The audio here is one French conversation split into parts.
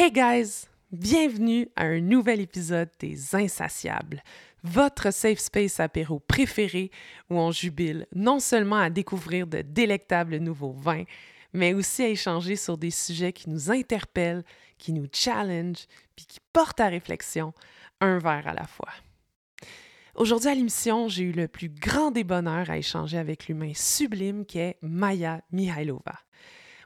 Hey guys! Bienvenue à un nouvel épisode des Insatiables, votre safe space apéro préféré où on jubile non seulement à découvrir de délectables nouveaux vins, mais aussi à échanger sur des sujets qui nous interpellent, qui nous challengent, puis qui portent à réflexion, un verre à la fois. Aujourd'hui à l'émission, j'ai eu le plus grand des bonheurs à échanger avec l'humain sublime qui est Maya Mihailova.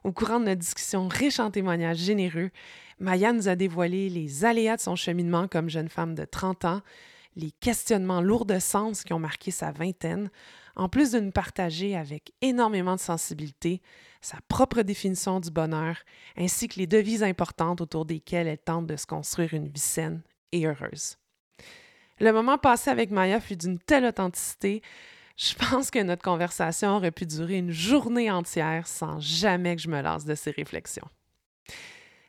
Au courant de notre discussion riche en témoignages généreux, Maya nous a dévoilé les aléas de son cheminement comme jeune femme de 30 ans, les questionnements lourds de sens qui ont marqué sa vingtaine, en plus de nous partager avec énormément de sensibilité sa propre définition du bonheur, ainsi que les devises importantes autour desquelles elle tente de se construire une vie saine et heureuse. Le moment passé avec Maya fut d'une telle authenticité, je pense que notre conversation aurait pu durer une journée entière sans jamais que je me lasse de ces réflexions.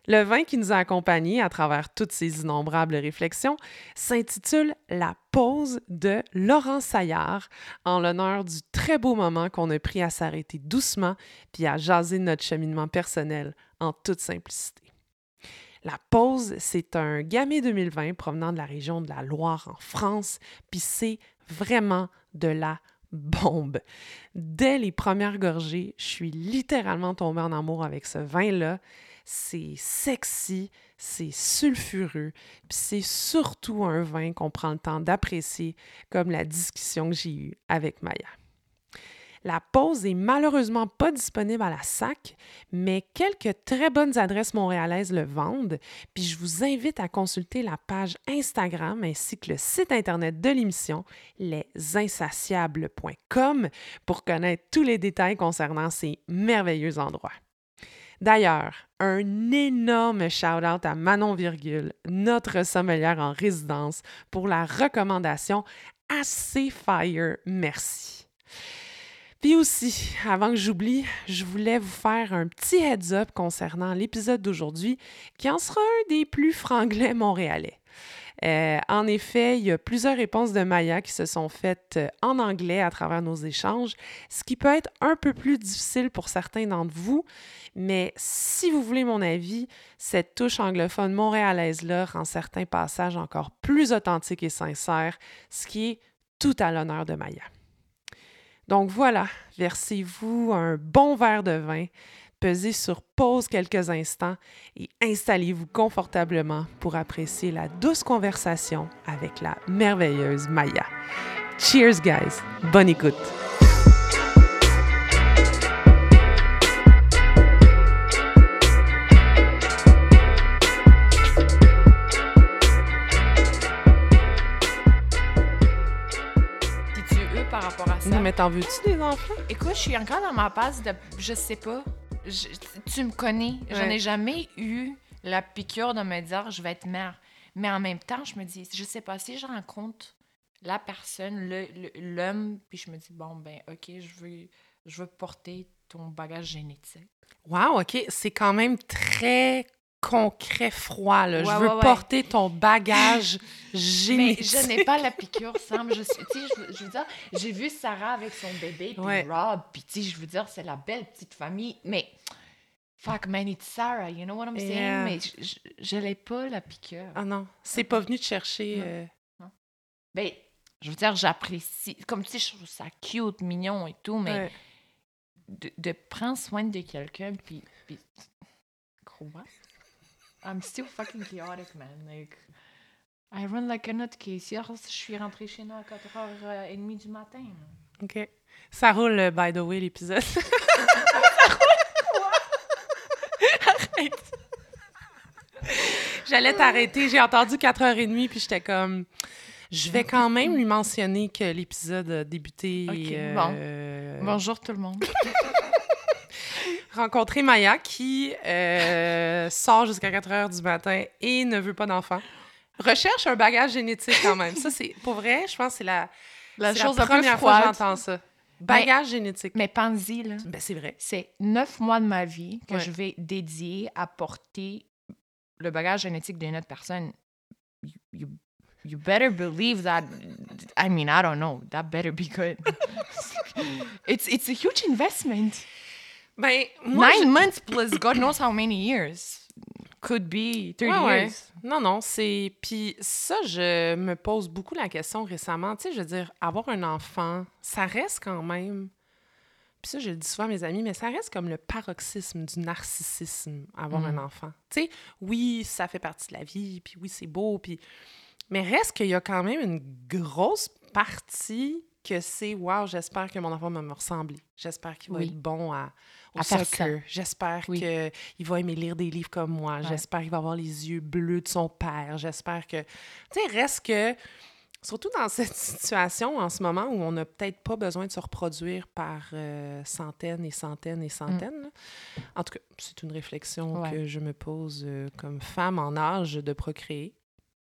Le vin qui nous a accompagnés à travers toutes ces innombrables réflexions s'intitule La pause de Laurent Saillard, en l'honneur du très beau moment qu'on a pris à s'arrêter doucement puis à jaser notre cheminement personnel en toute simplicité. La pause, c'est un gamay 2020 provenant de la région de la Loire en France, puis c'est vraiment de la bombe. Dès les premières gorgées, je suis littéralement tombée en amour avec ce vin-là c'est sexy, c'est sulfureux, puis c'est surtout un vin qu'on prend le temps d'apprécier, comme la discussion que j'ai eue avec Maya. La pause est malheureusement pas disponible à la SAC, mais quelques très bonnes adresses montréalaises le vendent, puis je vous invite à consulter la page Instagram ainsi que le site internet de l'émission, lesinsatiables.com, pour connaître tous les détails concernant ces merveilleux endroits. D'ailleurs, un énorme shout-out à Manon Virgule, notre sommelière en résidence, pour la recommandation assez fire. Merci. Puis aussi, avant que j'oublie, je voulais vous faire un petit heads-up concernant l'épisode d'aujourd'hui, qui en sera un des plus franglais montréalais. Euh, en effet, il y a plusieurs réponses de Maya qui se sont faites euh, en anglais à travers nos échanges, ce qui peut être un peu plus difficile pour certains d'entre vous, mais si vous voulez mon avis, cette touche anglophone montréalaise-là rend certains passages encore plus authentiques et sincères, ce qui est tout à l'honneur de Maya. Donc voilà, versez-vous un bon verre de vin, pesez sur pause quelques instants et installez-vous confortablement pour apprécier la douce conversation avec la merveilleuse Maya. Cheers, guys! Bonne écoute! Non, mais t'en veux-tu des enfants? Écoute, je suis encore dans ma passe de. Je sais pas. Je- tu me connais. Je Ouais. n'ai jamais eu la piqûre de me dire je vais être mère. Mais en même temps, je me dis, je sais pas, si je rencontre la personne, l'homme, puis je me dis, bon, ben, OK, je veux, je veux porter ton bagage génétique. Wow, OK. C'est quand même très concret, froid. Là. je veux ouais, ouais. porter ton bagage Mais génétique. je n'ai pas la piqûre, Sam. Je, suis- tu sais, je, je veux dire, j'ai vu Sarah avec son bébé, puis. Rob, puis tu sais, je veux dire, c'est la belle petite famille, mais fuck man, it's Sarah, you know what I'm saying? Yeah. Mais je- n'ai pas la piqûre. Ah non, c'est pas venu te chercher. Non. euh, Ben, je veux dire, j'apprécie, comme tu sais, je trouve ça cute, mignon et tout, mais de, de prendre soin de quelqu'un, puis, puis quoi? I'm still fucking chaotic, man. Like, I run like a nutcase. Hier, je suis rentrée chez nous à 4h30 du matin. OK. Ça roule, euh, by the way, l'épisode. Arrête. J'allais t'arrêter. J'ai entendu 4h30, puis j'étais comme... Je vais quand même lui mentionner que l'épisode a débuté. Ok, euh, Bonjour tout le monde. rencontrer Maya qui euh, sort jusqu'à 4 heures du matin et ne veut pas d'enfant. Recherche un bagage génétique quand même. Ça, c'est pour vrai, je pense que c'est la, La chose première fois que j'entends ça. Bagage génétique. Mais pense-y, là. Ben, c'est vrai. C'est neuf mois de ma vie que Ouais. je vais dédier à porter le bagage génétique d'une autre personne. You, you, you better believe that. I mean, I don't know. That better be good. it's, it's a huge investment. Ben, moi, Nine months plus God knows how many years. could be 30 Ouais, ouais. years. Non, non, c'est. Puis ça, je me pose beaucoup la question récemment. Tu sais, je veux dire, avoir un enfant, ça reste quand même. Puis ça, je le dis souvent à mes amis, mais ça reste comme le paroxysme du narcissisme, avoir Mm. un enfant. Tu sais, oui, ça fait partie de la vie, puis oui, c'est beau, puis. Mais reste qu'il y a quand même une grosse partie que c'est Waouh, j'espère que mon enfant va me ressembler. J'espère qu'il va Oui. être bon à, au À faire soccer. J'espère Oui. qu'il va aimer lire des livres comme moi. Ouais. J'espère qu'il va avoir les yeux bleus de son père. J'espère que. Tu sais, reste que. Surtout dans cette situation en ce moment où on n'a peut-être pas besoin de se reproduire par euh, centaines et centaines et centaines. là. En tout cas, c'est une réflexion Mm. Ouais. que je me pose euh, comme femme en âge de procréer.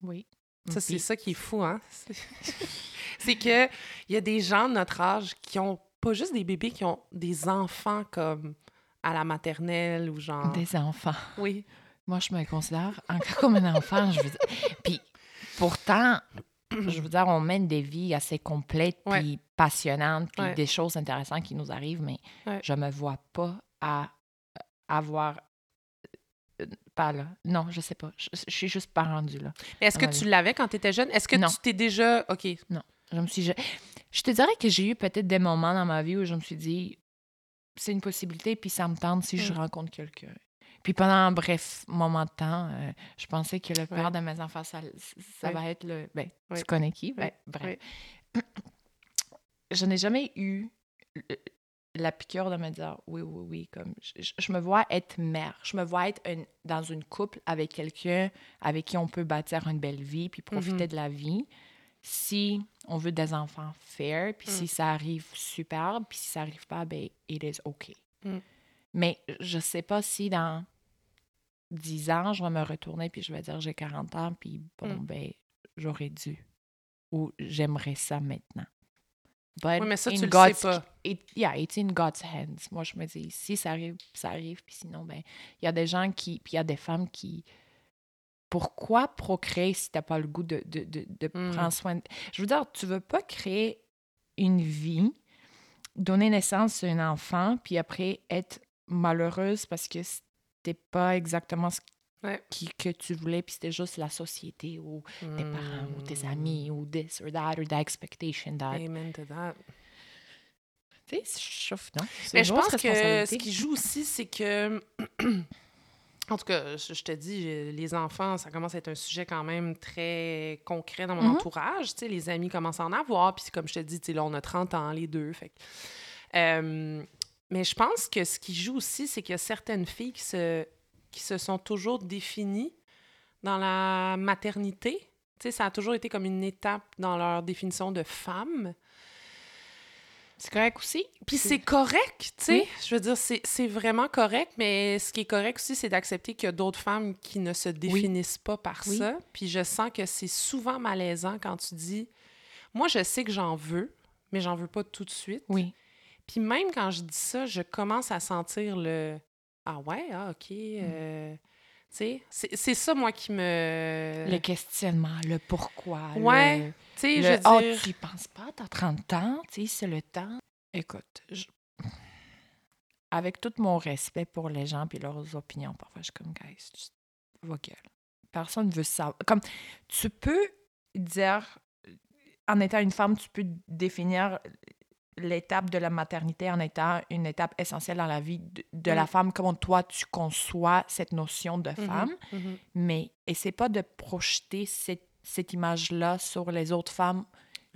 Oui. Ça, c'est ça qui est fou, hein? C'est- c'est que il y a des gens de notre âge qui ont pas juste des bébés, qui ont des enfants comme à la maternelle ou genre... Des enfants. Oui. Moi, je me considère encore comme un enfant. Je veux dire. Puis pourtant, je veux dire, on mène des vies assez complètes, Ouais. puis passionnantes, puis Ouais. des choses intéressantes qui nous arrivent, mais Ouais. je me vois pas à avoir. euh, Pas là. Non, je sais pas. Je, je suis juste pas rendue là. Est-ce que tu l'avais quand tu étais jeune? Est-ce que Non. tu t'es déjà... OK. Je me suis. Je, je te dirais que j'ai eu peut-être des moments dans ma vie où je me suis dit, c'est une possibilité, puis ça me tente si je Mm. rencontre quelqu'un. Puis pendant un bref moment de temps, euh, je pensais que le père Ouais. de mes enfants, ça, ça Ouais. va être le. Ben, Ouais. tu connais qui? Ben, bref. Je n'ai jamais eu la piqûre de me dire oui, oui, oui. Comme je, me vois être mère. Je me vois être une- dans une couple avec quelqu'un avec qui on peut bâtir une belle vie puis profiter Mhm. de la vie. Si on veut des enfants fair, puis Mm. si ça arrive, superbe, puis si ça arrive pas, ben, it is OK. Mm. Mais je sais pas si dans 10 ans, je vais me retourner puis je vais dire j'ai 40 ans, puis bon, Mm. ben, j'aurais dû. Ou j'aimerais ça maintenant. But Oui, mais ça, tu le sais pas. it- yeah, it's in God's hands. Moi, je me dis, si ça arrive, ça arrive. Puis sinon, ben, il y a des gens qui, puis il y a des femmes qui. Pourquoi procréer si t'as pas le goût de, de, de, de Mm. prendre soin de... Je veux dire, tu veux pas créer une vie, donner naissance à un enfant, puis après être malheureuse parce que c'était pas exactement ce Ouais. qui, que tu voulais, puis c'était juste la société ou tes parents ou tes Mm. amis ou this or that or the expectation that. Amen to that. Tu sais, je chauffe, non? Mais je pense que ce qui joue aussi, c'est que. En tout cas, je, te dis, les enfants, ça commence à être un sujet quand même très concret dans mon Mhm. entourage. Tu sais, les amis commencent à en avoir. Puis comme je te dis, tu sais, là, on a 30 ans, les deux. Fait euh, mais je pense que ce qui joue aussi, c'est qu'il y a certaines filles qui se, qui se sont toujours définies dans la maternité. Tu sais, ça a toujours été comme une étape dans leur définition de femme. C'est correct aussi? Puis c'est correct, tu sais. Oui. Je veux dire, c'est vraiment correct, mais ce qui est correct aussi, c'est d'accepter qu'il y a d'autres femmes qui ne se définissent pas par Oui. ça. Puis je sens que c'est souvent malaisant quand tu dis Moi, je sais que j'en veux, mais j'en veux pas tout de suite. Oui. Puis même quand je dis ça, je commence à sentir le Ah ouais, ah ok. Mm. euh, Tu sais, c'est c'est ça, moi, qui me. Le questionnement, le pourquoi. Ouais, le- Tu sais, je oh, dire. tu y penses pas, t'as 30 ans, tu sais, c'est le temps. Écoute, je- avec tout mon respect pour les gens et leurs opinions, parfois, je suis comme, guys, just va gueule. Personne veut savoir. Comme, tu peux dire, en étant une femme, tu peux définir l'étape de la maternité en étant une étape essentielle dans la vie de, de la Mm. femme, comment toi, tu conçois cette notion de Mhm, femme mhm. mais essaie pas de projeter cette, cette image-là sur les autres femmes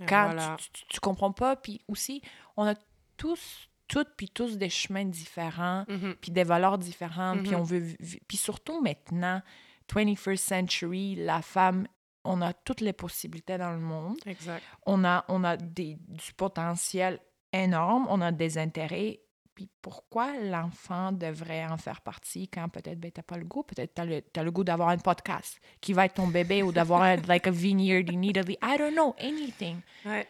quand voilà. tu, tu, tu comprends pas. Puis aussi, on a tous, toutes, puis tous des chemins différents, Mhm. puis des valeurs différentes, puis Mhm. on veut... Puis surtout maintenant, 21st century, la femme, on a toutes les possibilités dans le monde. Exact. On a, on a des, du potentiel énorme, on a des intérêts. Puis pourquoi l'enfant devrait en faire partie quand peut-être ben, t'as pas le goût, peut-être t'as le, t'as le goût d'avoir un podcast qui va être ton bébé ou d'avoir un, like a vineyard immediately. I don't know, anything. Ouais.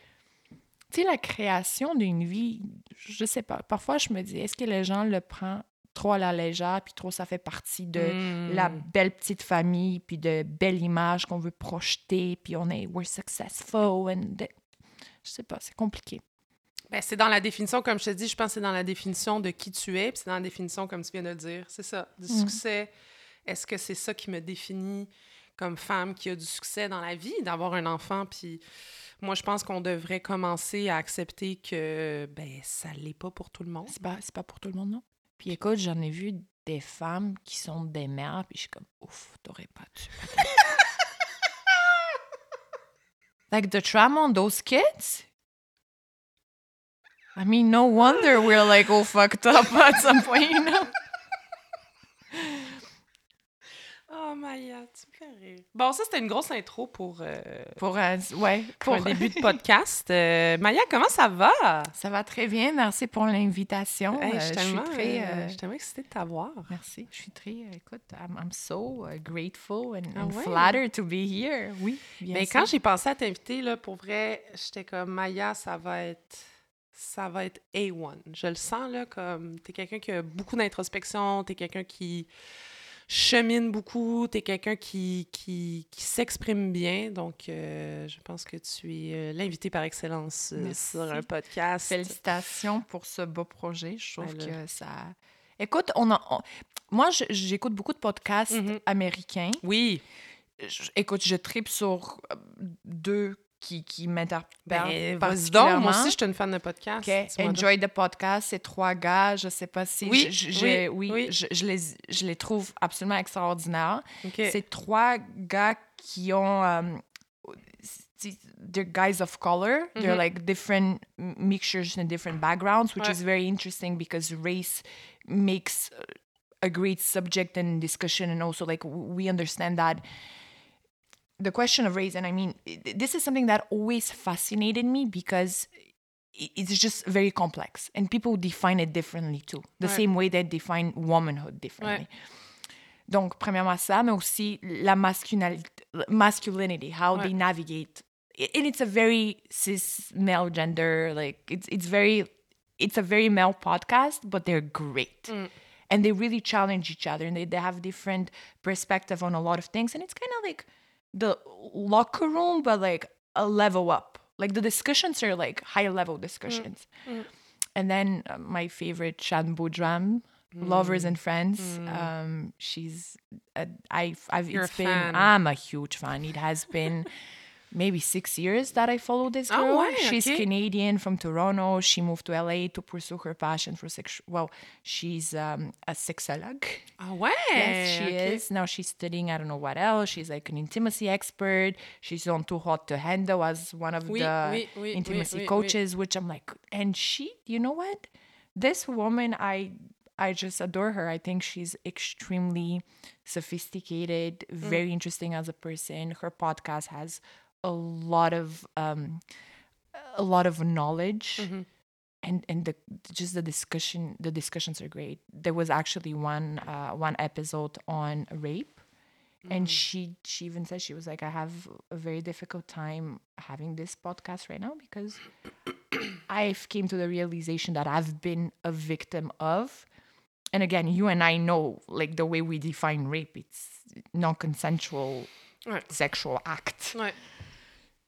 Tu sais, la création d'une vie, je sais pas. Parfois, je me dis, est-ce que les gens le prennent trop à la légère, puis trop ça fait partie de la Mm. belle petite famille, puis de belles images qu'on veut projeter, puis on est we're successful and the- je sais pas, c'est compliqué. Ben, c'est dans la définition, comme je te dis, je pense que c'est dans la définition de qui tu es, puis c'est dans la définition, comme tu viens de le dire. C'est ça, du Mm. succès est-ce que c'est ça qui me définit comme femme qui a du succès dans la vie, d'avoir un enfant? Puis moi, je pense qu'on devrait commencer à accepter que ben ça l'est pas pour tout le monde. C'est pas, c'est pas pour tout le monde, non? Puis écoute, j'en ai vu des femmes qui sont des mères, puis je suis comme, ouf, t'aurais pas dû. like the trauma on those kids? I mean, no wonder we're like all fucked up at some point, you know? Oh, Maya, tu me fais rire. Bon, ça, c'était une grosse intro pour, euh, Pour, un- ouais, pour pour un début de podcast. Euh, Maya, comment ça va? Ça va très bien. Merci pour l'invitation. Hey, Euh, je suis je suis tellement, très. euh, euh, je suis tellement excitée de t'avoir. Merci. Je suis très. euh, écoute, I'm, I'm so uh, grateful and, Ah and ouais? flattered to be here. Oui. Bien Mais sûr. quand j'ai pensé à t'inviter, là, pour vrai, j'étais comme, Maya, ça va être... Ça va être A1. Je le sens, là, comme... T'es quelqu'un qui a beaucoup d'introspection, t'es quelqu'un qui chemine beaucoup, t'es quelqu'un qui, qui, qui s'exprime bien. Donc, euh, je pense que tu es euh, l'invité par excellence euh, Merci. sur un podcast. Félicitations pour ce beau projet. Je trouve que ça. Écoute, on a, on- moi, j'écoute beaucoup de podcasts Mhm. américains. Oui. Je- écoute, je tripe sur deux qui, qui m'interpellent Ben, vas-y donc. particulièrement. Moi aussi, je suis une fan de podcast. OK. Dis-moi donc. Enjoy the podcast, ces trois gars, je sais pas si... Oui, je- je- oui, oui, oui. Je, je les, je les trouve absolument extraordinaires. OK. C'est trois gars qui ont... um, they're guys of color. They're Mhm. like different mixtures and different backgrounds, which Ouais. is very interesting because race makes a great subject and discussion and also like we understand that the question of race and i mean this is something that always fascinated me because it's just very complex and people define it differently too. The Ouais. same way they define womanhood differently. Donc premièrement ça mais aussi la masculinity, masculinity how they navigate. And it's a very cis male gender like it's it's very it's a very male podcast but they're great. Mm. And they really challenge each other and they, they have different perspective on a lot of things and it's kind of like the locker room but like a level up. Like the discussions are like high level discussions. And then uh, my favorite Shan Boudram lovers and friends um she's uh, i've i've You're it's been fan. i'm a huge fan. It has been maybe six years that I follow this Ah girl. ouais, She's ok. Canadian from Toronto. She moved to LA to pursue her passion for sex. Well, she's um, a sexologue. Oh, ouais? Yes, she OK. is. Now she's studying, I don't know what else. She's like an intimacy expert. She's on Too Hot to Handle as one of Oui, the oui, oui, intimacy coaches, which I'm like, and she, you know what? This woman, I I just adore her. I think she's extremely sophisticated, Mm. very interesting as a person. Her podcast has a lot of um a lot of knowledge Mm-hmm. and and the just the discussion the discussions are great there was actually one uh one episode on rape and she she even said she was like i have a very difficult time having this podcast right now because i've came to the realization that i've been a victim of and again you and i know like the way we define rape it's non-consensual Ouais. sexual act Ouais.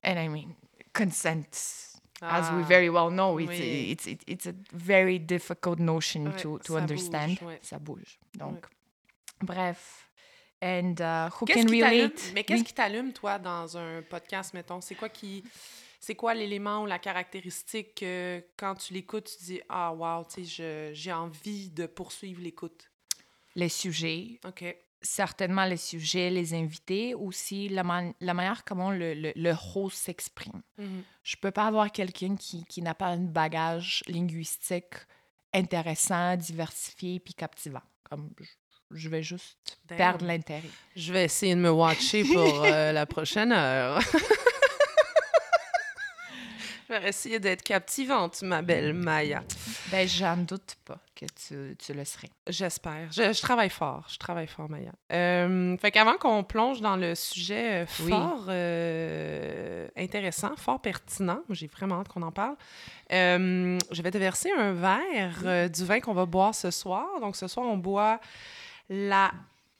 And I mean consent, as we Ah, very well know, it's oui. it's it, it's a very difficult notion Ouais, to to understand. bouge, ouais. Ça bouge. Donc, bref. And uh, who Qu'est-ce can relate? Mais qu'est-ce Oui. qui t'allume, toi, dans un podcast, mettons? C'est quoi qui. C'est quoi l'élément ou la caractéristique que quand tu l'écoutes, tu dis Ah, wow, tu sais, je- j'ai envie de poursuivre l'écoute? Les sujets, OK. Certainement les sujets, les invités, aussi la, man- la manière comment le, le, le host s'exprime. Mhm. Je peux pas avoir quelqu'un qui, qui n'a pas un bagage linguistique intéressant, diversifié puis captivant. Comme je, je vais juste Damn. perdre l'intérêt. Je vais essayer de me watcher pour euh, la prochaine heure. je vais essayer d'être captivante, ma belle Maya. Ben, j'en doute pas que tu, tu le serais. J'espère. Je, je travaille fort. Je travaille fort, Maya. Euh, fait qu'avant qu'on plonge dans le sujet euh, Oui. fort euh, intéressant, fort pertinent, j'ai vraiment hâte qu'on en parle, euh, je vais te verser un verre du vin qu'on va boire ce soir. Donc, ce soir, on boit la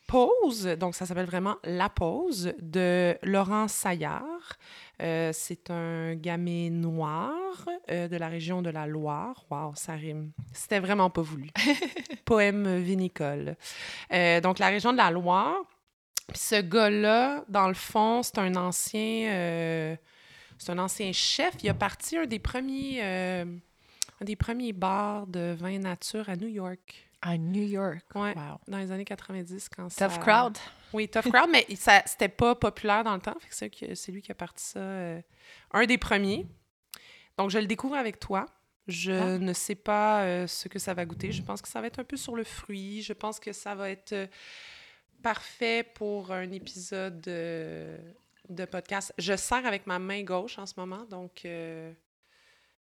pause. Donc, ça s'appelle vraiment La pause de Laurent Saillard. Euh, c'est un gamay noir euh, de la région de la Loire. Wow, ça rime. C'était vraiment pas voulu. Poème vinicole. Euh, donc, la région de la Loire. Puis ce gars-là, dans le fond, c'est un ancien... c'est un ancien chef. Il a parti un des premiers... un des premiers bars de vin nature à New York. À New York. Ouais. Wow. Dans les années 90, quand ça... Tough crowd. Oui, Tough Crowd, mais ça, c'était pas populaire dans le temps. Fait que c'est, lui qui a parti ça. euh, un des premiers. Donc, je le découvre avec toi. Je Ah. ne sais pas euh, ce que ça va goûter. Je pense que ça va être un peu sur le fruit. Je pense que ça va être euh, parfait pour un épisode de podcast. Je sers avec ma main gauche en ce moment, donc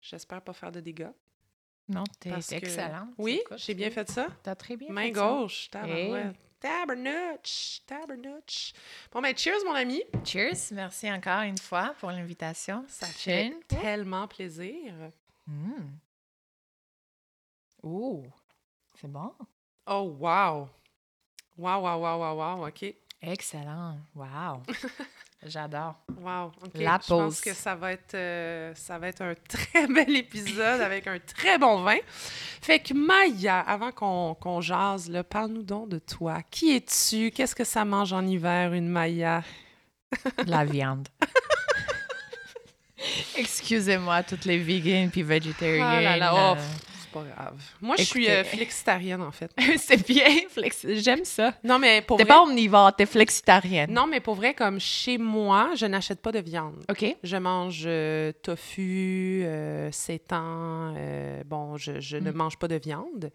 j'espère pas faire de dégâts. Non, t'es parce que- excellent. Oui, j'ai bien fait ça. T'as très bien Main fait ça. gauche. Tabarouette. Tabernouche. Tabernouche. Bon, ben, cheers, mon ami. Cheers. Merci encore une fois pour l'invitation. Ça fait tellement plaisir. Mm. Ouh, c'est bon. Oh, wow. Wow, wow, wow, wow, wow. OK. Excellent. Wow. J'adore. Wow. La Je pense pause. que ça va, être, euh, ça va être un très bel épisode avec un très bon vin. Fait que Maya, avant qu'on qu'on jase, parle-nous donc de toi. Qui es-tu? Qu'est-ce que ça mange en hiver, une Maya? La viande. Excusez-moi, toutes les vegans puis végétariennes. Ah là là, oh, euh, pas grave. Moi, je suis euh, flexitarienne, en fait. c'est bien, flex... j'aime ça. Non, mais pour T'es vrai... pas omnivore, t'es flexitarienne. Non, mais pour vrai, comme chez moi, je n'achète pas de viande. OK. Je mange euh, tofu, euh, sétan, euh, bon, je, je ne Mm. mange pas de viande.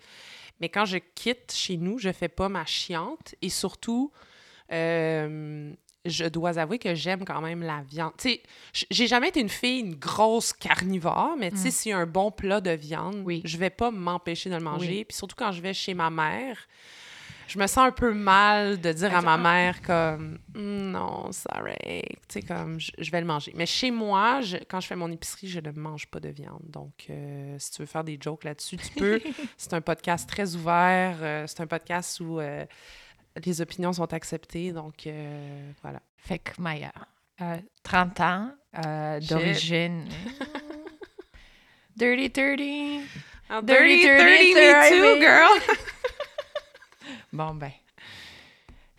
Mais quand je quitte chez nous, je fais pas ma chiante et surtout, euh, je dois avouer que j'aime quand même la viande. Tu sais, j'ai jamais été une fille, une grosse carnivore, mais tu sais, Mm. s'il y a un bon plat de viande, Oui. je vais pas m'empêcher de le manger. Oui. Puis surtout quand je vais chez ma mère, je me sens un peu mal de dire à ma mère comme Hmm, non, sorry, tu sais comme je, je vais le manger. Mais chez moi, je- quand je fais mon épicerie, je ne mange pas de viande. Donc euh, si tu veux faire des jokes là-dessus, tu peux. c'est un podcast très ouvert, euh, c'est un podcast où euh, les opinions sont acceptées. Donc euh, voilà. Fait que Maya, euh, 30 ans, euh, d'origine. Dirty 30. Ah, Dirty, dirty, me too, dirty. girl. Bon, ben.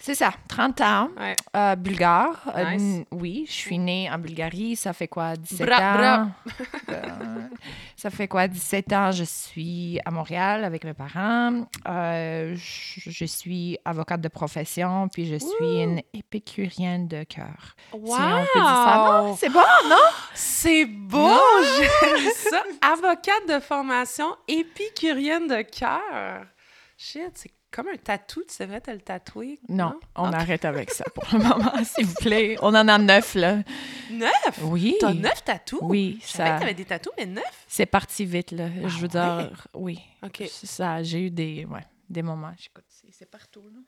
C'est ça, 30 ans, Ouais. euh, bulgare. Euh, Nice. oui, je suis née en Bulgarie. Ça fait quoi, 17 Bra- bra. ans? Euh, ça fait quoi, 17 ans? Je suis à Montréal avec mes parents. Je, je suis avocate de profession, puis je suis Ouh. une épicurienne de cœur. Wow! Si on peut dire ça. Non, c'est bon, non? C'est beau! J'aime ça! Avocate de formation, épicurienne de cœur. Shit, c'est comme un tatou. Tu devrais te le tatouer. Non, on arrête avec ça pour le moment, s'il vous plaît. On en a neuf, là. Neuf? Oui. T'as neuf tatous? Oui, Je savais ça... que t'avais des tatous, mais neuf? C'est parti vite, là. Ah je veux ouais? dire, oui. OK. Ça, j'ai eu des, ouais, des moments. Écoute, c'est c'est partout, là.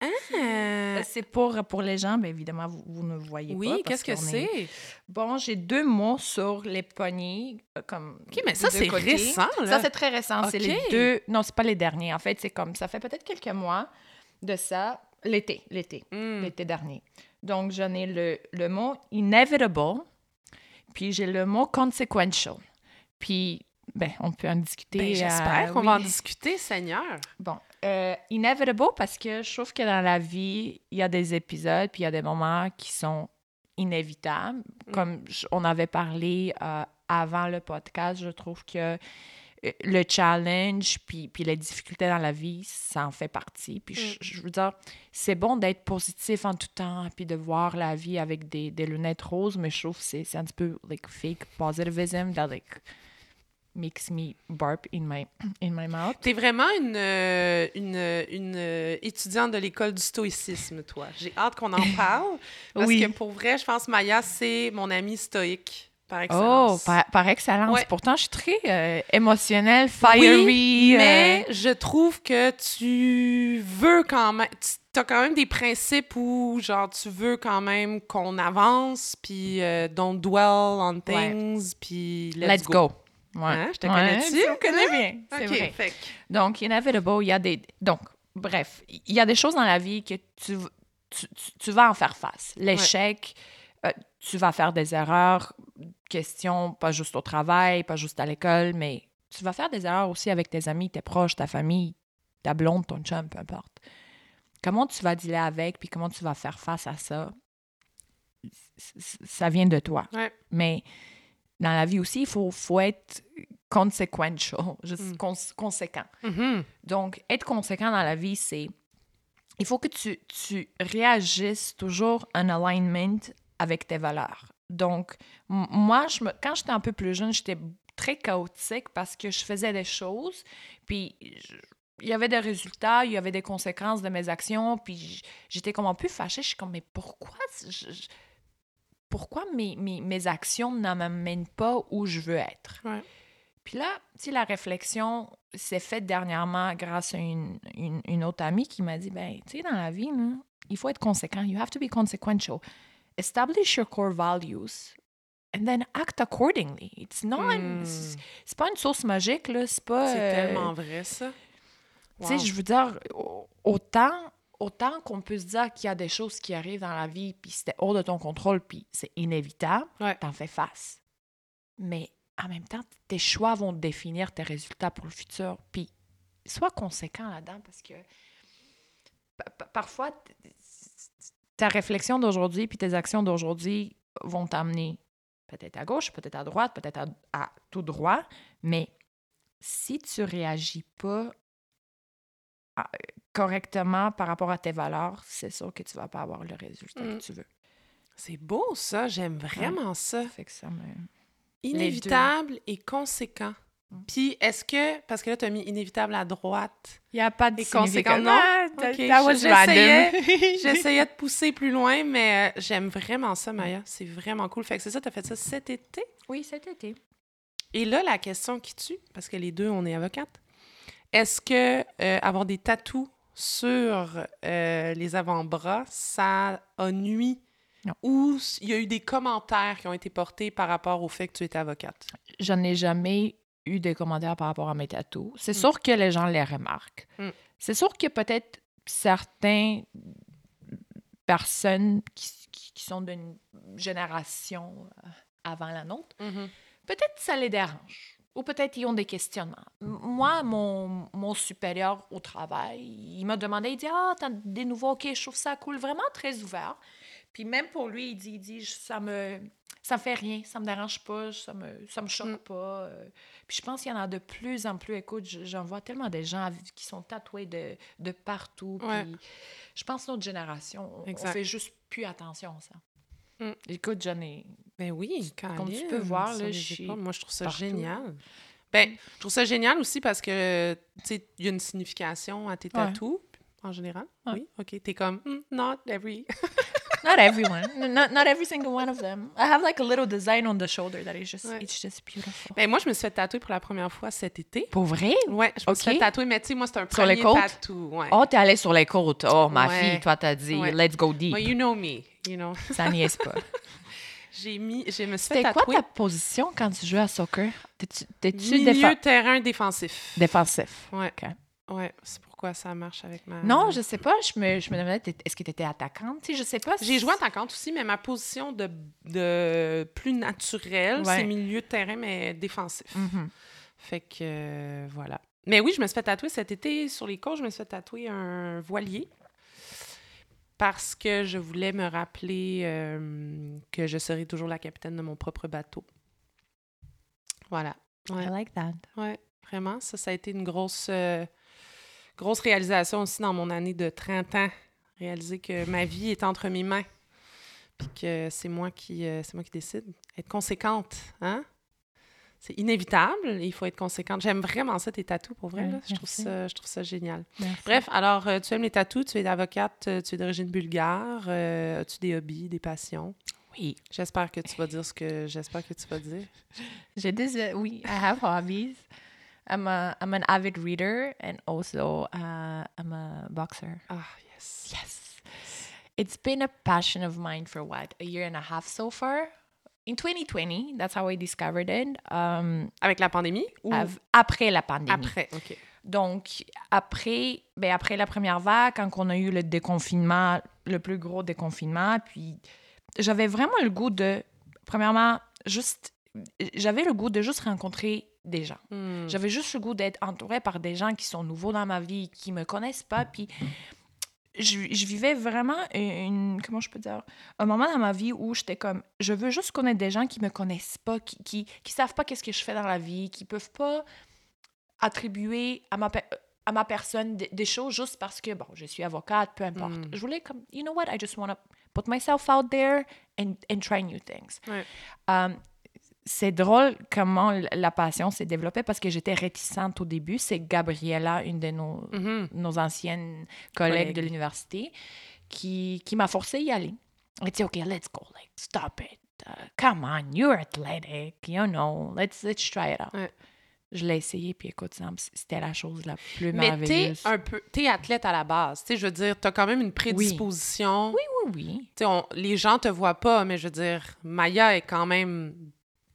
Ah. C'est pour, pour les gens, bien évidemment, vous, vous ne voyez pas. Oui, qu'est-ce que qu'on est- c'est? Bon, j'ai deux mots sur les poignées, euh, comme. OK, mais ça, c'est récent, là. Ça, c'est très récent. C'est les deux. Non, c'est pas les derniers. En fait, c'est comme. Ça fait peut-être quelques mois de ça. L'été, l'été. Hmm. l'été dernier. Donc, j'en ai le, le mot inevitable, puis j'ai le mot consequential. Puis, ben, on peut en discuter. Ben, J'espère euh, qu'on oui. va en discuter, Seigneur. Bon, euh, inevitable parce que je trouve que dans la vie, il y a des épisodes, puis il y a des moments qui sont inévitables. Mm. Comme je- on avait parlé euh, avant le podcast, je trouve que euh, le challenge, puis, puis les difficultés dans la vie, ça en fait partie. Puis je, je veux dire, c'est bon d'être positif en tout temps, puis de voir la vie avec des, des lunettes roses, mais je trouve que c'est un petit peu like fake positivism like makes me burp in my, in my mouth. T'es vraiment une, euh, une, une euh, étudiante de l'école du stoïcisme, toi. J'ai hâte qu'on en parle. Parce Oui. que pour vrai, je pense Maya, c'est mon amie stoïque par Oh, excellence. par, par excellence. Ouais. Pourtant, je suis très euh, émotionnelle, fiery. Oui, mais je trouve que tu veux quand même... Tu as quand même des principes où, genre, tu veux quand même qu'on avance, puis don't dwell on things, puis let's, let's go. Ouais. Hein, je te Ouais, connais-tu? Tu me connais bien. C'est vrai. fait que- Donc, inevitable, il y a des. Donc, bref, il y a des choses dans la vie que tu, tu, tu- vas en faire face. L'échec, euh, tu vas faire des erreurs, question pas juste au travail, pas juste à l'école, mais tu vas faire des erreurs aussi avec tes amis, tes proches, ta famille, ta blonde, ton chum, peu importe. Comment tu vas dealer avec, puis comment tu vas faire face à ça, ça vient de toi. Ouais. Mais dans la vie aussi, il faut, faut être consequential, juste Mm. cons- conséquent. Mhm. Donc, être conséquent dans la vie, c'est. Il faut que tu, tu réagisses toujours en alignment avec tes valeurs. Donc, moi, je me, quand j'étais un peu plus jeune, j'étais très chaotique parce que je faisais des choses, puis il y avait des résultats, il y avait des conséquences de mes actions, puis j'étais comme un peu fâchée. Je suis comme, mais pourquoi, je- je- pourquoi mes, mes, mes actions ne m'amènent pas où je veux être? Ouais. Puis là, tu la réflexion s'est faite dernièrement grâce à une, une, une autre amie qui m'a dit, ben, tu sais, dans la vie, là, il faut être conséquent. You have to be consequential. Establish your core values and then act accordingly. It's not... Mm. C'est pas une source magique, là. C'est pas... C'est euh, tellement vrai, ça. tu sais, je veux dire, au- autant, autant qu'on peut se dire qu'il y a des choses qui arrivent dans la vie, puis c'était hors de ton contrôle, puis c'est inévitable, Ouais. t'en fais face. Mais en même temps, tes choix vont définir tes résultats pour le futur. Puis sois conséquent là-dedans, parce que pa- pa- parfois, ta réflexion d'aujourd'hui puis tes actions d'aujourd'hui vont t'amener peut-être à gauche, peut-être à droite, peut-être à, à tout droit, mais si tu réagis pas à- correctement par rapport à tes valeurs, c'est sûr que tu vas pas avoir le résultat Mm. que tu veux. C'est beau, ça. J'aime vraiment ça. Fait que ça me... Inévitable et conséquent. Mm. Puis, est-ce que, parce que là, tu as mis inévitable à droite, Il n'y a pas de conséquent, non? Ah, that- Ok, that was j'essayais- de pousser plus loin, mais euh, j'aime vraiment ça, Maya. C'est vraiment cool. Fait que c'est ça, tu as fait ça cet été? Oui, cet été. Et là, la question qui tue, parce que les deux, on est avocates, est-ce que euh, avoir des tatous sur euh, les avant-bras, ça a nuit ou il y a eu des commentaires qui ont été portés par rapport au fait que tu étais avocate? Je n'ai jamais eu de commentaires par rapport à mes tatous. C'est Mm. sûr que les gens les remarquent. Mm. C'est sûr que peut-être certaines personnes qui, qui- qui sont d'une génération euh, avant la nôtre, peut-être ça les dérange. Ou peut-être ils ont des questionnements. Moi, mon, mon supérieur au travail, il m'a demandé, il dit Ah, t'as des nouveaux, ok, je trouve ça cool, vraiment très ouvert. Puis même pour lui, il dit, il dit ça me ça me fait rien, ça me dérange pas, ça me, ça me choque Mm. pas. euh. Puis je pense qu'il y en a de plus en plus. Écoute, je- j'en vois tellement des gens qui sont tatoués de, de partout. Ouais. Puis je pense que notre génération, on, on fait juste plus attention à ça. Mm. Écoute, ai Ben oui, Comme tu peux voir, là, les je suis. Moi, je trouve ça partout. génial. Ben, je trouve ça génial aussi parce que, tu sais, il y a une signification à tes Ouais. tatous, en général. Ouais. Oui, OK. T'es comme, Hmm, not every... Not everyone. Not, not every single one of them. I have like a little design on the shoulder that is just, Ouais. it's just beautiful. Ben, moi, je me suis fait tatouer pour la première fois cet été. Pour vrai? Ouais, je me suis OK. fait tatouer, mais tu sais, moi, c'est un Sur les premier côtes? tatou. Ouais. Oh, t'es allée sur les côtes. Oh, ma fille, toi, t'as dit, let's go deep. Well, you know me, you know. Ça niaise pas. J'ai mis, je me suis fait C'était quoi ta position quand tu jouais à soccer? T'es-tu milieu terrain défensif. défensif? Ouais. Ouais, c'est pourquoi ça marche avec ma... Non, je sais pas. Je me, je me demandais, est-ce que tu étais attaquante? Tu sais, je sais pas. J'ai joué attaquante aussi, mais ma position de, de plus naturelle, Ouais. c'est milieu de terrain, mais défensif. Mhm. Fait que euh, voilà. Mais oui, je me suis fait tatouer cet été sur les côtes, je me suis fait tatouer un voilier parce que je voulais me rappeler euh, que je serai toujours la capitaine de mon propre bateau. Voilà. Ouais, I like that. ouais, vraiment. Ça, ça a été une grosse, euh, grosse réalisation aussi dans mon année de 30 ans. Réaliser que ma vie est entre mes mains. Puis que c'est moi qui euh, c'est moi qui décide. Être conséquente, hein? C'est inévitable, il faut être conséquente. J'aime vraiment ça, tes tatous, pour vrai. Ouais, là. Je, trouve ça, je trouve ça génial. Merci. Bref, alors, euh, tu aimes les tatous, tu es avocate, euh, tu es d'origine bulgare. euh, As-tu des hobbies, des passions? Oui. J'espère que tu vas dire ce que j'espère que tu vas dire. J'ai des, oui, I have hobbies. I'm, a, I'm an avid reader and also uh, I'm a boxer. Ah, yes. Yes. It's been a passion of mine for what, a year and a half so far? In 2020, that's how I discovered it. Um, Avec la pandémie ou av- après la pandémie. après? OK. Donc, après, ben après la première vague, quand on a eu le déconfinement, le plus gros déconfinement, puis j'avais vraiment le goût de, premièrement, juste, j'avais le goût de juste rencontrer des gens. Hmm. J'avais juste le goût d'être entourée par des gens qui sont nouveaux dans ma vie, qui me connaissent pas, puis je, je vivais vraiment une, comment je peux dire, un moment dans ma vie où j'étais comme, je veux juste connaître des gens qui me connaissent pas, qui, qui, qui savent pas qu'est-ce que je fais dans la vie, qui peuvent pas attribuer à ma, à ma personne des, des choses juste parce que, bon, je suis avocate, peu importe. Mm. Je voulais comme, you know what, I just want to put myself out there and, and try new things. Ouais. Um, c'est drôle comment la passion s'est développée parce que j'étais réticente au début. C'est Gabriella, une de nos, Mhm. nos anciennes collègues de l'université, qui, qui m'a forcé à y aller. Elle dit, OK, let's go, like, stop it. Uh, come on, you're athletic, you know, let's, let's try it out. Ouais. Je l'ai essayé, puis écoute, c'était la chose la plus Mais t'es merveilleuse. un peu, t'es athlète à la base. Tu sais, je veux dire, t'as quand même une prédisposition. Oui, oui, oui. Tu sais, on- les gens te voient pas, mais je veux dire, Maya est quand même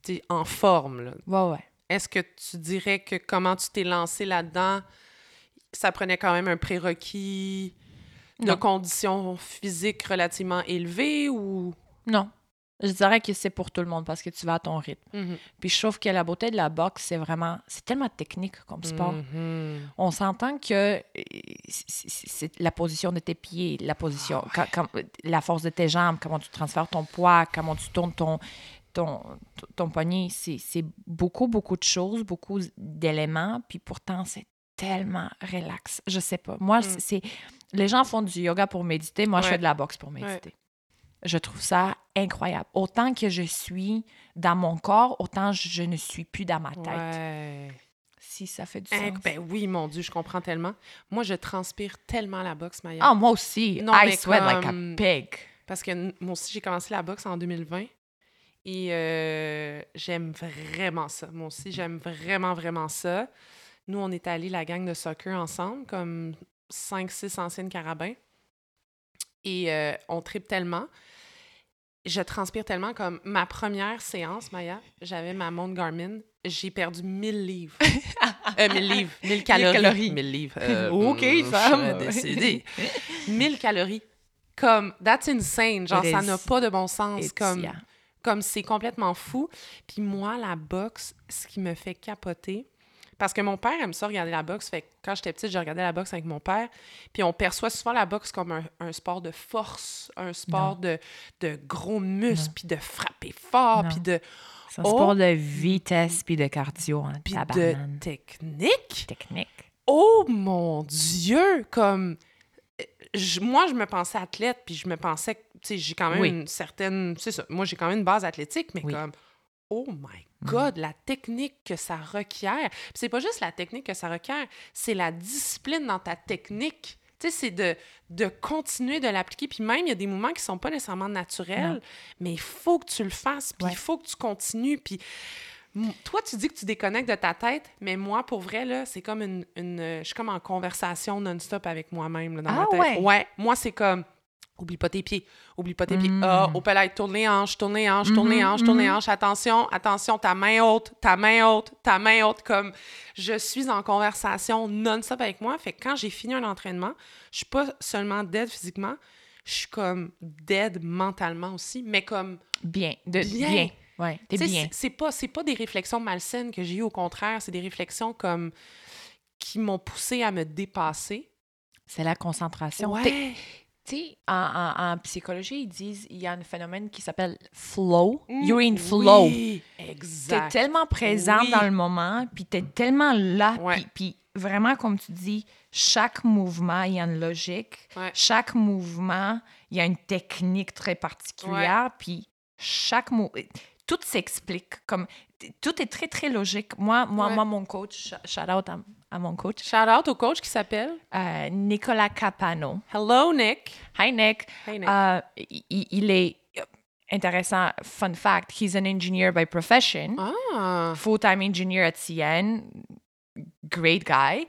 sais, en forme. là. Ouais, ouais. Est-ce que tu dirais que comment tu t'es lancé là-dedans, ça prenait quand même un prérequis de Non. conditions physiques relativement élevées ou... Non. Je dirais que c'est pour tout le monde parce que tu vas à ton rythme. Mhm. Puis je trouve que la beauté de la boxe, c'est vraiment... C'est tellement technique comme sport. Mhm. On s'entend que euh, c'est- la position de tes pieds, la position, Ah quand- quand- la force de tes jambes, comment tu transfères ton poids, comment tu tournes ton, ton, ton poignet. C'est beaucoup, beaucoup de choses, beaucoup d'éléments. Puis pourtant, c'est tellement relax. Je sais pas. Moi, Mm. c'est... Les gens font du yoga pour méditer. Moi, je fais de la boxe pour méditer. Je trouve ça incroyable. Autant que je suis dans mon corps, autant je, ne suis plus dans ma tête. Ouais. Si ça fait du sens. ben oui, mon Dieu, je comprends tellement. Moi, je transpire tellement la boxe, Maya. Ah, moi aussi. Non, I sweat like a comme- pig. Parce que moi aussi, j'ai commencé la boxe en 2020. Et euh, j'aime vraiment ça. Moi aussi, j'aime vraiment, vraiment ça. Nous, on est allés, la gang de soccer, ensemble, comme 5-6 anciennes carabins. Et euh, on tripe tellement. Je transpire tellement comme ma première séance, Maya, j'avais ma montre Garmin. J'ai perdu 1000 livres. euh, 1000 livres. 1000 calories. calories. 1000 livres. Euh, OK, je femme. décédée. 1000 calories. Comme, that's insane. Genre, ça n'a pas de bon sens. It's- Comme, yeah. Comme c'est complètement fou. Puis moi, la boxe, ce qui me fait capoter, parce que mon père aime ça regarder la boxe. Fait que quand j'étais petite, je regardais la boxe avec mon père. Puis on perçoit souvent la boxe comme un, un sport de force, un sport de, de gros muscles, puis de frapper fort, puis de, C'est un Oh. sport de vitesse puis de cardio. Hein, puis de technique. technique. Oh mon Dieu! Comme. Je- moi, je me pensais athlète, puis je me pensais tu sais, j'ai quand même Oui. une certaine. C'est ça. Moi, j'ai quand même une base athlétique, mais Oui. comme. Oh my God, la technique que ça requiert. Puis c'est pas juste la technique que ça requiert, c'est la discipline dans ta technique. Tu sais, c'est de, de continuer de l'appliquer. Puis même, il y a des mouvements qui sont pas nécessairement naturels, Non. mais il faut que tu le fasses, puis Ouais. il faut que tu continues. Puis Toi, tu dis que tu déconnectes de ta tête, mais moi, pour vrai, là, c'est comme une, une- euh, Je suis comme en conversation non-stop avec moi-même, là, dans Ah ma tête. ouais? moi, c'est comme... Oublie pas tes pieds. Oublie pas tes pieds. Mm. Ah, au palais, tourne les hanches, tourne les hanches, tourne les Mhm, hanches, tourne les mhm. hanches. Attention, attention, ta main haute, ta main haute, ta main haute. Comme je suis en conversation non-stop avec moi. Fait que quand j'ai fini un entraînement, je suis pas seulement dead physiquement, je suis comme dead mentalement aussi, mais comme Bien. De, Bien. bien. Ouais, t'es tu bien. c'est- pas, des réflexions malsaines que j'ai eues, au contraire, c'est des réflexions comme qui m'ont poussé à me dépasser. C'est la concentration. Ouais. Tu sais, en, en- en psychologie, ils disent il y a un phénomène qui s'appelle flow. Mm, You're in flow. Oui, T'es exact. tellement présent Oui. dans le moment, puis t'es tellement là, Ouais. puis vraiment, comme tu dis, chaque mouvement, il y a une logique. Ouais. Chaque mouvement, il y a une technique très particulière, puis chaque mot... Tout s'explique, comme... Tout est très, très logique. Moi, moi, Ouais. moi mon coach, sh- shout out à, à mon coach, Shout out au coach qui s'appelle? Euh, Nicolas Capano. Hello Nick. Hi, Nick. Hey Nick. Euh, il, il est intéressant. Fun fact, he's an engineer by profession. ah. full-time engineer at CN, great guy.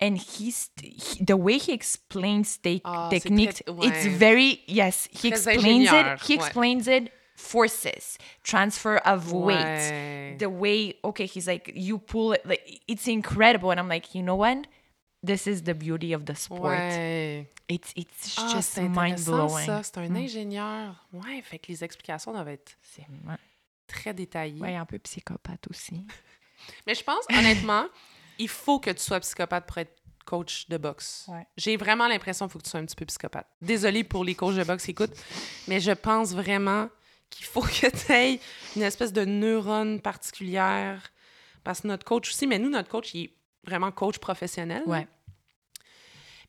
And he's he- the way he explains the Ah, c'est technique, très- it's very yes. He Très explains ingénieur, it. He ouais. explains it. Forces, transfer of weight, Ouais. the way. Okay, he's like you pull it. Like it's incredible, and I'm like, you know what? this is the beauty of the sport. Ouais. It's, it's Ah, just c'est mind blowing. ça. C'est un Mm. ingénieur. Ouais, fait que les explications doivent être très détaillées. Ouais, un peu psychopathe aussi. Mais je pense, honnêtement, il faut que tu sois psychopathe pour être coach de boxe. Ouais. J'ai vraiment l'impression qu'il faut que tu sois un petit peu psychopathe. Désolée pour les coachs de boxe qui écoutent, mais je pense vraiment qu'il faut que tu aies une espèce de neurone particulière. Parce que notre coach aussi, mais nous, notre coach, il est vraiment coach professionnel. Ouais.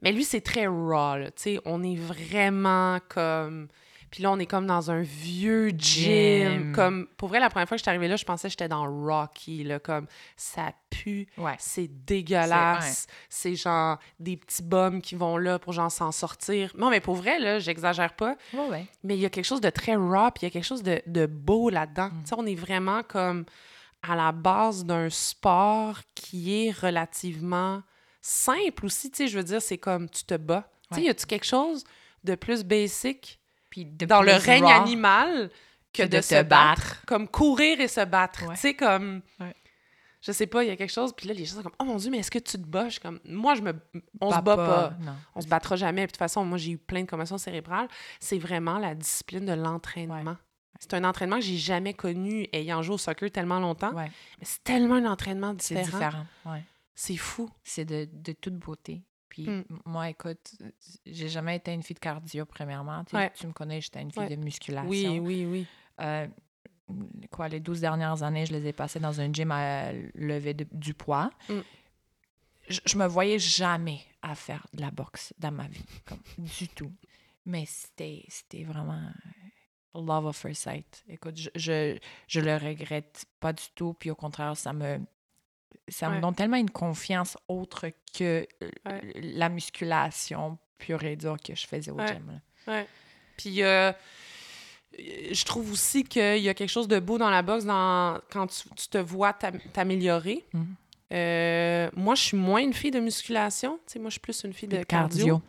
Mais lui, c'est très raw, là. Tu sais, on est vraiment comme... Puis là, on est comme dans un vieux gym. Gym. Comme, pour vrai, la première fois que je suis arrivée là, je pensais que j'étais dans Rocky, là. Comme, ça pue, Ouais. c'est dégueulasse. C'est genre des petits bums qui vont là pour genre s'en sortir. Non, mais pour vrai, là, j'exagère pas. Ouais. Mais il y a quelque chose de très raw, puis il y a quelque chose de, de beau là-dedans. Mm. Tu sais, on est vraiment comme à la base d'un sport qui est relativement simple aussi. Tu sais, je veux dire, c'est comme tu te bats. Tu sais, y a-tu quelque chose de plus basic Puis de dans le règne raw animal que, que de, de se battre. battre. Comme courir et se battre. Ouais. Tu sais, comme. Ouais. Je sais pas, il y a quelque chose. Puis là, les gens sont comme, oh mon Dieu, mais est-ce que tu te bats? Je suis comme, moi, je me. On se Bat pas. Non. On se battra jamais. Puis de toute façon, moi, j'ai eu plein de commotions cérébrales. C'est vraiment la discipline de l'entraînement. C'est un entraînement que j'ai jamais connu ayant joué au soccer tellement longtemps. Mais c'est tellement un entraînement C'est différent. différent. Ouais. C'est fou. C'est de, de toute beauté. Puis Mm. moi, écoute, j'ai jamais été une fille de cardio, premièrement. Tu, sais, Ouais. tu me connais, j'étais une fille Ouais. de musculation. Oui, oui, oui. Euh, quoi, les 12 dernières années, je les ai passées dans un gym à lever de- du poids. Mm. Je, je me voyais jamais à faire de la boxe dans ma vie, comme, du tout. Mais c'était c'était vraiment love of first sight. Écoute, je, je, je le regrette pas du tout, puis au contraire, ça me ça Ouais. me donne tellement une confiance autre que euh, Ouais. la musculation pure et dure que je faisais au Ouais. gym. là. Ouais. Puis euh, je trouve aussi qu'il y a quelque chose de beau dans la boxe dans, quand tu, tu te vois t'am- t'améliorer. Mhm. Euh, moi, je suis moins une fille de musculation. Tu sais, moi, je suis plus une fille de De cardio.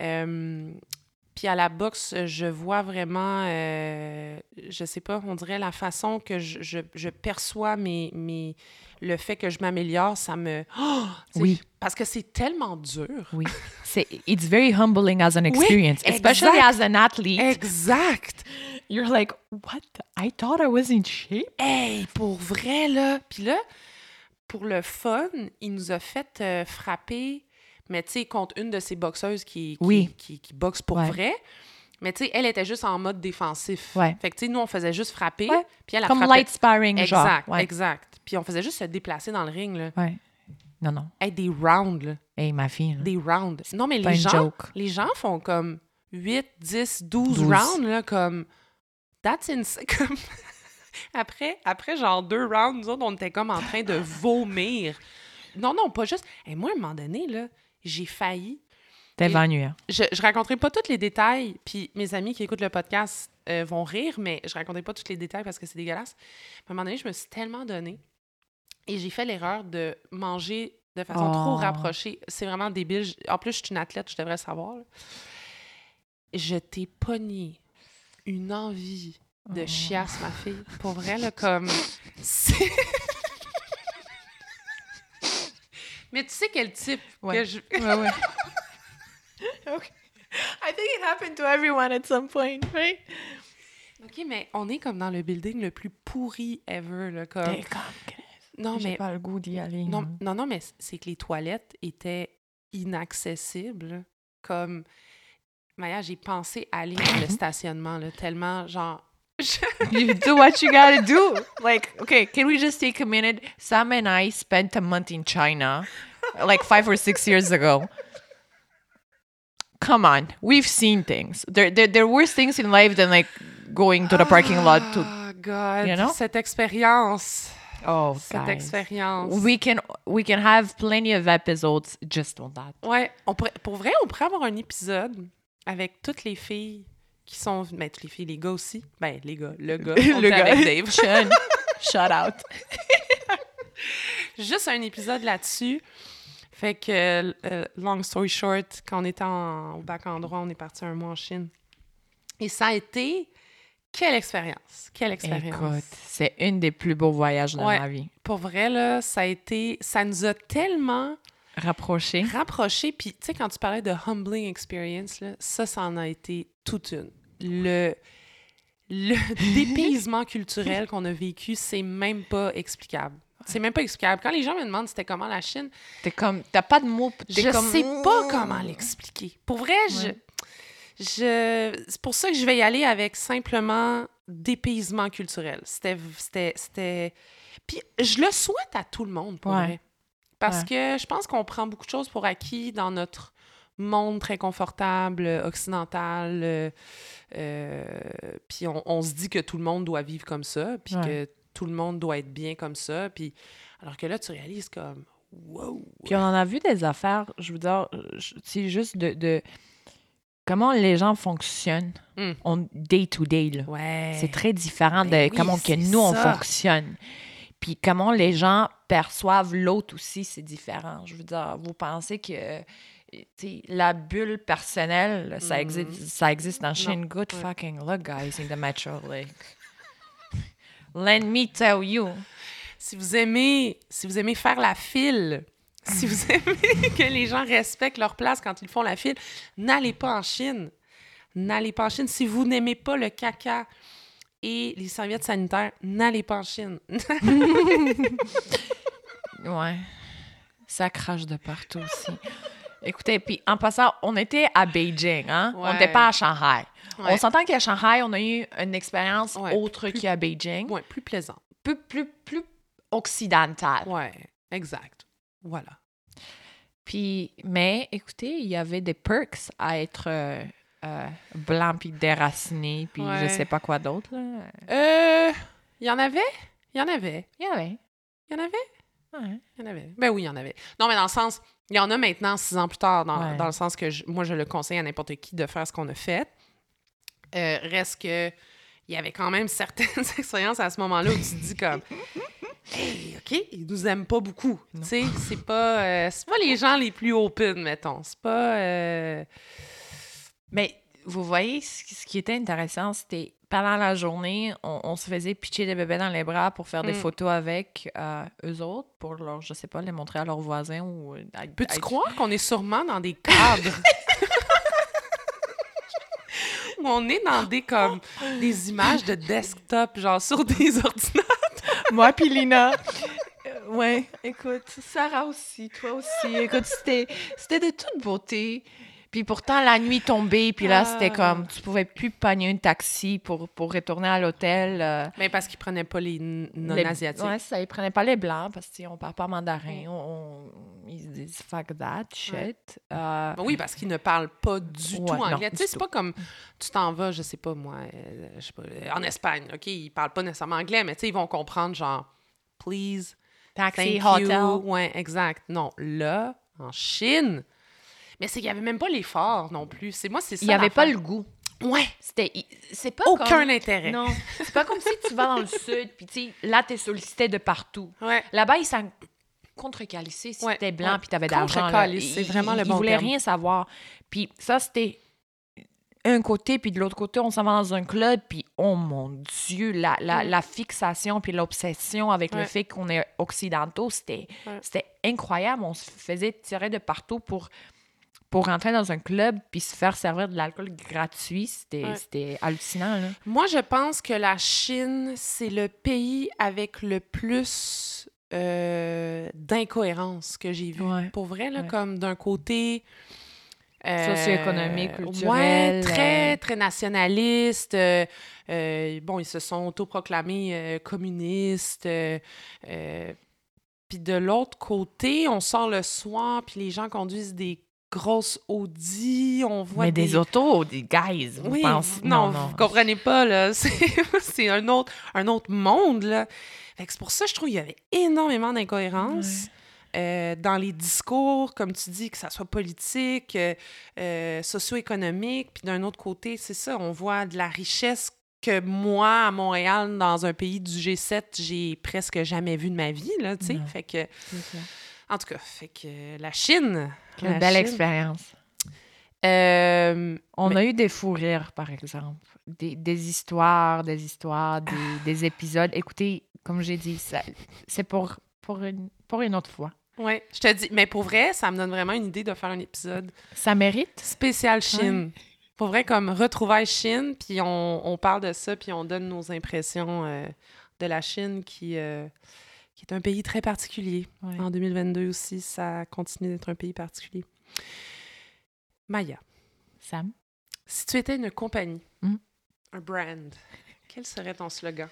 Euh, puis à la boxe, je vois vraiment, euh, je sais pas, on dirait la façon que je, je- je perçois mes, mes, le fait que je m'améliore, ça me... Oh! Oui. Parce que c'est tellement dur. Oui. C'est, it's very humbling as an experience, especially exact. as an athlete. Exact! You're like, what? I thought I was in shape? Hey, pour vrai, là. Puis là, pour le fun, il nous a fait euh, frapper, mais tu sais, contre une de ces boxeuses qui, qui, Oui. qui, qui boxe pour Ouais. vrai. Mais tu sais, elle était juste en mode défensif. Ouais. Fait que tu sais, nous, on faisait juste frapper. Puis elle a Comme frappé. light sparring, genre. Exact, Ouais. exact. Puis on faisait juste se déplacer dans le ring, là. Ouais. Non, non. Hey, des rounds, là. Hey, ma fille. là. Des rounds. Non, mais les gens, joke. les gens font comme 8, 10, 12, 12. rounds, là, comme... That's insane. Comme... après, après, genre deux rounds, nous autres, on était comme en train de vomir. Non, non, pas juste... Et moi, à un moment donné, là, j'ai failli... T'es hein. Je, je raconterai pas tous les détails, puis mes amis qui écoutent le podcast euh, vont rire, mais je raconterai pas tous les détails parce que c'est dégueulasse. À un moment donné, je me suis tellement donnée et j'ai fait l'erreur de manger de façon trop Oh. rapprochée. C'est vraiment débile. En plus, je suis une athlète, je devrais savoir. là. Je t'ai pogné une envie de Oh. chiasse, ma fille. Pour vrai, là, comme... c'est- Mais tu sais quel type Ouais. que je... Ouais, ouais. okay. I think it happened to everyone at some point, right? OK, mais on est comme dans le building le plus pourri ever, là, comme... Non, j'ai mais... pas le goût d'y aller. Non, non, non, mais c'est que les toilettes étaient inaccessibles. Comme... Maya, j'ai pensé aller dans le stationnement, là, tellement, genre... you do what you gotta do. Like, okay, can we just take a minute? Sam and I spent a month in China, like five or six years ago. Come on, we've seen things. There, there, there are worse things in life than like going to the parking lot to. Oh, God! You know? Cette expérience! Oh, Cette guys. expérience! We can, we can have plenty of episodes just on that. Ouais, on pour vrai, on pourrait avoir un épisode avec toutes les filles qui sont... Ben, toutes les filles, les gars aussi. Ben, les gars, le gars. on était avec Dave. Shout out. Juste un épisode là-dessus. Fait que, euh, long story short, quand on était en- au bac en droit, on est parti un mois en Chine. Et ça a été... Quelle expérience! Quelle expérience! Écoute, c'est une des plus beaux voyages de Ouais. ma vie. Pour vrai, là, ça a été... Ça nous a tellement Rapprocher. rapprocher. Puis, tu sais, quand tu parlais de humbling experience, là, ça, ça en a été toute une. Le, le dépaysement culturel qu'on a vécu, c'est même pas explicable. C'est même pas explicable. Quand les gens me demandent c'était comment la Chine, T'es comme, t'as pas de mots. je comme, sais pas comment l'expliquer. Pour vrai, je, je, c'est pour ça que je vais y aller avec simplement dépaysement culturel. C'était, c'était, c'était... Puis je le souhaite à tout le monde, pour Ouais. vrai. Parce Ouais. que je pense qu'on prend beaucoup de choses pour acquis dans notre monde très confortable, euh, occidental. euh, euh, puis on, on se dit que tout le monde doit vivre comme ça, puis Ouais. que tout le monde doit être bien comme ça. Puis alors que là, tu réalises comme... Wow! Puis on en a vu des affaires, je veux dire, c'est juste de, de comment les gens fonctionnent Mm. on day to day. là. Ouais. C'est très différent Ben de oui, comment que nous on fonctionne. Puis comment les gens perçoivent l'autre aussi, c'est différent. Je veux dire, vous pensez que la bulle personnelle, ça, Mhm. existe, ça existe dans Chine. Good Ouais. fucking luck, guys, in the Metro Lake. Let me tell you. Si vous aimez, si vous aimez faire la file, si vous aimez que les gens respectent leur place quand ils font la file, n'allez pas en Chine. N'allez pas en Chine. Si vous n'aimez pas le caca et les serviettes sanitaires, n'allez pas en Chine. Ouais. Ça crache de partout aussi. Écoutez, puis en passant, on était à Beijing, hein? On n'était pas à Shanghai. Ouais. On s'entend qu'à Shanghai, on a eu une expérience Ouais, autre qu'à Beijing. ouais, plus plaisant. Plus, plus, plus occidentale. Ouais, exact. Voilà. Puis, mais écoutez, il y avait des perks à être euh, euh, blanc puis déraciné, puis je sais pas quoi d'autre, là. Euh, il y en avait? Il y en avait. Il y avait. Il y en avait? Ouais. Il y en avait. Ben oui, il y en avait. Non, mais dans le sens, il y en a maintenant six ans plus tard, dans, Ouais. dans le sens que je- moi, je le conseille à n'importe qui de faire ce qu'on a fait. Euh, reste que il y avait quand même certaines expériences à ce moment-là où tu te dis comme Hey, OK, ils nous aiment pas beaucoup. Tu sais, c'est pas, euh, c'est pas les gens les plus open, mettons. C'est pas. euh, Mais vous voyez, ce qui était intéressant, c'était pendant la journée, on, on se faisait pitcher des bébés dans les bras pour faire des Mm. photos avec euh, eux autres, pour leur, je sais pas, les montrer à leurs voisins ou. euh, à- Peux-tu à- croire qu'on est sûrement dans des cadres? Où on est dans des comme des images de desktop, genre sur des ordinateurs? Moi puis Lina. Euh, ouais, écoute, Sarah aussi, toi aussi. Écoute, c'était, c'était de toute beauté. Puis pourtant, la nuit tombée, puis là, c'était Ah. comme, tu pouvais plus pogner un taxi pour, pour retourner à l'hôtel. euh, Mais parce qu'ils prenaient pas les non-asiatiques. Ouais, ça, ils prenaient pas les blancs parce qu'on parle pas mandarin. On, on- ils se disent fuck that shit. Ouais. Euh, Ben oui, parce qu'ils ne parlent pas du Ouais, tout anglais. Tu sais, c'est pas comme tu t'en vas, je sais pas moi, euh, je sais pas, en Espagne, OK? Ils parlent pas nécessairement anglais, mais tu sais, ils vont comprendre genre, please, taxi, thank hotel. you. Ouais, exact. Non, là, en Chine, mais c'est qu'il y avait même pas l'effort non plus. C'est moi, c'est ça. Il y avait pas le goût. Ouais, C'était, c'est pas aucun comme... intérêt. Non, c'est pas comme si tu vas dans le sud, puis tu sais, là, t'es sollicité de partout. Ouais. Là-bas, ils s'en contre-calissaient si Ouais, blanc puis t'avais d'argent. c'est Ils- vraiment le ils bon voulaient terme. rien savoir. Puis ça, c'était un côté, puis de l'autre côté, on s'en va dans un club, puis oh mon Dieu, la, la, Mm. la fixation puis l'obsession avec le fait qu'on est occidentaux, c'était Ouais. c'était incroyable. On se faisait tirer de partout pour pour rentrer dans un club puis se faire servir de l'alcool gratuit, c'était Ouais. c'était hallucinant. Là. Moi, je pense que la Chine, c'est le pays avec le plus euh, d'incohérence que j'ai vu. Ouais. Pour vrai, là, Ouais. comme d'un côté... euh, Socio-économique, Ouais, culturel, très, euh. très nationaliste. euh, euh, bon, ils se sont autoproclamés communistes. puis de l'autre côté, on sort le soir, puis les gens conduisent des grosses Audi, on voit Mais des, autos, des guys, vous oui, pensez? non, vous comprenez pas, là. C'est un autre, un autre monde, là. Fait que c'est pour ça que je trouve qu'il y avait énormément d'incohérences euh, dans les discours, comme tu dis, que ça soit politique, euh, euh, socio-économique. Puis d'un autre côté, c'est ça, on voit de la richesse que moi, à Montréal, dans un pays du G7, j'ai presque jamais vu de ma vie, là, tu sais. Fait que, en tout cas, fait que la Chine... Quelle belle expérience. euh, On Mais- a eu des fous rires, par exemple. Des, des histoires, des histoires, des, des épisodes. Écoutez, comme j'ai dit, c'est pour, pour, une, pour une autre fois. Ouais, je te dis, mais pour vrai, ça me donne vraiment une idée de faire un épisode Ça mérite. spécial Chine. Pour vrai, comme retrouvailles Chine, puis on, on parle de ça, puis on donne nos impressions euh, de la Chine qui, euh, qui est un pays très particulier. Ouais. En 2022 aussi, ça continue d'être un pays particulier. Maya, Sam? si tu étais une compagnie, Mm. un brand, quel serait ton slogan?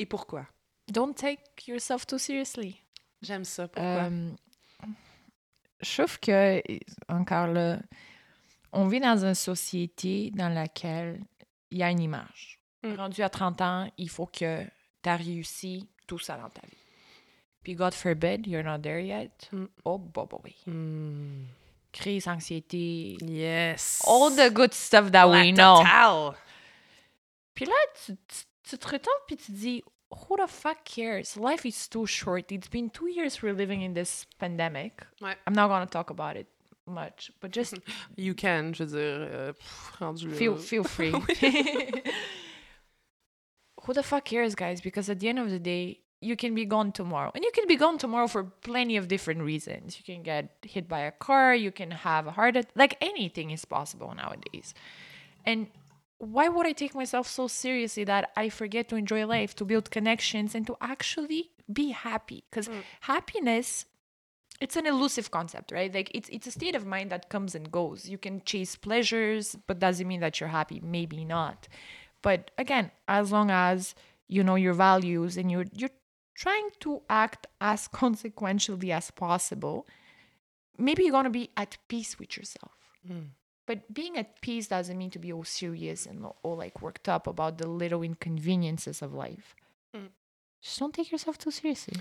Et pourquoi? Don't take yourself too seriously. J'aime ça. Pourquoi? Euh, je trouve que, encore là, on vit dans une société dans laquelle il y a une image. Mm. Rendu à 30 ans, il faut que tu as réussi tout ça dans ta vie. Puis, God forbid, you're not there yet. Mm. Oh, boy. Hmm. Crise, anxiété, Yes. all the good stuff that La we know. totale. Puis là, tu, tu, tu te retournes puis tu dis, who the fuck cares? Life is too short. It's been two years we're living in this pandemic. Ouais. I'm not going to talk about it much, but just You can, je veux dire, euh, pff, rendu feel, feel free. who the fuck cares, guys? Because at the end of the day, you can be gone tomorrow. And you can be gone tomorrow for plenty of different reasons. You can get hit by a car, you can have a heart attack. Like anything is possible nowadays. And why would I take myself so seriously that I forget to enjoy life, to build connections, and to actually be happy? Because mm. happiness, it's an elusive concept, right? Like it's it's a state of mind that comes and goes. You can chase pleasures, but doesn't mean that you're happy. Maybe not. But again, as long as you know your values and you're you're trying to act as consequentially as possible, maybe you're gonna be at peace with yourself. Mm. But being at peace doesn't mean to be all serious and all like worked up about the little inconveniences of life. Mm. Just don't take yourself too seriously.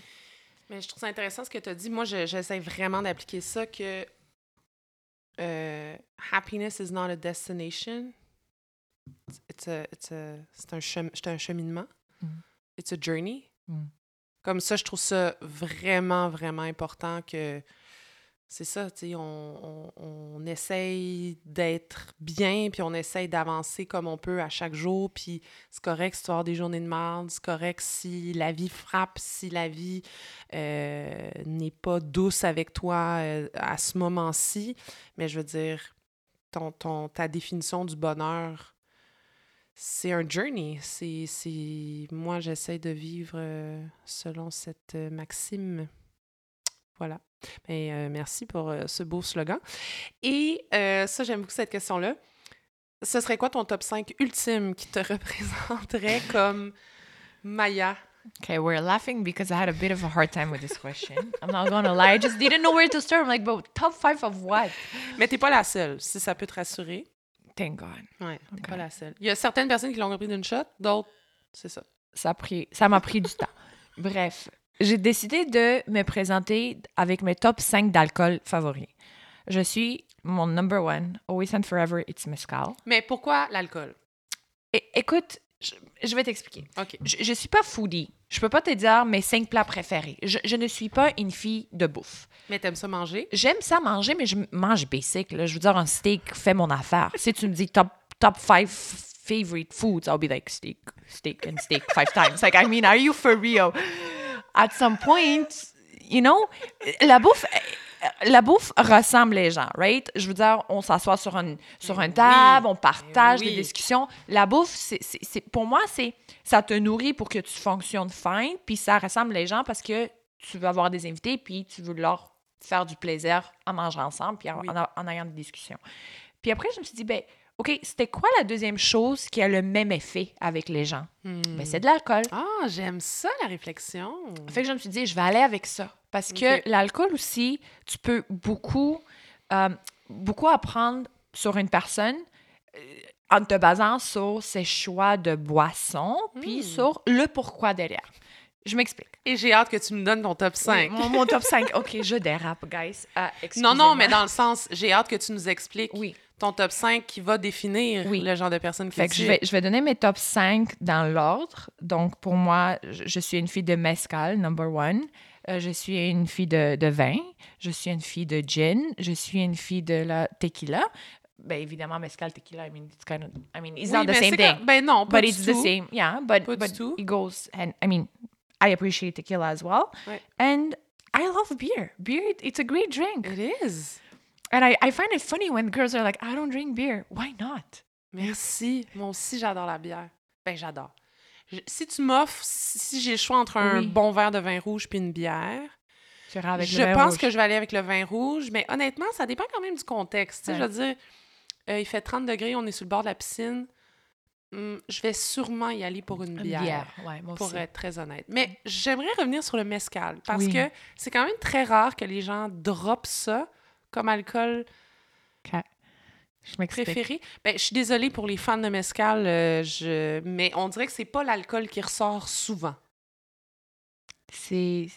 Mais je trouve ça intéressant ce que tu as dit. Moi, je- vraiment d'appliquer ça que euh, happiness is not a destination. It's a, it's a, c'est un, chem- un cheminement. Mm. It's a journey. Mm. Comme ça, je trouve ça vraiment, vraiment important que c'est ça, tu sais, on, on, essaye d'être bien, puis on essaye d'avancer comme on peut à chaque jour, puis c'est correct si tu avoir des journées de merde, c'est correct si la vie frappe, si la vie euh, n'est pas douce avec toi euh, à ce moment-ci, mais je veux dire, ton, ta définition du bonheur, c'est un journey. C'est. Moi, j'essaie de vivre euh, selon cette euh, maxime. Voilà. Mais, euh, merci pour euh, ce beau slogan. Et euh, ça, j'aime beaucoup cette question-là. Ce serait quoi ton top 5 ultime qui te représenterait comme Maya? Okay, we're laughing because I had a bit of a hard time with this question. I'm not gonna lie, I just didn't know where to start. I'm like, but top five of what? Mais t'es pas la seule, si ça peut te rassurer. Thank God. Ouais, t'es Ok. pas la seule. Il y a certaines personnes qui l'ont repris d'une shot, d'autres, c'est ça. Ça a pris, ça m'a pris du temps. Bref, j'ai décidé de me présenter avec mes top 5 d'alcool favoris. Je suis mon number one, always and forever, it's mezcal. Mais pourquoi l'alcool? Écoute, je, je vais t'expliquer. OK. Je, je suis pas foodie. Je peux pas te dire mes cinq plats préférés. Je, je ne suis pas une fille de bouffe. Mais t'aimes ça manger? J'aime ça manger, mais je mange basic. Là. Je veux dire, un steak fait mon affaire. si tu me dis top, top five favorite foods, I'll be like steak, steak, and steak five times. Like, I mean, are you for real? At some point, you know, la bouffe, la bouffe ressemble les gens, right? Je veux dire, on s'assoit sur une, sur une table, on partage oui. des discussions. La bouffe, c'est, c'est- c'est- pour moi, c'est ça te nourrit pour que tu fonctionnes fine, puis ça ressemble les gens parce que tu veux avoir des invités, puis tu veux leur faire du plaisir en mangeant ensemble, puis en, Oui. en- en ayant des discussions. Puis après, je me suis dit, ben, OK, c'était quoi la deuxième chose qui a le même effet avec les gens? Ben, c'est de l'alcool. Ah, j'aime ça, la réflexion. Fait que je me suis dit, je vais aller avec ça. Parce que l'alcool aussi, tu peux beaucoup, euh, beaucoup apprendre sur une personne euh, en te basant sur ses choix de boissons, puis Hmm. sur le pourquoi derrière. Je m'explique. Et j'ai hâte que tu me donnes ton top 5. Oui, mon, mon top 5. OK, je dérape, guys. Ah, non, non, mais dans le sens, j'ai hâte que tu nous expliques Oui. Ton top 5 qui va définir Oui. le genre de personne que Fait que je vais, je vais donner mes top 5 dans l'ordre. Donc, pour moi, je, je suis une fille de mezcal, number one. Euh, je suis une fille de, de vin. Je suis une fille de gin. Je suis une fille de la tequila. Ben, évidemment, mezcal, tequila, I mean, it's kind of, I mean, it's Oui, not the same thing. Ben non, pas but du it's tout. the same. Yeah, but, Pas but it goes, and I mean, I appreciate tequila as well. Ouais. And I love beer. Beer, it- it's a great drink. It is. And I, I find it funny when girls are like, I don't drink beer. Why not? Merci. Moi aussi, j'adore la bière. Ben, j'adore. Je- Si tu m'offres, si j'ai le choix entre un Oui. bon verre de vin rouge puis une bière, avec je pense rouge. que je vais aller avec le vin rouge, mais honnêtement, ça dépend quand même du contexte. Ouais. Je veux dire, euh, il fait 30 degrés, on est sur le bord de la piscine. Hum, je vais sûrement y aller pour une Une bière. bière. Ouais, moi Pour aussi. être très honnête. Mais j'aimerais revenir sur le mezcal parce Oui. que c'est quand même très rare que les gens droppent ça comme alcool Je préféré. Ben, je suis désolée pour les fans de mezcal, euh, je... mais on dirait que c'est pas l'alcool qui ressort souvent. C'est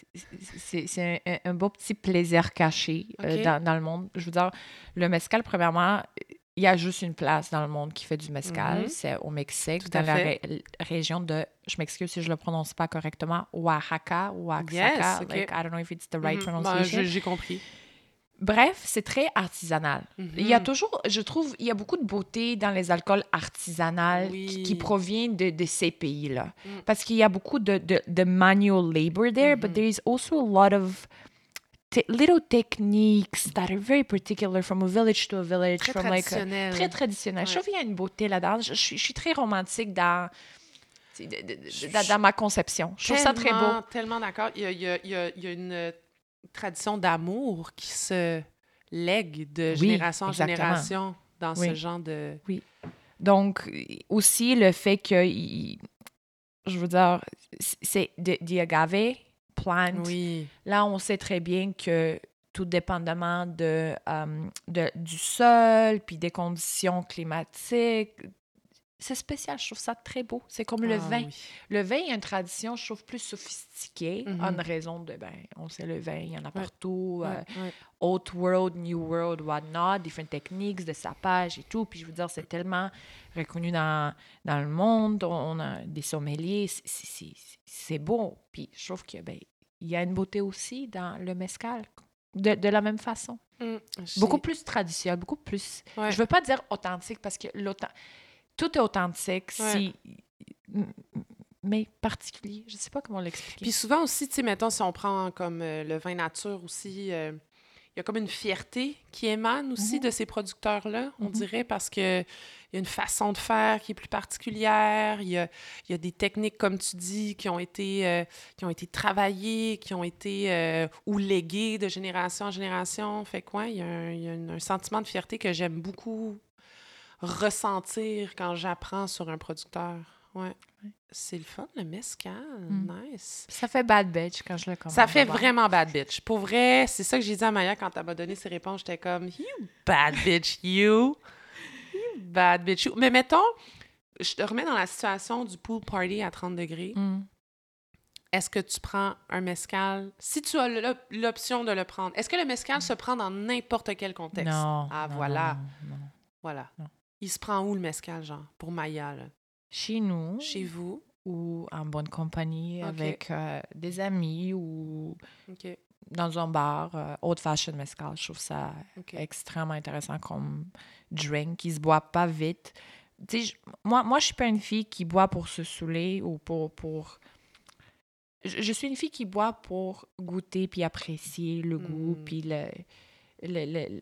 un, un beau petit plaisir caché euh, dans, dans le monde. Je veux dire, le mezcal, premièrement, il y a juste une place dans le monde qui fait du mezcal. Mhm. C'est au Mexique, dans la ré- région de, je m'excuse si je le prononce pas correctement, Oaxaca, Oaxaca. Yes, ok. like, I don't know if it's the right. Ben, pronunciation. je- J'ai compris. Bref, c'est très artisanal. Il y a Mhm. toujours, je trouve, il y a beaucoup de beauté dans les alcools artisanaux qui, Oui. qui proviennent de, de ces pays-là. Mm. Parce qu'il y a beaucoup de, de, de manual labor there, but Mhm. there is also a lot of little techniques that are very particular from a village to a village. Très from like a- traditionnel. très traditionnel. Je trouve qu'il y a une beauté là-dedans. Je, je suis, je suis très romantique dans, tu sais, de- de- de- dans, ma conception. Je trouve ça très beau. Tellement, d'accord. Il y a, il y a- il y a- il y a une tradition d'amour qui se lègue de Oui, génération en génération dans ce Oui. genre de... Donc, aussi le fait que, je veux dire, c'est de, the agave plant. Oui. Là, on sait très bien que tout dépendamment de, euh, de- du sol, puis des conditions climatiques, c'est spécial. Je trouve ça très beau. C'est comme le Ah vin. oui. Le vin est une tradition, je trouve, plus sophistiquée Mhm. en raison de, ben, on sait le vin, il y en a partout. euh, Ouais. Old World, New World, whatnot, différentes techniques de sapage et tout. Puis je veux dire, c'est tellement reconnu dans, dans le monde. On, on a des sommeliers, c'est- beau. Puis je trouve qu'il ben, il y a une beauté aussi dans le mescal, de, de la même façon. Hum, Beaucoup plus traditionnel, beaucoup plus... Je veux pas dire authentique parce que l'authent- tout est authentique Ouais. si... Mais particulier, je sais pas comment l'expliquer. Puis souvent aussi, tu sais, mettons, si on prend comme euh, le vin nature aussi, euh, il y a comme une fierté qui émane aussi Mhm. de ces producteurs-là, on Mhm. dirait, parce que il y a une façon de faire qui est plus particulière, il y a, il y a des techniques, comme tu dis, qui ont été, euh, qui ont été travaillées, qui ont été euh, ou léguées de génération en génération. Fait quoi, il y a, un, il y a une- un sentiment de fierté que j'aime beaucoup ressentir quand j'apprends sur un producteur. Ouais. C'est le fun, le mescal. Mm. Nice. Ça fait bad bitch quand je le commande. Ça fait vraiment bad bitch. Pour vrai, c'est ça que j'ai dit à Maya quand elle m'a donné ses réponses. J'étais comme, you bad bitch, you. You bad bitch, you. Mais mettons, je te remets dans la situation du pool party à 30 degrés. Mm. Est-ce que tu prends un mescal? Si tu as l'op- l'option de le prendre, est-ce que le mescal se prend dans n'importe quel contexte? Non. Ah, non, voilà. non, non. Voilà. Il se prend où le mescal, genre, pour Maya, là? Chez nous. Chez vous? Ou en bonne compagnie avec euh, des amis ou dans un bar, euh, old fashioned mezcal. Je trouve ça extrêmement intéressant comme drink qui se boit pas vite. Moi, moi, je suis pas une fille qui boit pour se saouler ou pour. pour... Je, je suis une fille qui boit pour goûter puis apprécier le goût Mm. puis le, le- le-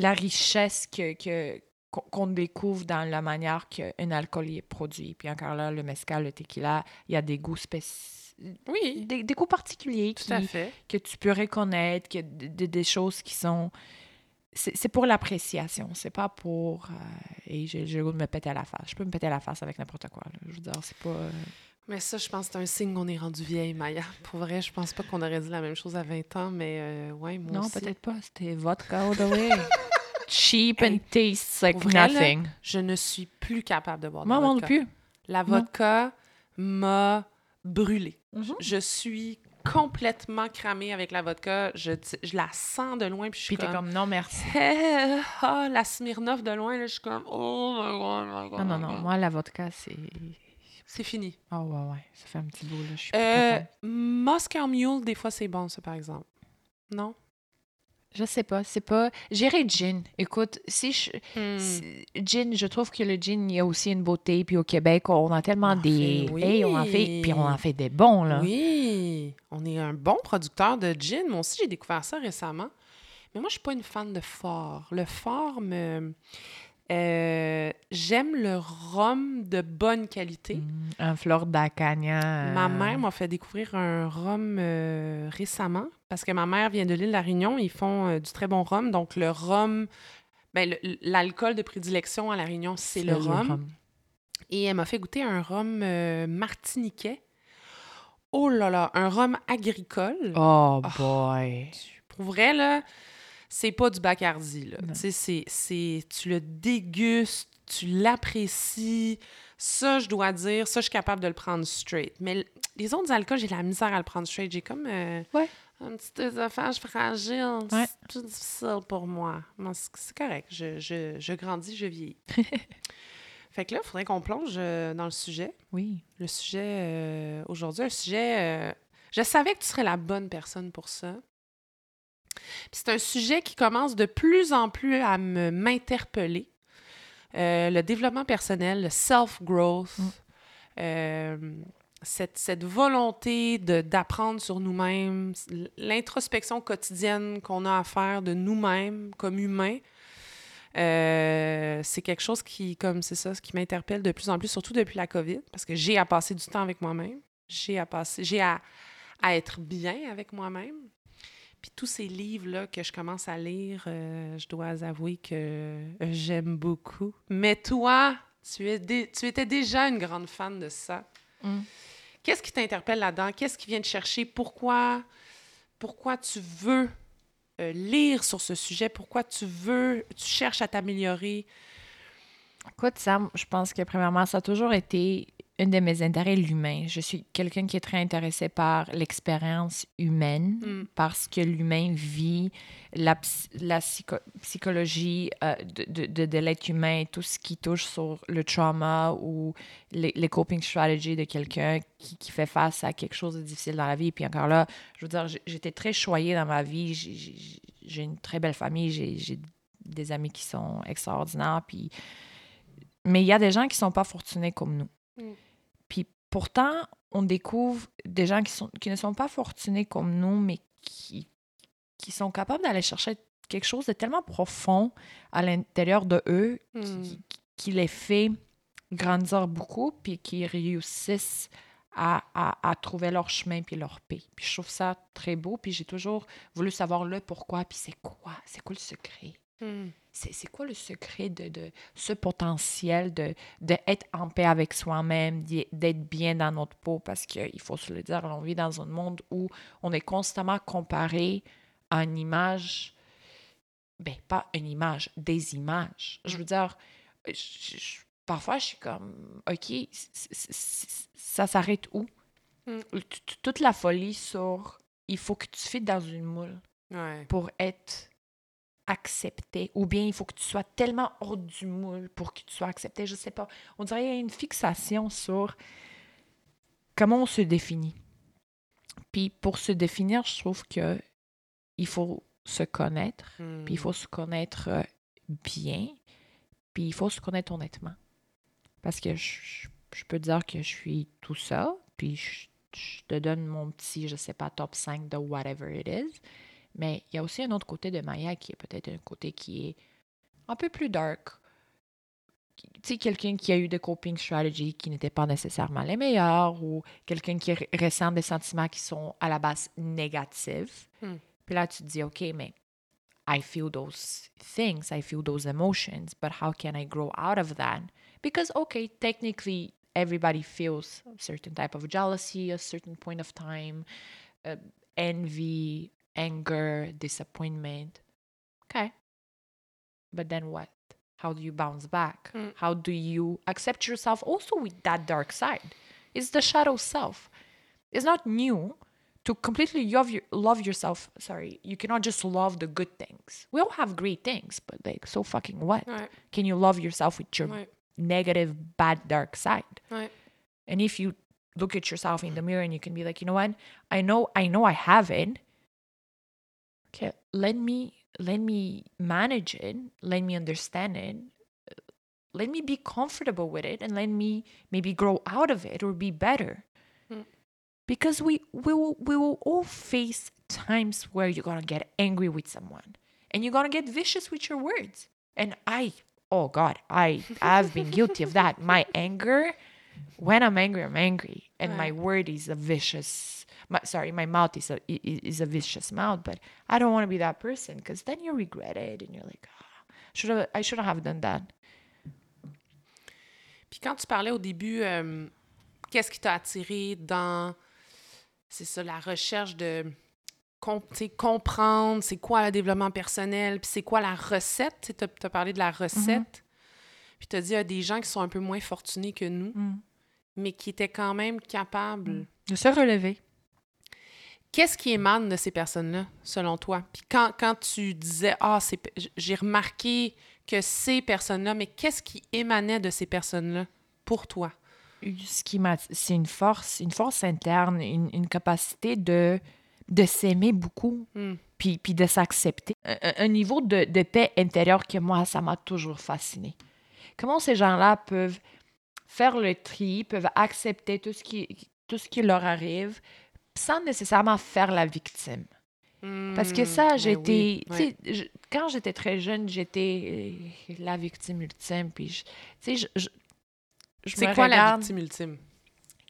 la richesse que, que, qu'on découvre dans la manière qu'un alcool est produit. Puis encore là, le mezcal, le tequila, il y a des goûts spécifiques. Oui, Des, des goûts particuliers tout qui, à fait. que tu peux reconnaître, que d- d- des choses qui sont. C'est c'est pour l'appréciation, c'est pas pour. euh, et j'ai le goût de me péter à la face. Je peux me péter à la face avec n'importe quoi. là. Je veux dire, c'est pas. euh, Mais ça, je pense que c'est un signe qu'on est rendu vieille, Maya. Pour vrai, je pense pas qu'on aurait dit la même chose à 20 ans, mais euh, ouais, moi Non, peut-être pas. C'était vodka all the way. Cheap and Hey, tastes like là, nothing. Je ne suis plus capable de boire de Moi, la non vodka. plus. La Non. vodka m'a brûlée. Mhm. Je suis complètement cramée avec la vodka. Je, je la sens de loin, puis je suis Puis t'es comme... comme, non, merci. Eh, ah, la Smirnoff de loin, là, je suis comme... Oh my God, my God, Non, non, my non. Moi, la vodka, c'est. C'est fini. Oh, ouais, ouais. Ça fait un petit bout, là. Je suis Euh. Moscow Mule, des fois, c'est bon, ça, par exemple. Non? Je sais pas, c'est pas. J'irais gin. Écoute, si je. Hmm. si- je trouve que le gin, il y a aussi une beauté. Puis au Québec, on a tellement en des. fait, oui. Hey, on en fait. Puis on en fait des bons, là. Oui, on est un bon producteur de gin. Moi aussi, j'ai découvert ça récemment. Mais moi, je suis pas une fan de fort. Le fort me... euh, J'aime le rhum de bonne qualité. Mm, Un fleur d'acania. Ma mère m'a fait découvrir un rhum euh, récemment parce que ma mère vient de l'île de la Réunion. Ils font euh, du très bon rhum. Donc, le rhum, ben, l'alcool de prédilection à la Réunion, c'est le rhum. Et elle m'a fait goûter un rhum euh, martiniquais. Oh là là, un rhum agricole. Oh Ah. boy. Pour vrai, là, c'est pas du Bacardi, là. Tu sais, c'est- c'est... Tu le dégustes, tu l'apprécies. Ça, je dois dire, ça, je suis capable de le prendre straight. Mais les autres alcools, j'ai la misère à le prendre straight. J'ai comme... euh, Ouais. Un petit œsophage fragile. Ouais. C'est plus difficile pour moi. C'est correct. Je, je, je grandis, je vieillis. fait que là, il faudrait qu'on plonge euh, dans le sujet. Oui. Le sujet euh, aujourd'hui, un sujet. euh, je savais que tu serais la bonne personne pour ça. C'est un sujet qui commence de plus en plus à m'interpeller. Euh, le développement personnel, le self-growth, Mm. euh, cette, cette volonté d'apprendre sur nous-mêmes, l'introspection quotidienne qu'on a à faire de nous-mêmes comme humains. Euh, c'est quelque chose qui, comme c'est ça, ce qui m'interpelle de plus en plus, surtout depuis la COVID, parce que j'ai à passer du temps avec moi-même, j'ai à passer, j'ai à, à être bien avec moi-même. Puis tous ces livres-là que je commence à lire, euh, je dois avouer que j'aime beaucoup. Mais toi, tu, es dé- tu étais déjà une grande fan de ça. Mm. Qu'est-ce qui t'interpelle là-dedans? Qu'est-ce qui vient te chercher? Pourquoi, pourquoi tu veux euh, lire sur ce sujet? Pourquoi tu veux, tu cherches à t'améliorer? Écoute, Sam, je pense que premièrement, ça a toujours été un de mes intérêts, l'humain. Je suis quelqu'un qui est très intéressé par l'expérience humaine Mm. parce que l'humain vit la, la psycho- psychologie euh, de, de, l'être humain, tout ce qui touche sur le trauma ou les, les coping strategies de quelqu'un qui, qui fait face à quelque chose de difficile dans la vie. Puis encore là, je veux dire, j'étais très choyée dans ma vie. J'ai- une très belle famille. J'ai des amis qui sont extraordinaires. Puis mais il y a des gens qui sont pas fortunés comme nous. Mm. Pourtant, on découvre des gens qui, sont, qui ne sont pas fortunés comme nous, mais qui, qui sont capables d'aller chercher quelque chose de tellement profond à l'intérieur de eux qui, Mm. qui- qui les fait grandir beaucoup, puis qui réussissent à, à- à trouver leur chemin puis leur paix. Puis je trouve ça très beau, puis j'ai toujours voulu savoir le pourquoi, puis c'est quoi, c'est quoi le secret? Mm. c'est quoi le secret de, de ce potentiel de d'être en paix avec soi-même, d'être bien dans notre peau? Parce qu'il faut se le dire, on vit dans un monde où on est constamment comparé à une image, ben pas une image, des images. Je veux dire, je- je- parfois je suis comme, OK, ça s'arrête où? Mm. T- Toute la folie sur il faut que tu fites dans une moule Ouais. pour être accepté ou bien il faut que tu sois tellement hors du moule pour que tu sois accepté. Je sais pas. On dirait qu'il y a une fixation sur comment on se définit. Puis pour se définir, je trouve que il faut se connaître, Mm. puis il faut se connaître euh, bien, puis il faut se connaître honnêtement. Parce que je, je- je peux dire que je suis tout ça, puis je, je te donne mon petit, je sais pas, top 5 de whatever it is. Mais il y a aussi un autre côté de Maya qui est peut-être un côté qui est un peu plus dark. Tu sais, quelqu'un qui a eu des coping strategies qui n'étaient pas nécessairement les meilleurs ou quelqu'un qui re- ressent des sentiments qui sont à la base négatifs. Hmm. Puis là, tu te dis, OK, mais I feel those things, I feel those emotions, but how can I grow out of that? Because, okay, technically, everybody feels a certain type of jealousy, a certain point of time, uh, envy, anger, disappointment. Okay. But then what? How do you bounce back? Mm. How do you accept yourself also with that dark side? It's the shadow self. It's not new to completely love, your, love yourself. Sorry, you cannot just love the good things. We all have great things, but like, so fucking what? Ouais. Can you love yourself with your Ouais. negative, bad, dark side? Right. And if you look at yourself in the mirror and you can be like, you know what? I know, I know I have it. Okay, let me let me manage it, let me understand it, let me be comfortable with it, and let me maybe grow out of it or be better. Mm. Because we, we, will, we will all face times where you're gonna get angry with someone and you're gonna get vicious with your words. And I, oh God, I i've been guilty of that. My anger, when I'm angry, I'm angry, and my word is a vicious. My, sorry, my mouth is a i- i- is a vicious mouth, but I don't want to be that person because then you regret it and you're like, ah, should have I shouldn't have done that. Puis quand tu parlais au début, euh, qu'est-ce qui t'a attiré dans, c'est ça, la recherche de com- comprendre c'est quoi le développement personnel, puis c'est quoi la recette. Tu as, parlé de la recette. Puis tu as dit, il y a des gens qui sont un peu moins fortunés que nous, mais qui étaient quand même capables. De se relever. Qu'est-ce qui émane de ces personnes-là, selon toi? Puis quand, quand tu disais, ah, c'est- j'ai remarqué que ces personnes-là, mais qu'est-ce qui émanait de ces personnes-là pour toi? ce qui m'a c'est une force une force interne une, une capacité de de s'aimer beaucoup Hmm. puis, puis de s'accepter un, un- un niveau de, de paix intérieure que moi ça m'a toujours fasciné comment ces gens-là peuvent faire le tri peuvent accepter tout ce qui tout ce qui leur arrive sans nécessairement faire la victime parce que Hmm, ça j'étais oui, quand j'étais très jeune j'étais euh, la victime ultime puis je- tu sais je, je, je C'est quoi la victime ultime?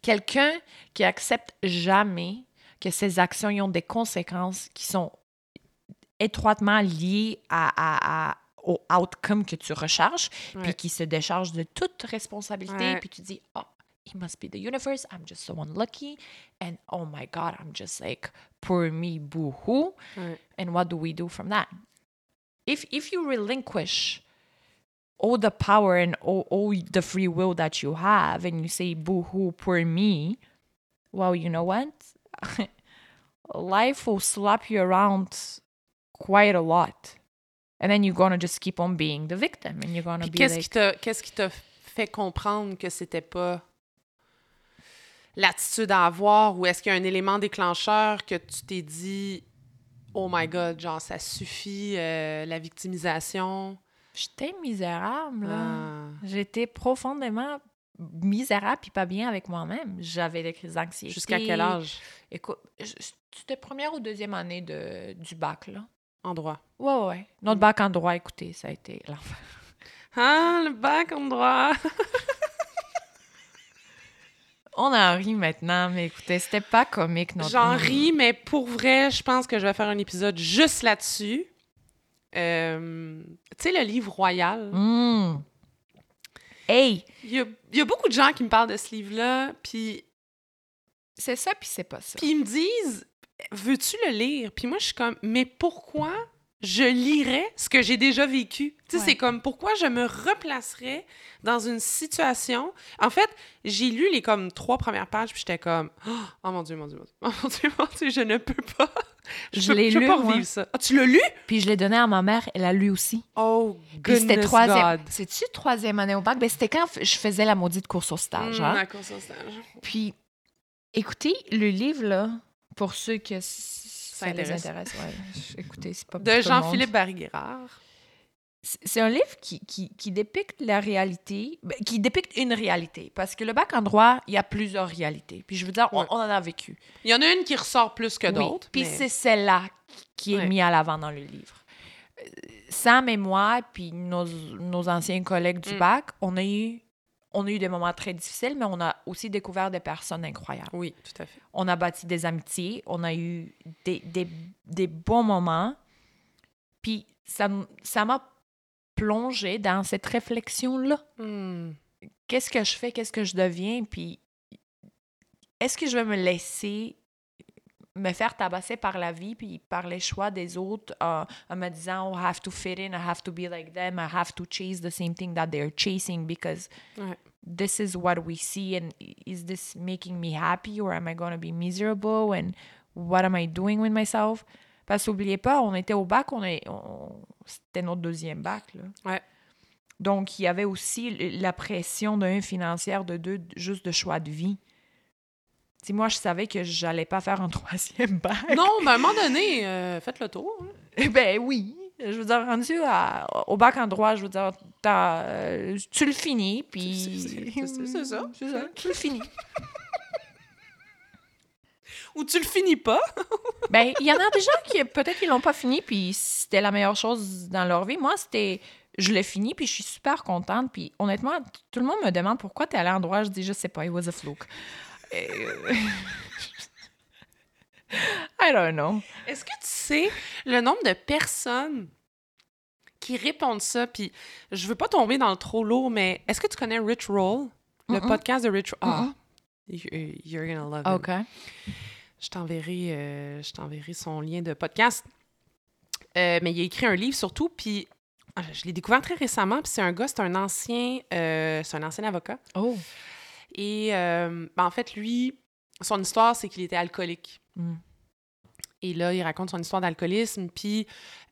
Quelqu'un qui accepte jamais que ses actions y ont des conséquences qui sont étroitement liées à, à- à- au outcome que tu recherches, Ouais. puis qui se décharge de toute responsabilité, Ouais. puis tu dis, oh, it must be the universe, I'm just so unlucky, and oh my God, I'm just like, poor me, boo-hoo. Ouais. And what do we do from that? If if you relinquish all the power and all, all the free will that you have and you say boo hoo poor me, well, you know what? Life will slap you around quite a lot. And then you're gonna just keep on being the victim and you're gonna Puis be qu'est-ce like qui qu'est-ce qui t'a fait comprendre que c'était pas l'attitude à avoir ou est-ce qu'il y a un élément déclencheur que tu t'es dit oh my god genre ça suffit euh, la victimisation? J'étais misérable. là. Ah. J'étais profondément misérable puis pas bien avec moi-même. J'avais des crises d'anxiété. jusqu'à quel âge? Écoute, c'était première ou deuxième année de, du bac, là. endroit Ouais, ouais, ouais. Notre bac en droit, écoutez, ça a été l'enfer. ah le bac endroit On en rit maintenant, mais écoutez, c'était pas comique, notre... J'en ris, mais pour vrai, je pense que je vais faire un épisode juste là-dessus. Euh, tu sais, le livre Royal. Mm. Hey! Il y, a, il y a beaucoup de gens qui me parlent de ce livre-là, puis C'est ça, puis c'est pas ça. Puis ils me disent Veux-tu le lire? Puis moi, je suis comme Mais pourquoi je lirais ce que j'ai déjà vécu Tu sais, Ouais. c'est comme pourquoi je me replacerais dans une situation? En fait, j'ai lu les comme trois premières pages, puis j'étais comme Oh mon Dieu, mon Dieu, mon Dieu, oh mon Dieu, mon Dieu, je ne peux pas. Je l'ai je peux lu, pas moi. revivre ça. Ah, tu l'as lu? Puis je l'ai donné à ma mère, elle a lu aussi. Oh, Puis c'était goodness troisième. God. C'est-tu troisième année au bac? Ben, c'était quand je faisais la maudite course au stage. Mm, hein. d'accord, ça, stage. Puis, écoutez, le livre, là, pour ceux que ça, intéresse. intéresse, ouais. Écoutez, c'est pas De. Jean-Philippe Barry-Guérard. C'est un livre qui, qui, qui dépicte la réalité, ben, qui dépicte une réalité. Parce que le bac en droit, il y a plusieurs réalités. Puis je veux dire, on, Ouais. on en a vécu. Il y en a une qui ressort plus que Oui. d'autres. Puis mais- c'est celle-là qui est Ouais. mise à l'avant dans le livre. Euh, Sam et moi, puis nos, nos anciens collègues du Mm. bac, on a, eu, on a eu des moments très difficiles, mais on a aussi découvert des personnes incroyables. Oui, tout à fait. On a bâti des amitiés, on a eu des, des, des bons moments. Puis ça m'a plongé dans cette réflexion-là. Hmm. Qu'est-ce que je fais? Qu'est-ce que je deviens? Puis est-ce que je vais me laisser me faire tabasser par la vie puis par les choix des autres euh, en me disant oh, I have to fit in, I have to be like them, I have to chase the same thing that they're chasing because Ouais. this is what we see and is this making me happy or am I going to be miserable and what am I doing with myself? Parce qu'oubliez pas, on était au bac, on est, on- c'était notre deuxième bac. Là. Ouais. Donc, il y avait aussi la pression d'un financière, de deux, juste de choix de vie. Si moi, je savais que j'allais pas faire un troisième bac. Non, mais à un moment donné, euh, faites le tour. hein. Eh ben oui. Je veux dire, rendu à- au bac en droit, je veux dire, euh, tu le finis, puis... C'est- ça. C'est ça, tu le finis. Ou tu le finis pas. Ben, il y en a des gens qui, peut-être, ils l'ont pas fini, puis c'était la meilleure chose dans leur vie. Moi, c'était... Je l'ai fini, puis je suis super contente. Puis honnêtement, tout le monde me demande pourquoi tu es allée en droit. Je dis, je sais pas, it was a fluke. Euh, I don't know. Est-ce que tu sais le nombre de personnes qui répondent ça? Puis je veux pas tomber dans le trop lourd, mais est-ce que tu connais Rich Roll? Le podcast de Rich Roll? Ah, you- you're gonna love him. OK. Je t'enverrai, euh, je t'enverrai son lien de podcast. Euh, mais il a écrit un livre surtout, puis ah, je l'ai découvert très récemment. Puis c'est un gars, c'est un ancien, euh, c'est un ancien avocat. Oh. Et euh, ben, en fait, lui, son histoire, c'est qu'il était alcoolique. Mm. Et là, il raconte son histoire d'alcoolisme. Puis,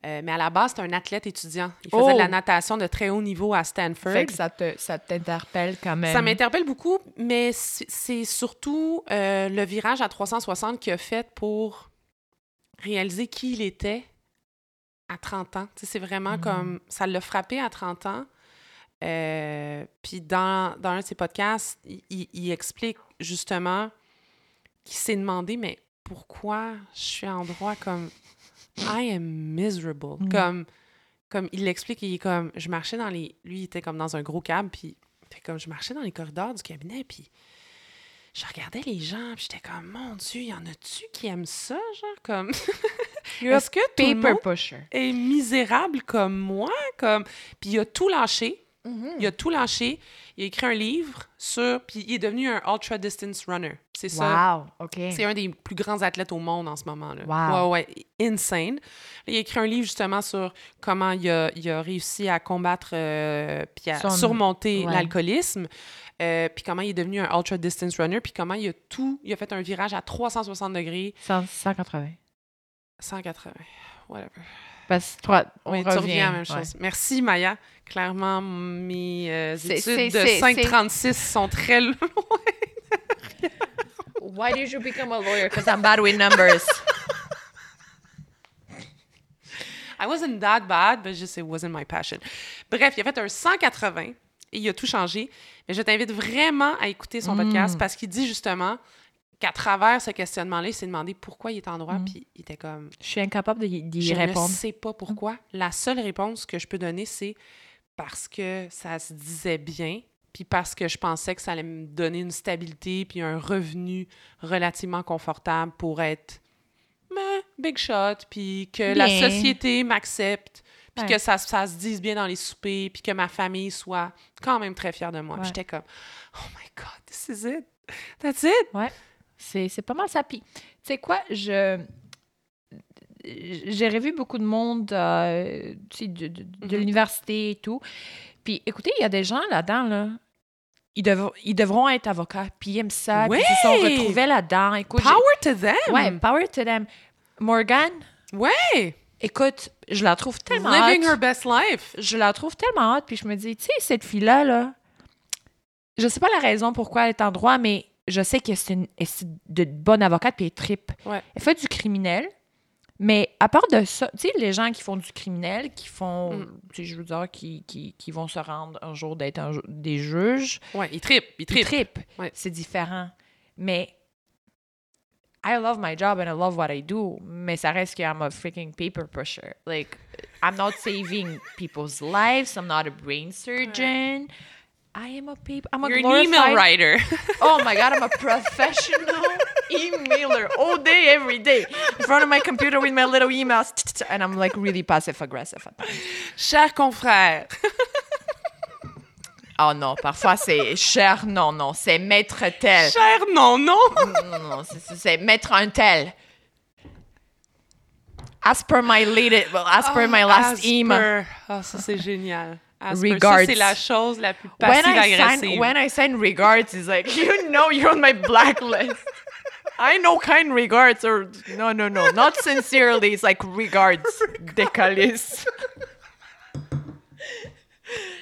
euh, mais à la base, c'est un athlète étudiant. Il faisait Oh! de la natation de très haut niveau à Stanford. Fait que ça te, ça t'interpelle quand même. Ça m'interpelle beaucoup, mais c'est surtout euh, le virage à 360 qu'il a fait pour réaliser qui il était à 30 ans. C'est vraiment Mhm. comme... Ça l'a frappé à 30 ans. Euh, Puis dans, dans un de ses podcasts, il, il- il explique justement qu'il s'est demandé, mais pourquoi je suis en droit comme... I am miserable? Mhm. Comme, comme il l'explique, il est comme... Je marchais dans les... Lui, il était comme dans un gros cab, puis fait comme je marchais dans les corridors du cabinet, puis je regardais les gens, puis j'étais comme, mon Dieu, y en a-tu qui aiment ça, genre, comme... Est-ce que tout le monde pusher. est misérable comme moi? Comme... Puis il a tout lâché, Mm-hmm. il a tout lâché, il a écrit un livre sur... Puis il est devenu un ultra-distance runner. C'est ça. Wow, OK. C'est un des plus grands athlètes au monde en ce moment. Là. Wow. Ouais, ouais, insane. Il a écrit un livre justement sur comment il a, il a réussi à combattre euh, puis à Son- surmonter ouais. l'alcoolisme. euh, puis comment il est devenu un ultra distance runner, puis comment il a tout, il a fait un virage à 360 degrés, 100 180. 180, whatever. Parce que toi, on Oui, revient. à la même ouais. chose. Merci Maya. Clairement, mes euh, études de c'est- 536 sont très loin. Why did you become a lawyer? Because I'm bad with numbers. I wasn't that bad, but just it wasn't my passion. Bref, il a fait un 180 et il a tout changé. Mais je t'invite vraiment à écouter son Mm. podcast parce qu'il dit justement qu'à travers ce questionnement-là, il s'est demandé pourquoi il est en droit, Mm. puis il était comme Je suis incapable d'y d'y je répondre. ne sais pas pourquoi. La seule réponse que je peux donner, c'est parce que ça se disait bien, puis parce que je pensais que ça allait me donner une stabilité puis un revenu relativement confortable pour être big shot, puis que la société m'accepte, puis Ouais. que ça, ça se dise bien dans les soupers, puis que ma famille soit quand même très fière de moi. Ouais. j'étais comme, oh my God, this is it. That's it. C'est c'est pas mal ça. Puis, tu sais quoi, je. J'ai revu beaucoup de monde euh, de, de- de Mhm. l'université et tout. Puis, écoutez, il y a des gens là-dedans, là. Ils, dev- ils devront être avocats, puis ils aiment ça, puis ils se sont retrouvés là-dedans. Power to them. ouais, power to them. Morgan, Ouais. écoute, je la trouve tellement Living hot. her best life. je la trouve tellement hot, puis je me dis, tu sais, cette fille-là, là, je sais pas la raison pourquoi elle est en droit, mais je sais que c'est une de bonne avocate, puis elle tripe. Ouais. Elle fait du criminel, mais à part de ça, tu sais, les gens qui font du criminel, qui font, Mm. tu sais, je veux dire, qui, qui, qui vont se rendre un jour d'être des juges, Ouais, il tripe, il ils tripe. trippent. Ouais. C'est différent. Mais I love my job and I love what I do, mais ça reste que I'm a freaking paper pusher. Like, I'm not saving people's lives. I'm not a brain surgeon. I am a paper. I'm a You're an email writer. Oh my god, I'm a professional emailer all day, every day, in front of my computer with my little emails, and I'm like really passive aggressive at times. Cher confrère. Oh non, parfois c'est cher, non, non, c'est maître tel. Cher non, non. non, non, non, c'est- mettre un tel. As per my latest, well, as per my last As email. Ah, ça, c'est génial. Regards. C'est la chose la plus When I, passive-agressive. when I sign regards, it's like, you know you're on my blacklist. I know kind regards or no, no, no, not sincerely. It's like regards, décalisse.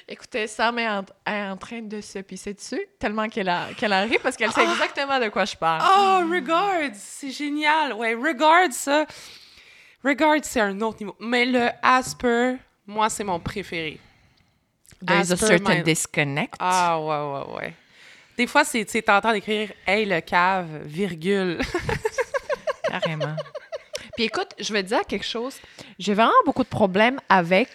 Écoutez, Sam est en, est en train de se pisser dessus tellement qu'elle a, qu'elle a ri parce qu'elle sait exactement de quoi je parle. Oh, regards, c'est génial. Ouais, regards, ça. Regard, c'est un autre niveau. Mais le Asper, moi, c'est mon préféré. There's a As per certain disconnect. Ah, ouais, ouais, ouais. Des fois, c'est, tu t'entends d'écrire « Hey, le cave, virgule Carrément. Puis écoute, je vais te dire quelque chose. J'ai vraiment beaucoup de problèmes avec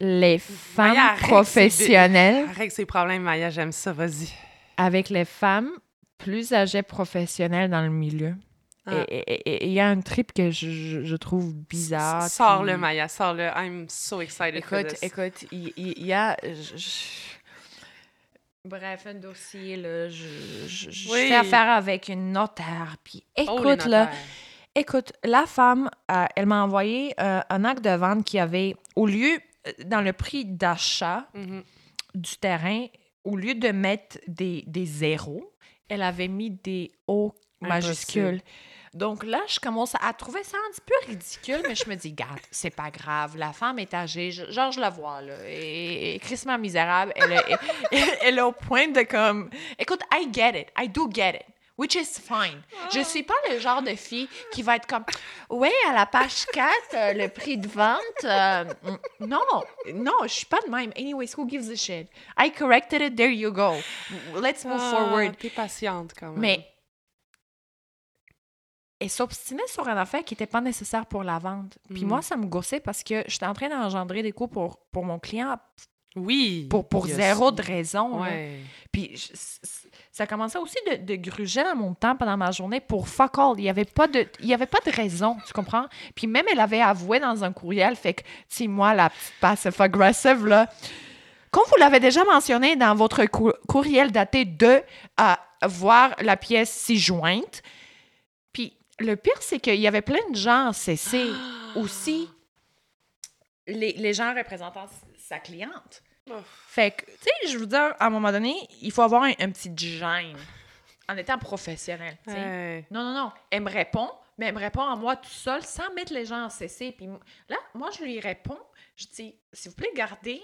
les femmes Maya, arrête, professionnelles, ». Arrête ses problèmes, Maya, j'aime ça, vas-y. avec les femmes plus âgées professionnelles dans le milieu. Ah. Et- il y a un trip que je, trouve bizarre. Sors-le, puis- Maya, sors-le. I'm so excited for Écoute, this. écoute, il y, a. je- je- Bref, un dossier, là. Je, je, je Oui. fais affaire avec une notaire. Puis Oh, écoute, là. notaires. Écoute, la femme, euh, elle m'a envoyé euh, un acte de vente qui avait, au lieu, euh, dans le prix d'achat Mhm. du terrain, au lieu de mettre des, des zéros, elle avait mis des O majuscules. Donc là, je commence à trouver ça un petit peu ridicule, mais je me dis, garde, c'est pas grave. La femme est âgée, je- genre, je la vois, là. Et, et crissement misérable, elle est, elle, est au point de comme. Écoute, I get it. I do get it. Which is fine. Je suis pas le genre de fille qui va être comme Oui, à la page 4, euh, le prix de vente. euh, non, non, je suis pas de même. Anyways, who gives a shit? I corrected it, there you go. Let's move Ah, forward. T'es patiente quand même. Mais elle s'obstinait sur un affaire qui n'était pas nécessaire pour la vente. Puis Mm. moi, ça me gossait parce que j'étais en train d'engendrer des coûts pour, pour mon client Oui. pour, pour zéro de raison. Ouais. Puis je- ça commençait aussi de, de gruger dans mon temps pendant ma journée pour fuck all. Il n'y avait, pas de- il y avait pas de raison, tu comprends? Puis même, elle avait avoué dans un courriel, fait que, si moi, la passive aggressive, là, comme vous l'avez déjà mentionné dans votre cou- courriel daté de à voir la pièce si jointe, le pire, c'est qu'il y avait plein de gens en CC aussi, les, les gens représentant sa cliente. Oh. Fait que, tu sais, je veux dire, à un moment donné, il faut avoir un, un petit gêne en étant professionnel. Non, non, non. Elle me répond, mais elle me répond à moi tout seul sans mettre les gens en CC. Puis là, moi, je lui réponds. Je dis, s'il vous plaît, gardez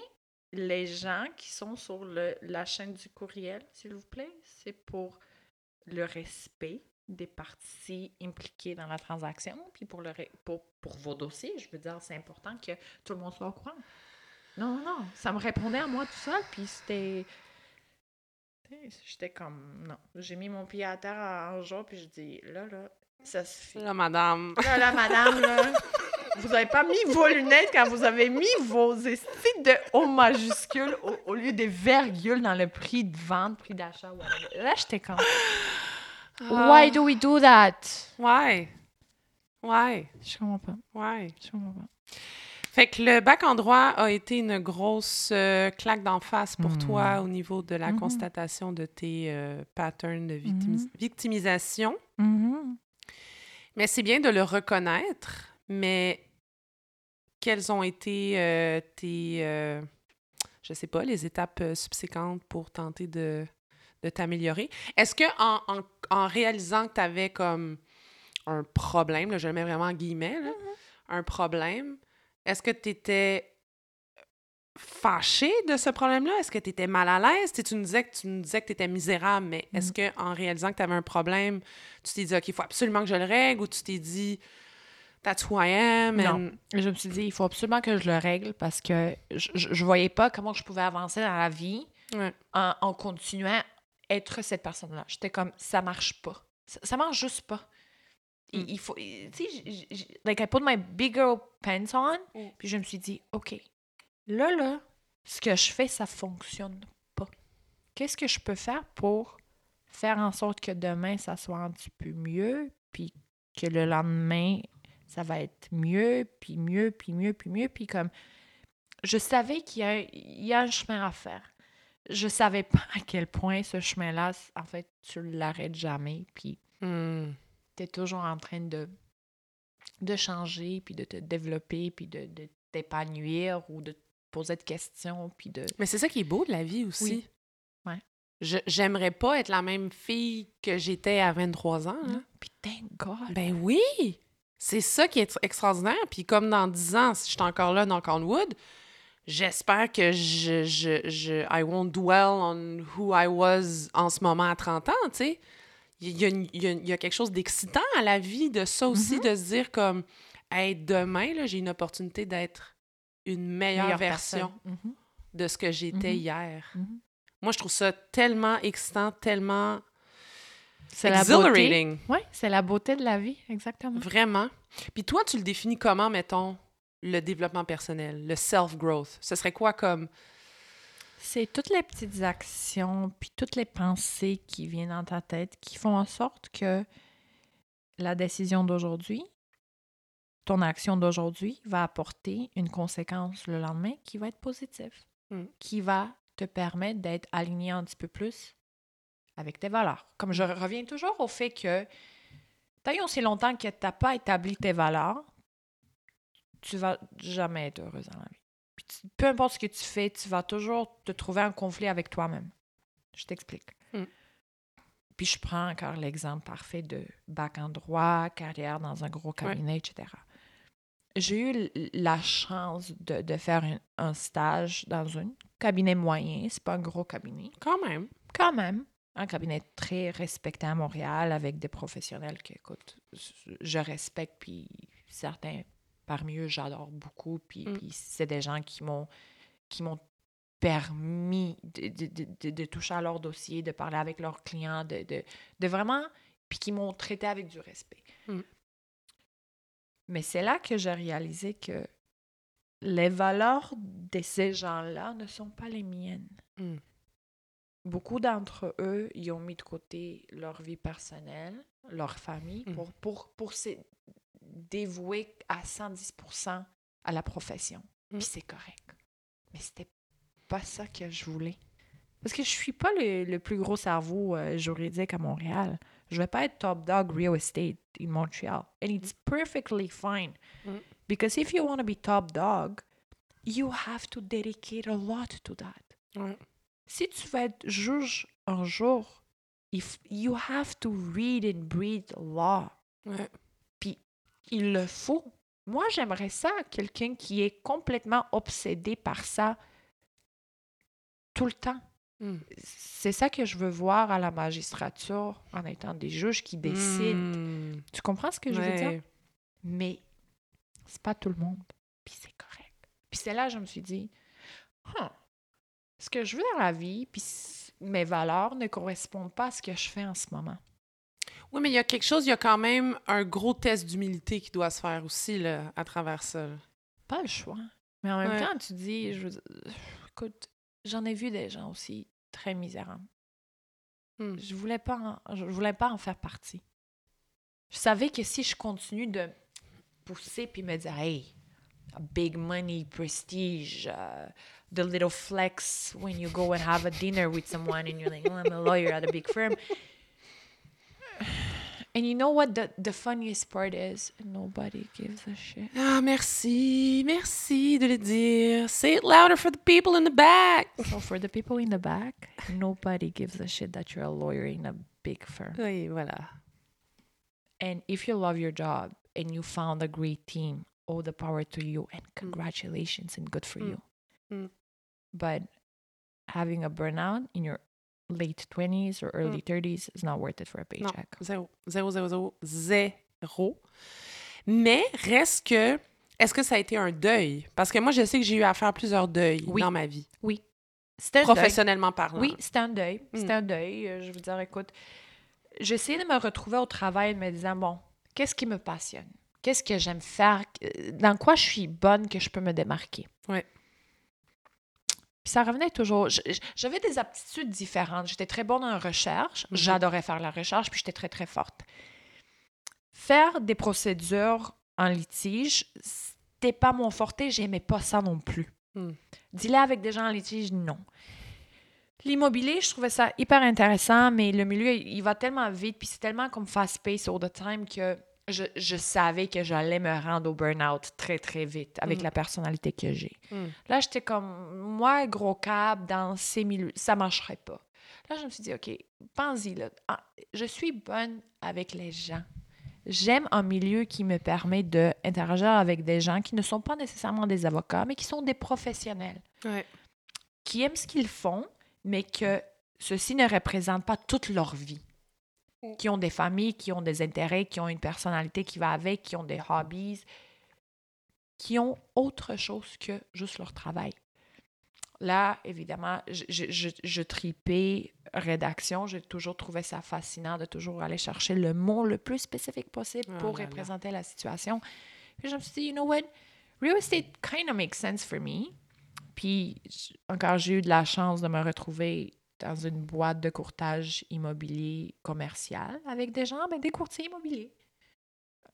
les gens qui sont sur le- la chaîne du courriel, s'il vous plaît. C'est pour le respect des parties impliquées dans la transaction, puis pour, le pour, pour vos dossiers. Je veux dire, c'est important que tout le monde soit au courant. Non, non, non. Ça me répondait à moi tout seul, puis c'était. J'étais comme. Non. J'ai mis mon pied à terre un jour, puis je dis, là, là, ça suffit. Là, madame. Là, là, madame, là, vous n'avez pas mis vos lunettes quand vous avez mis vos estiques de O majuscules au, au lieu des virgules dans le prix de vente, prix d'achat. Là, j'étais comme. Why do we do that? Ouais. Ouais. Je comprends pas. Ouais. Je comprends pas. Fait que le bac en droit a été une grosse euh, claque d'en face pour Mhm. toi au niveau de la Mhm. constatation de tes euh, patterns de Mhm. victimisation. Mhm. Mais c'est bien de le reconnaître, mais quelles ont été euh, tes, je sais pas, les étapes subséquentes pour tenter de, de t'améliorer? Est-ce que en, en- en réalisant que tu avais comme un problème, là, je le mets vraiment en guillemets, là, un problème, est-ce que tu étais fâché de ce problème-là? Est-ce que tu étais mal à l'aise? Tu nous disais que tu nous disais que tu étais misérable, mais est-ce que en réalisant que tu avais un problème, tu t'es dit, OK, il faut absolument que je le règle ou tu t'es dit, that's who I am? Non. and- Je me suis dit, il faut absolument que je le règle parce que je, je, je voyais pas comment je pouvais avancer dans la vie Ouais. en, en continuant être cette personne-là. J'étais comme, ça marche pas. Ça, ça marche juste pas. Il, Mm. il faut, tu sais, like I put my big girl pants on, Mm. puis je me suis dit, OK, là, là, ce que je fais, ça fonctionne pas. Qu'est-ce que je peux faire pour faire en sorte que demain, ça soit un petit peu mieux, puis que le lendemain, ça va être mieux, puis mieux, puis mieux, puis mieux, puis comme... Je savais qu'il y a un chemin à faire. Je savais pas à quel point ce chemin-là, en fait, tu l'arrêtes jamais, puis Hmm. tu es toujours en train de, de changer, puis de te développer, puis de, de t'épanouir ou de te poser de questions, puis de... Mais c'est ça qui est beau de la vie aussi. Oui. Ouais. Je- J'aimerais pas être la même fille que j'étais à 23 ans. Puis thank God! Ben oui! C'est ça qui est extraordinaire. Puis comme dans 10 ans, si je suis encore là dans Cornwood, j'espère que je, je, je I won't dwell on who I was en ce moment à 30 ans, tu sais. Il y a, il y a- il y a quelque chose d'excitant à la vie de ça aussi, de se dire comme, hey, demain, j'ai une opportunité d'être une meilleure, Meilleure version. Mhm, de ce que j'étais Mhm. hier. Moi, je trouve ça tellement excitant, tellement C'est la beauté. exhilarating. Oui, c'est la beauté de la vie, exactement. Vraiment. Puis toi, tu le définis comment, mettons, le développement personnel, le self-growth? Ce serait quoi comme... C'est toutes les petites actions, puis toutes les pensées qui viennent dans ta tête qui font en sorte que la décision d'aujourd'hui, ton action d'aujourd'hui va apporter une conséquence le lendemain qui va être positive, Mm. qui va te permettre d'être aligné un petit peu plus avec tes valeurs. Comme je reviens toujours au fait que tant aussi longtemps que tu n'as pas établi tes valeurs, tu vas jamais être heureuse dans la vie. Puis tu- peu importe ce que tu fais, tu vas toujours te trouver en conflit avec toi-même. Je t'explique. Mm. Puis je prends encore l'exemple parfait de bac en droit, carrière dans un gros cabinet, etc. J'ai eu la chance de, de faire un, un stage dans un cabinet moyen. C'est pas un gros cabinet. Quand même. Quand même, un cabinet très respecté à Montréal avec des professionnels que, écoute, je respecte, puis certains parmi eux, j'adore beaucoup, puis, Mm. puis c'est des gens qui m'ont qui m'ont permis de, de- de- de- de toucher à leur dossier, de parler avec leurs clients, de, vraiment, puis qui m'ont traité avec du respect. Mm. Mais c'est là que j'ai réalisé que les valeurs de ces gens-là ne sont pas les miennes. Mm. Beaucoup d'entre eux, ils ont mis de côté leur vie personnelle, leur famille, Mm. pour, pour, pour se dévouer à 110% à la profession. Mm. Puis c'est correct. Mais c'était pas ça que je voulais. Parce que je suis pas le, le plus gros cerveau euh, juridique à Montréal. Je vais pas être top dog real estate in Montreal. And it's perfectly fine. Mm. Because if you want to be top dog, you have to dedicate a lot to that. Si tu veux être juge un jour, if you have to read and breathe law. Ouais. Il le faut. Moi, j'aimerais ça, quelqu'un qui est complètement obsédé par ça tout le temps. Mm. C'est ça que je veux voir à la magistrature en étant des juges qui décident. Mm. Tu comprends ce que je veux dire? Mais c'est pas tout le monde. Puis c'est correct. Puis c'est là que je me suis dit, Huh, ce que je veux dans la vie, puis mes valeurs ne correspondent pas à ce que je fais en ce moment. Oui, mais il y a quelque chose, il y a quand même un gros test d'humilité qui doit se faire aussi là, à travers ça. Pas le choix. Mais en même Ouais. temps, tu dis, je écoute, j'en ai vu des gens aussi très misérables. Hmm. Je voulais pas en, je voulais pas en faire partie. Je savais que si je continue de pousser puis me dire, hey, big money, prestige, uh, the little flex when you go and have a dinner with someone and you're like, oh, I'm a lawyer at a big firm. And you know what the, the funniest part is? Nobody gives a shit. Ah, merci, merci de le dire. Say it louder for the people in the back. So for the people in the back, nobody gives a shit that you're a lawyer in a big firm. Oui, voilà. And if you love your job and you found a great team, all the power to you and congratulations and good for Mm. you. Mm. But having a burnout in your late 20s or early 30s is not worth it for a Mm. Non, paycheck. zéro, zéro, zéro, zéro, zéro. Mais reste que, est-ce que ça a été un deuil? Parce que moi, je sais que j'ai eu à faire plusieurs deuils Oui. dans ma vie, Oui. C'était un deuil. professionnellement parlant. Oui, c'était un deuil. Mm. C'était un deuil. Euh, Je veux dire, écoute, j'essayais de me retrouver au travail en me disant, bon, qu'est-ce qui me passionne? Qu'est-ce que j'aime faire? Dans quoi je suis bonne que je peux me démarquer? Ouais. Puis ça revenait toujours. J'avais des aptitudes différentes. J'étais très bonne en recherche. Mhm. J'adorais faire la recherche, puis j'étais très, très forte. Faire des procédures en litige, c'était pas mon forté. J'aimais pas ça non plus. Mm. Dealer avec des gens en litige, non. L'immobilier, je trouvais ça hyper intéressant, mais le milieu, il va tellement vite, puis c'est tellement comme fast-paced all the time que je, je savais que j'allais me rendre au burn-out très, très vite avec Mm. la personnalité que j'ai. Mm. Là, j'étais comme, moi, gros câble, dans ces milieux, ça marcherait pas. Là, je me suis dit, OK, pense-y, là. Ah, je suis bonne avec les gens. J'aime un milieu qui me permet d'interagir avec des gens qui ne sont pas nécessairement des avocats, mais qui sont des professionnels, Ouais. qui aiment ce qu'ils font, mais que ceci ne représente pas toute leur vie. Qui ont des familles, qui ont des intérêts, qui ont une personnalité qui va avec, qui ont des hobbies. qui ont autre chose que juste leur travail. Là, évidemment, je, je, je, je tripais rédaction. J'ai toujours trouvé ça fascinant de toujours aller chercher le mot le plus spécifique possible Oh pour représenter la situation. Puis je me suis dit, you know what? Real estate kind of makes sense for me. Puis encore, j'ai eu de la chance de me retrouver dans une boîte de courtage immobilier commercial avec des gens, ben, des courtiers immobiliers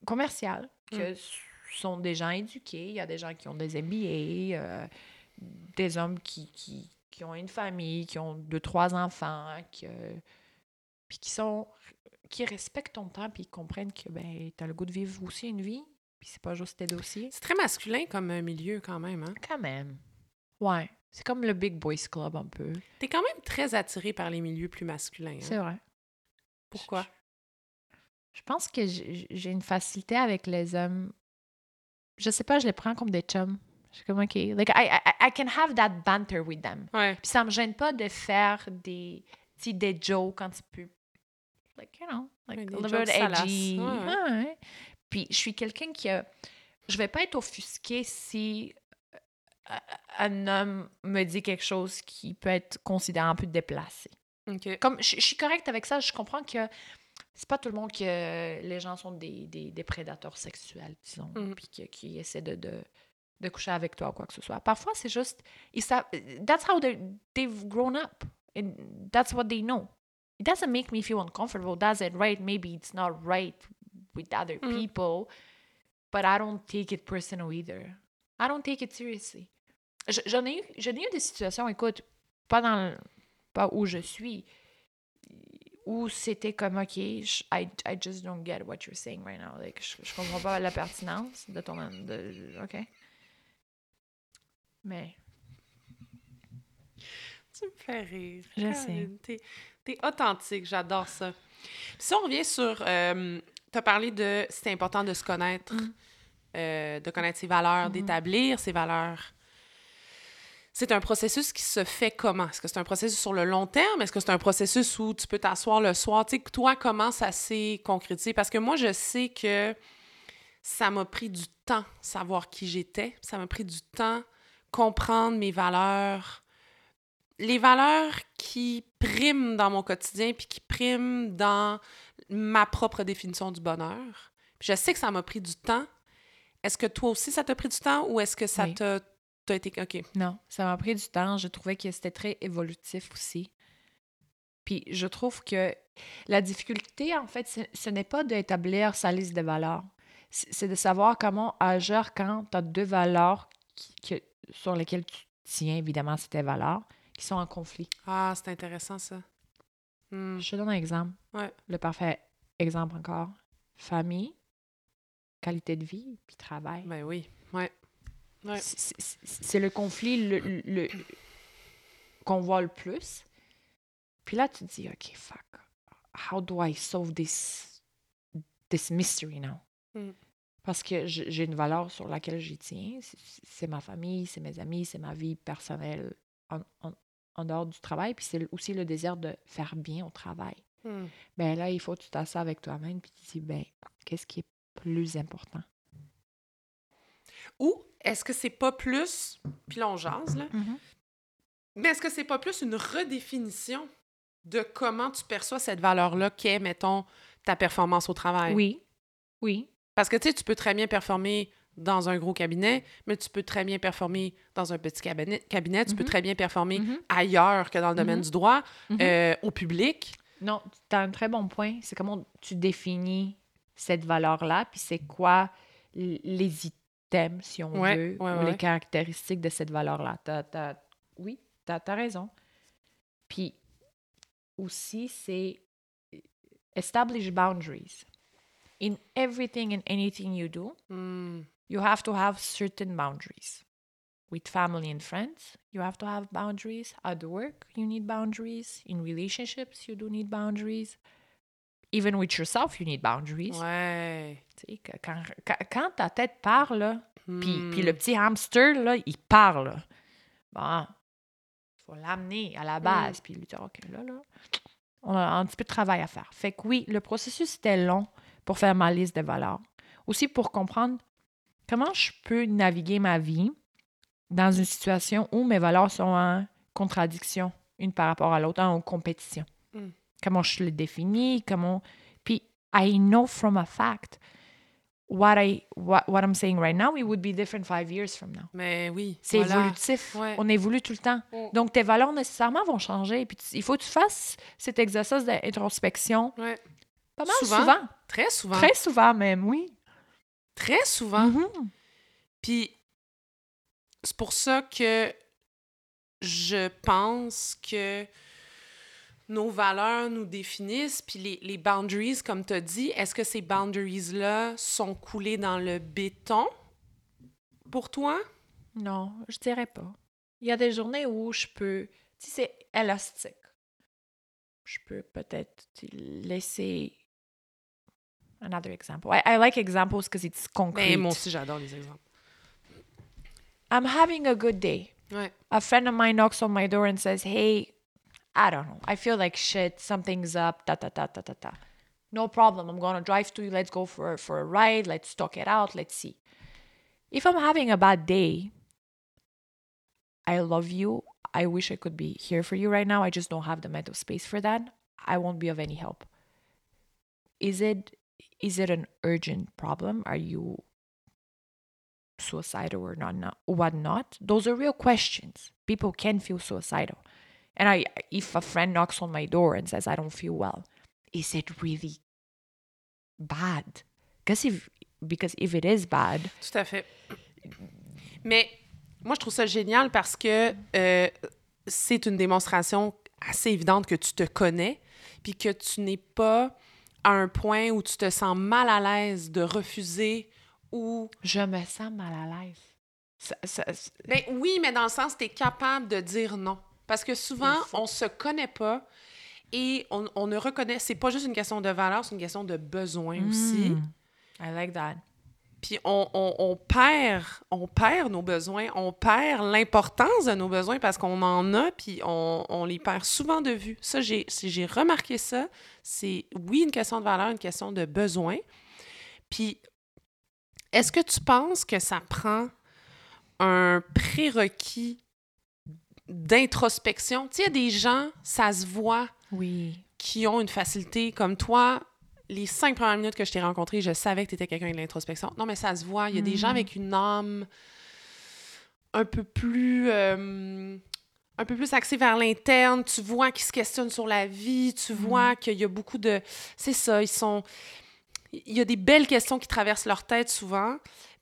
commercial, que s- sont des gens éduqués. Il y a des gens qui ont des MBA, euh, des hommes qui, qui, qui ont une famille, qui ont deux, trois enfants, que, puis qui sont qui respectent ton temps puis qui comprennent que ben tu as le goût de vivre aussi une vie, puis c'est pas juste tes dossiers. C'est très masculin comme milieu quand même, hein? Quand même. Ouais. C'est comme le Big Boys Club un peu. T'es quand même très attiré par les milieux plus masculins. hein? C'est vrai. Pourquoi? Je pense que j'ai une facilité avec les hommes. Je sais pas, je les prends comme des chums. Je suis comme, OK. Like, I, I, I can have that banter with them. Ouais. Puis ça me gêne pas de faire des, des jokes un petit peu, like, you know, like des a little bit edgy. Ouais. Ouais. Puis je suis quelqu'un qui a... Je vais pas être offusquée si un homme me dit quelque chose qui peut être considéré un peu déplacé. OK. Comme, je, je suis correcte avec ça, je comprends que c'est pas tout le monde que les gens sont des, des, des prédateurs sexuels, disons, Mhm. puis qui essaient de, de, de coucher avec toi ou quoi que ce soit. Parfois, c'est juste, ils savent, that's how they're- they've grown up, and that's what they know. It doesn't make me feel uncomfortable, does it? Right? Maybe it's not right with other Mhm. people, but I don't take it personal either. I don't take it seriously. Je- J'en ai, eu- j'en ai eu des situations, écoute, pas dans le- pas où je suis, où c'était comme, OK, je- I, I just don't get what you're saying right now. Like, je, je comprends pas la pertinence de ton... De, OK. Mais, Tu me fais rire. Je Caroline, T'es, t'es authentique, j'adore ça. Si on revient sur... tu as parlé de... C'est important de se connaître, Mm. euh, de connaître ses valeurs, Mhm. d'établir ses valeurs. C'est un processus qui se fait comment? Est-ce que c'est un processus sur le long terme? Est-ce que c'est un processus où tu peux t'asseoir le soir? Tu sais, toi, comment ça s'est concrétisé? Parce que moi, je sais que ça m'a pris du temps savoir qui j'étais. Ça m'a pris du temps comprendre mes valeurs. Les valeurs qui priment dans mon quotidien puis qui priment dans ma propre définition du bonheur. Puis je sais que ça m'a pris du temps. Est-ce que toi aussi, ça t'a pris du temps ou est-ce que ça Oui. t'a t'a été... OK. non, ça m'a pris du temps. Je trouvais que c'était très évolutif aussi. Puis je trouve que la difficulté, en fait, ce, ce n'est pas d'établir sa liste de valeurs. C'est de savoir comment agir quand tu as deux valeurs qui- sur lesquelles tu tiens, évidemment, c'est tes valeurs, qui sont en conflit. Ah, c'est intéressant, ça. Hmm. Je te donne un exemple. Ouais. Le parfait exemple encore. Famille, qualité de vie, puis travail. Ben oui, ouais. Ouais. C'est- le conflit le, le- le- qu'on voit le plus. Puis là, tu te dis, OK, fuck. How do I solve this, this mystery now? Mm. Parce que j'ai une valeur sur laquelle j'y tiens. C'est- ma famille, c'est mes amis, c'est ma vie personnelle en, en- en dehors du travail. Puis c'est aussi le désir de faire bien au travail. Hmm. Ben là, il faut que tu t'assoies avec toi-même puis tu te dis, ben, qu'est-ce qui est plus important? Ou est-ce que c'est pas plus... Puis là, on jase, là. Mais est-ce que c'est pas plus une redéfinition de comment tu perçois cette valeur-là qu'est, mettons, ta performance au travail? Oui, oui. Parce que, tu sais, tu peux très bien performer dans un gros cabinet, mais tu peux très bien performer dans un petit cabinet. cabinet tu peux Mhm. très bien performer Mhm. ailleurs que dans le domaine du droit, euh, au public. Non, tu as un très bon point. C'est comment tu définis cette valeur-là, puis c'est quoi les items, si on Ouais, veut, ouais, ou les caractéristiques de cette valeur-là. T'as- t'as- oui, tu as, raison. Puis aussi, c'est establish boundaries. In everything and anything you do, Hmm. you have to have certain boundaries. With family and friends, you have to have boundaries. At work, you need boundaries. In relationships, you do need boundaries. Even with yourself, you need boundaries. Ouais. Tu sais, que quand, quand, quand ta tête parle, là, puis, Hmm. le petit hamster, là, il parle. Bon, il faut l'amener à la base, puis lui dire, OK, là, là, on a un petit peu de travail à faire. Fait que oui, le processus était long pour faire ma liste de valeurs. Aussi pour comprendre Comment je peux naviguer ma vie dans une situation où mes valeurs sont en contradiction une par rapport à l'autre, en compétition? Mm. Comment je les définis? Comment... Puis, I know from a fact what, I, what, what I'm saying right now, it would be different five years from now. Mais oui. C'est voilà. évolutif. Ouais. On évolue tout le temps. Mm. Donc, tes valeurs nécessairement vont changer. Puis, tu- il faut que tu fasses cet exercice d'introspection Ouais. pas mal Souvent. souvent. Très souvent. Très souvent même, oui. Très souvent. Mhm. Puis c'est pour ça que je pense que nos valeurs nous définissent, puis les, les boundaries, comme tu as dit, est-ce que ces boundaries-là sont coulées dans le béton pour toi? Non, je dirais pas. Il y a des journées où je peux. Tu sais, c'est élastique. Je peux peut-être laisser. Another example. I, I like examples because it's concrete. Ben, moi aussi, j'adore les exemples. I'm having a good day. Ouais. A friend of mine knocks on my door and says, Hey, I don't know. I feel like shit. Something's up. Da, da, da, da, da, da. No problem. I'm to drive to you. Let's go for, for a ride. Let's talk it out. Let's see. If I'm having a bad day, I love you. I wish I could be here for you right now. I just don't have the mental space for that. I won't be of any help. Is it is it an urgent problem? Are you suicidal or not, not what not? Those are real questions. People can feel suicidal. And I if a friend knocks on my door and says I don't feel well, is it really bad? Because if because if it is bad, Tout à fait. Mais moi, je trouve ça génial parce que euh, c'est une démonstration assez évidente que tu te connais, puis que tu n'es pas à un point où tu te sens mal à l'aise de refuser ou... je me sens mal à l'aise. Ça- ça- ça- Ben oui, mais dans le sens, tu es capable de dire non. Parce que souvent, on se connaît pas et on, on ne reconnaît... C'est pas juste une question de valeur, c'est une question de besoin aussi. Mm. I like that. Puis on, on- on perd, on perd nos besoins, on perd l'importance de nos besoins parce qu'on en a, puis on, on les perd souvent de vue. Ça, j'ai j'ai remarqué ça. C'est, oui, une question de valeur, une question de besoin. Puis, est-ce que tu penses que ça prend un prérequis d'introspection? Tu sais, il y a des gens, ça se voit, Oui. qui ont une facilité comme toi. Les cinq premières minutes que je t'ai rencontré, je savais que tu étais quelqu'un de l'introspection. Non, mais ça se voit. Il y a des gens Mhm. avec une âme un peu plus. euh, un peu plus axée vers l'interne. Tu vois qu'ils se questionnent sur la vie. Tu vois qu'il y a beaucoup de. C'est ça, ils sont. Il y a des belles questions qui traversent leur tête souvent.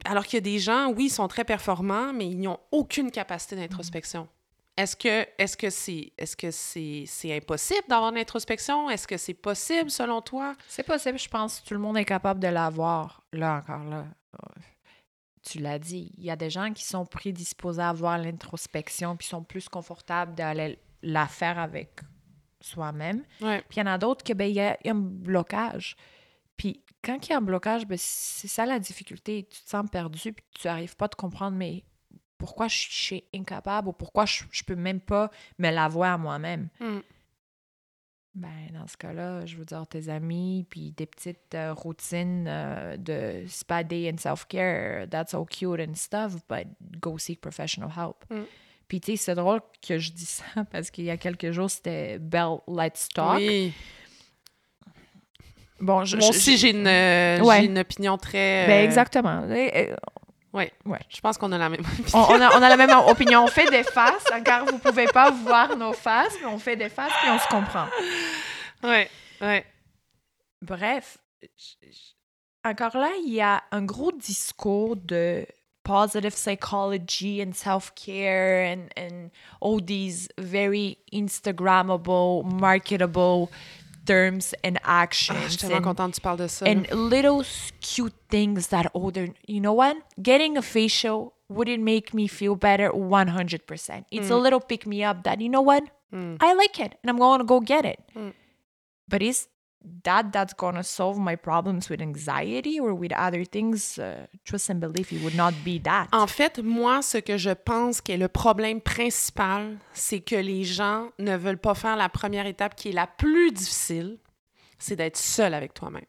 Alors qu'il y a des gens, oui, ils sont très performants, mais ils n'ont aucune capacité d'introspection. Est-ce que est-ce que c'est est-ce que c'est c'est impossible d'avoir une introspection? Est-ce que c'est possible selon toi? C'est possible, je pense que tout le monde est capable de l'avoir. Là encore, là. Tu l'as dit, il y a des gens qui sont prédisposés à avoir l'introspection puis sont plus confortables d'aller la faire avec soi-même. Ouais. Puis il y en a d'autres que ben, il y, a il y a un blocage. Puis quand il y a un blocage, ben, c'est ça la difficulté. Tu te sens perdu puis tu n'arrives pas à te comprendre, mais pourquoi je suis incapable ou pourquoi je, je peux même pas me l'avouer à moi-même. Mm. Ben, dans ce cas-là, je veux dire, tes amis, puis des petites euh, routines euh, de spa day and self-care, that's all cute and stuff, but go seek professional help. Mm. Puis, tu sais, c'est drôle que je dis ça parce qu'il y a quelques jours, c'était Bell Let's Talk. Oui. Bon, je, Moi aussi, j'ai une, euh, Ouais. une opinion très. Ben, exactement. Eh, Ouais. Je pense qu'on a la même On, opinion. on a, on a la même opinion. On fait des faces. Encore, vous pouvez pas voir nos faces, mais on fait des faces puis on se comprend. Ouais. Ouais. Bref, encore là, il y a un gros discours de positive psychology and self-care and, and all these very Instagrammable, marketable terms and actions. Ah, je suis tellement contente que tu parles de ça. là. and little cute things that older you know what getting a facial wouldn't make me feel better 100% it's a little pick me up that you know what Mm. i like it and i'm going to go get it Mm. but is that that's to solve my problems with anxiety or with other things uh, trust and belief it would not be that En fait, moi, ce que je pense qui est le problème principal, c'est que les gens ne veulent pas faire la première étape qui est la plus difficile, c'est d'être seul avec toi-même.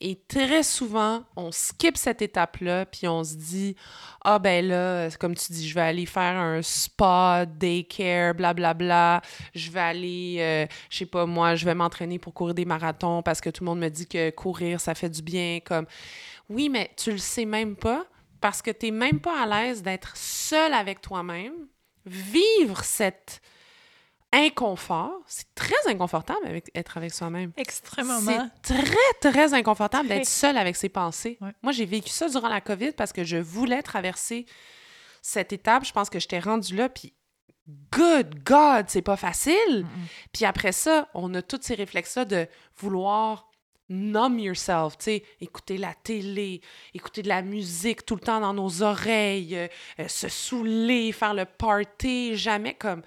Et très souvent, on skip cette étape-là, puis on se dit Ah, ben là, comme tu dis, je vais aller faire un spa, daycare, blablabla. Bla, bla. Je vais aller, euh, je sais pas moi, je vais m'entraîner pour courir des marathons parce que tout le monde me dit que courir, ça fait du bien. Comme, oui, mais tu le sais même pas parce que tu n'es même pas à l'aise d'être seul avec toi-même, vivre cet inconfort. C'est très inconfortable avec, être avec soi-même. Extrêmement. C'est très, très inconfortable d'être seul avec ses pensées. Ouais. Moi, j'ai vécu ça durant la COVID parce que je voulais traverser cette étape. Je pense que j'étais rendue là, puis good God, c'est pas facile. Puis après ça, on a tous ces réflexes-là de vouloir numb yourself, tu sais, écouter la télé, écouter de la musique tout le temps dans nos oreilles, euh, euh, se saouler, faire le party, jamais comme...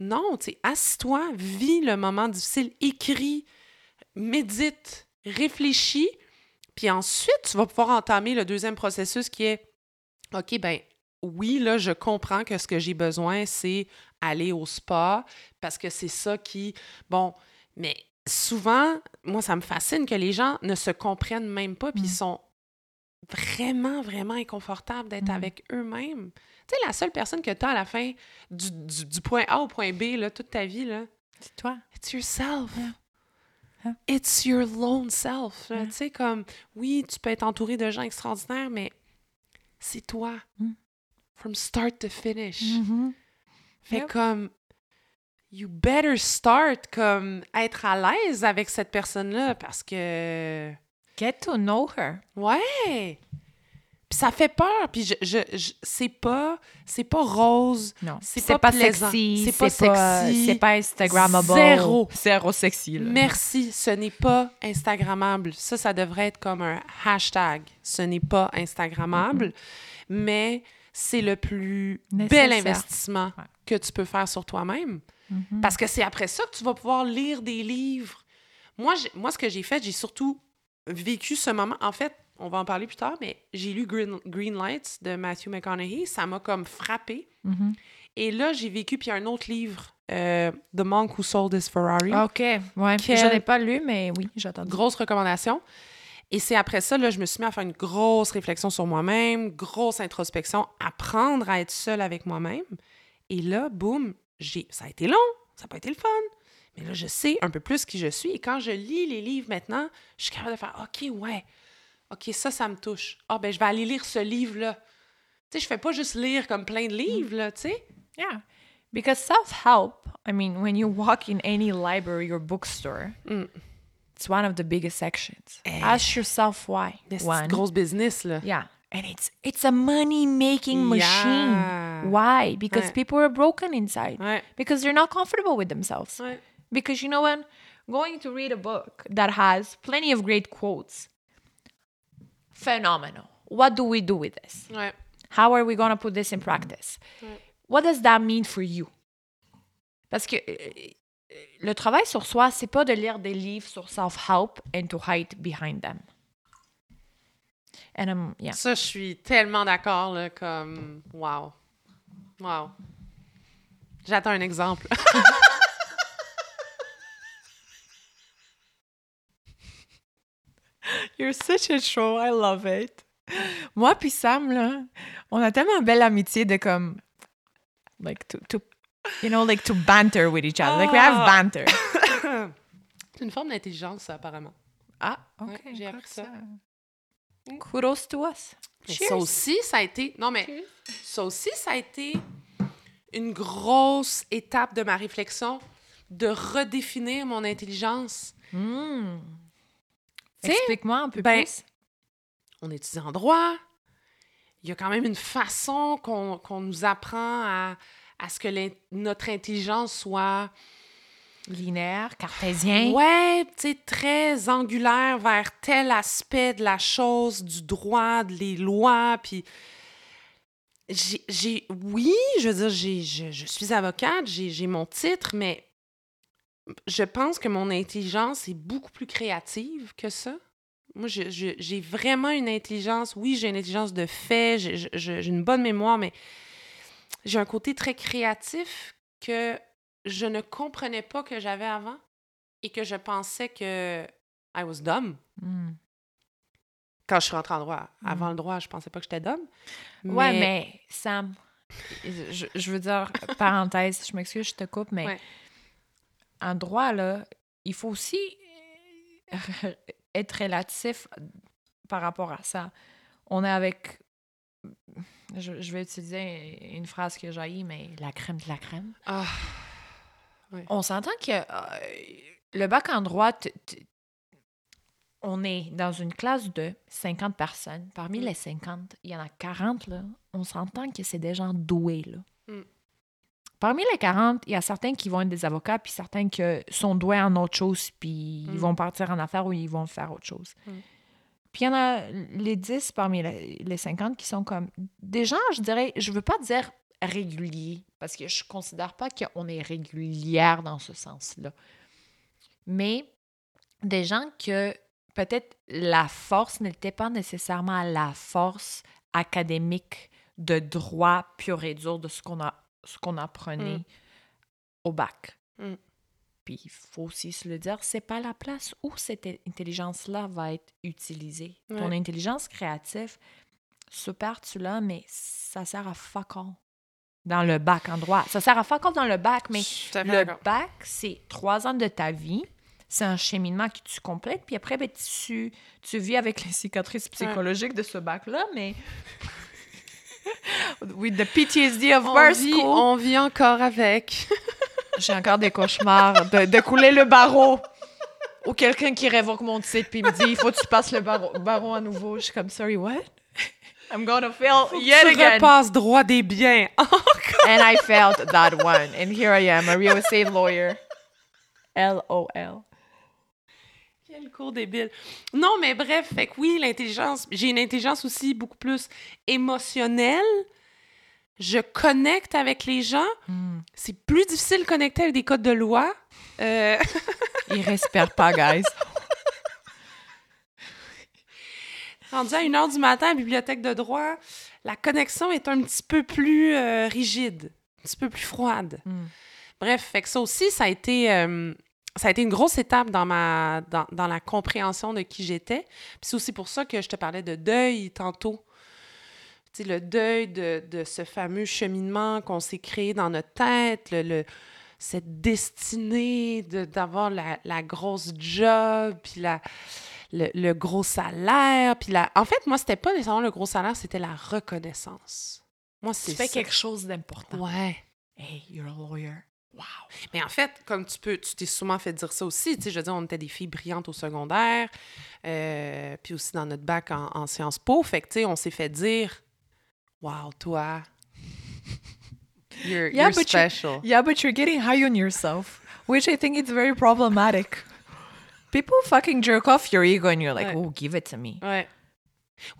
Non, tu sais, assis-toi, vis le moment difficile, écris, médite, réfléchis, puis ensuite, tu vas pouvoir entamer le deuxième processus qui est, OK, ben oui, là, je comprends que ce que j'ai besoin, c'est aller au spa, parce que c'est ça qui... Bon, mais souvent, moi, ça me fascine que les gens ne se comprennent même pas, puis ils Mm. sont vraiment, vraiment inconfortables d'être Mm. avec eux-mêmes. Tu sais, la seule personne que tu as à la fin du, du- du point A au point B, là, toute ta vie, là, C'est toi. it's yourself. Yeah. Yeah. It's your lone self. Yeah. Tu sais, comme, oui, tu peux être entouré de gens extraordinaires, mais c'est toi. Mm. From start to finish. Mm-hmm. Fait Yep. comme, you better start comme être à l'aise avec cette personne-là parce que, Get to know her. ouais. Puis ça fait peur. Puis je, je, je- c'est pas, c'est pas rose. Non. C'est pas sexy. C'est pas sexy. C'est pas Instagrammable. Zéro. Zéro sexy. Là. Merci, ce n'est pas Instagrammable. Ça, ça devrait être comme un hashtag. Ce n'est pas Instagrammable, mais c'est le plus bel investissement Ouais. que tu peux faire sur toi-même. Mhm. Parce que c'est après ça que tu vas pouvoir lire des livres. Moi, moi ce que j'ai fait, j'ai surtout vécu ce moment. En fait, on va en parler plus tard, mais j'ai lu Green, Green Lights de Matthew McConaughey. Ça m'a comme frappé. Mhm. Et là, j'ai vécu, puis il y a un autre livre, euh, The Monk Who Sold His Ferrari. OK. Ouais. Quel- Je l'ai pas lu, mais oui, j'attends. Grosse recommandation. Et c'est après ça, là, je me suis mis à faire une grosse réflexion sur moi-même, grosse introspection, apprendre à être seule avec moi-même. Et là, boum, j'ai... ça a été long, ça n'a pas été le fun. Mais là, je sais un peu plus qui je suis. Et quand je lis les livres maintenant, je suis capable de faire OK, ouais, OK, ça, ça me touche. Ah, ben, je vais aller lire ce livre-là. Tu sais, je fais pas juste lire comme plein de livres, là, tu sais. Yeah. Because self-help, I mean, when you walk in any library or bookstore, Mm. it's one of the biggest sections. Eh. Ask yourself why. C'est One. une grosse business, là. Yeah. And it's it's a money-making machine. Yeah. Why? Because Ouais. people are broken inside. Ouais, Because they're not comfortable with themselves. ouais. Because you know when Going to read a book that has plenty of great quotes. Phenomenal. What do we do with this? ouais. How are we going to put this in practice? Ouais. What does that mean for you? Parce que euh, le travail sur soi, c'est pas de lire des livres sur self-help and to hide behind them. And yeah. Ça, je suis tellement d'accord, là, comme... Wow. Wow. J'attends un exemple. You're such a show, I love it. Moi puis Sam, là, on a tellement belle amitié de comme, like, to, to you know, like, to banter with each other. Like, we have Ah. banter. C'est une forme d'intelligence, ça, apparemment. Ah, ok. Ouais, j'ai appris ça. Kudos to us. Mais Cheers. ça aussi, ça a été... Non, mais ça aussi, ça a été une grosse étape de ma réflexion de redéfinir mon intelligence. Hmm. Explique-moi un peu ben, plus. On étudie en droit? Il y a quand même une façon qu'on qu'on nous apprend à, à ce que notre intelligence soit... Linéaire, cartésien. Ouais, tu sais, très angulaire vers tel aspect de la chose, du droit, des lois, puis j'ai, j'ai- oui, je veux dire, j'ai, je, je suis avocate, j'ai, j'ai mon titre, mais je pense que mon intelligence est beaucoup plus créative que ça. Moi, j'ai vraiment une intelligence, oui, j'ai une intelligence de fait, j'ai, une bonne mémoire, mais j'ai un côté très créatif que je ne comprenais pas que j'avais avant et que je pensais que I was dumb. Hmm. Quand je suis rentrée en droit. Avant le droit, je pensais pas que j'étais d'homme. Ouais, mais Sam, je, je veux dire, parenthèse, je m'excuse, je te coupe, mais Ouais. En droit, là, il faut aussi euh, être relatif par rapport à ça. On est avec. Je, je vais utiliser une phrase que j'ai, mais la crème de la crème. Ah, On s'entend que euh, le bac en droit, on est dans une classe de 50 personnes. Parmi Mm. les 50, il y en a 40, là. On s'entend que c'est des gens doués, là. Mm. Parmi les 40, il y a certains qui vont être des avocats, puis certains qui sont doués en autre chose, puis ils Mm. vont partir en affaires ou ils vont faire autre chose. Mm. Puis il y en a les 10 parmi les, les 50 qui sont comme des gens, je dirais, je veux pas dire réguliers, parce que je considère pas qu'on est régulière dans ce sens-là. Mais des gens que peut-être la force n'était pas nécessairement la force académique de droit pur et dur de ce qu'on a ce qu'on apprenait Mm. au bac. Mm. Puis il faut aussi se le dire, c'est pas la place où cette intelligence-là va être utilisée. Ton intelligence créative, super, tu l'as, mais ça sert à fuck all dans le bac en droit. Ça sert à fuck all dans le bac, mais le bac, c'est trois ans de ta vie. C'est un cheminement que tu complètes. Puis après, ben, tu, tu vis avec les cicatrices psychologiques de ce bac-là, mais... With the PTSD of On vit, on vit encore avec. J'ai encore des cauchemars de, de couler le barreau. Ou quelqu'un qui révoque mon titre puis me dit il faut que tu passes le barreau, barreau à nouveau. Je suis comme sorry what? I'm gonna fail yet tu again. repasses droit des biens. And I failed that one. And here I am, a real estate lawyer. LOL. Quel cours débile. Non, mais bref, fait que oui, l'intelligence, j'ai une intelligence aussi beaucoup plus émotionnelle. Je connecte avec les gens. Hmm. C'est plus difficile de connecter avec des codes de loi. Euh, Il respire pas, guys. rendu à 1h du matin à la bibliothèque de droit, la connexion est un petit peu plus euh, rigide, un petit peu plus froide. Hmm. Bref, fait que ça aussi, ça a été, euh, ça a été une grosse étape dans, ma, dans, dans la compréhension de qui j'étais. Puis c'est aussi pour ça que je te parlais de deuil tantôt. Tu sais, le deuil de, de ce fameux cheminement qu'on s'est créé dans notre tête, le, le- cette destinée de- d'avoir la, la grosse job, puis la, le, le gros salaire. Puis la... En fait, moi, c'était pas nécessairement le gros salaire, c'était la reconnaissance. Moi, c'est Tu fais ça. quelque chose d'important. Ouais. Hey, you're a lawyer. Wow. Mais en fait, comme tu peux, tu t'es souvent fait dire ça aussi. Tu sais, je veux dire, on était des filles brillantes au secondaire, euh, puis aussi dans notre bac en, en Sciences Po. Fait que, tu sais, on s'est fait dire, wow, toi, you're, Yeah, you're but special. Yeah, but you're getting high on yourself, which I think is very problematic. People fucking jerk off your ego and you're like, Ouais. oh, give it to me. Ouais.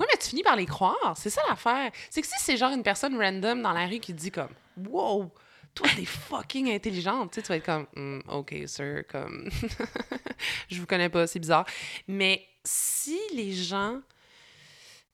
Ouais, mais tu finis par les croire. C'est ça l'affaire. C'est que si c'est genre une personne random dans la rue qui dit comme, wow, toi, t'es fucking intelligente, tu sais, tu vas être comme, Hmm, OK, sir, comme, je vous connais pas, c'est bizarre. Mais si les gens,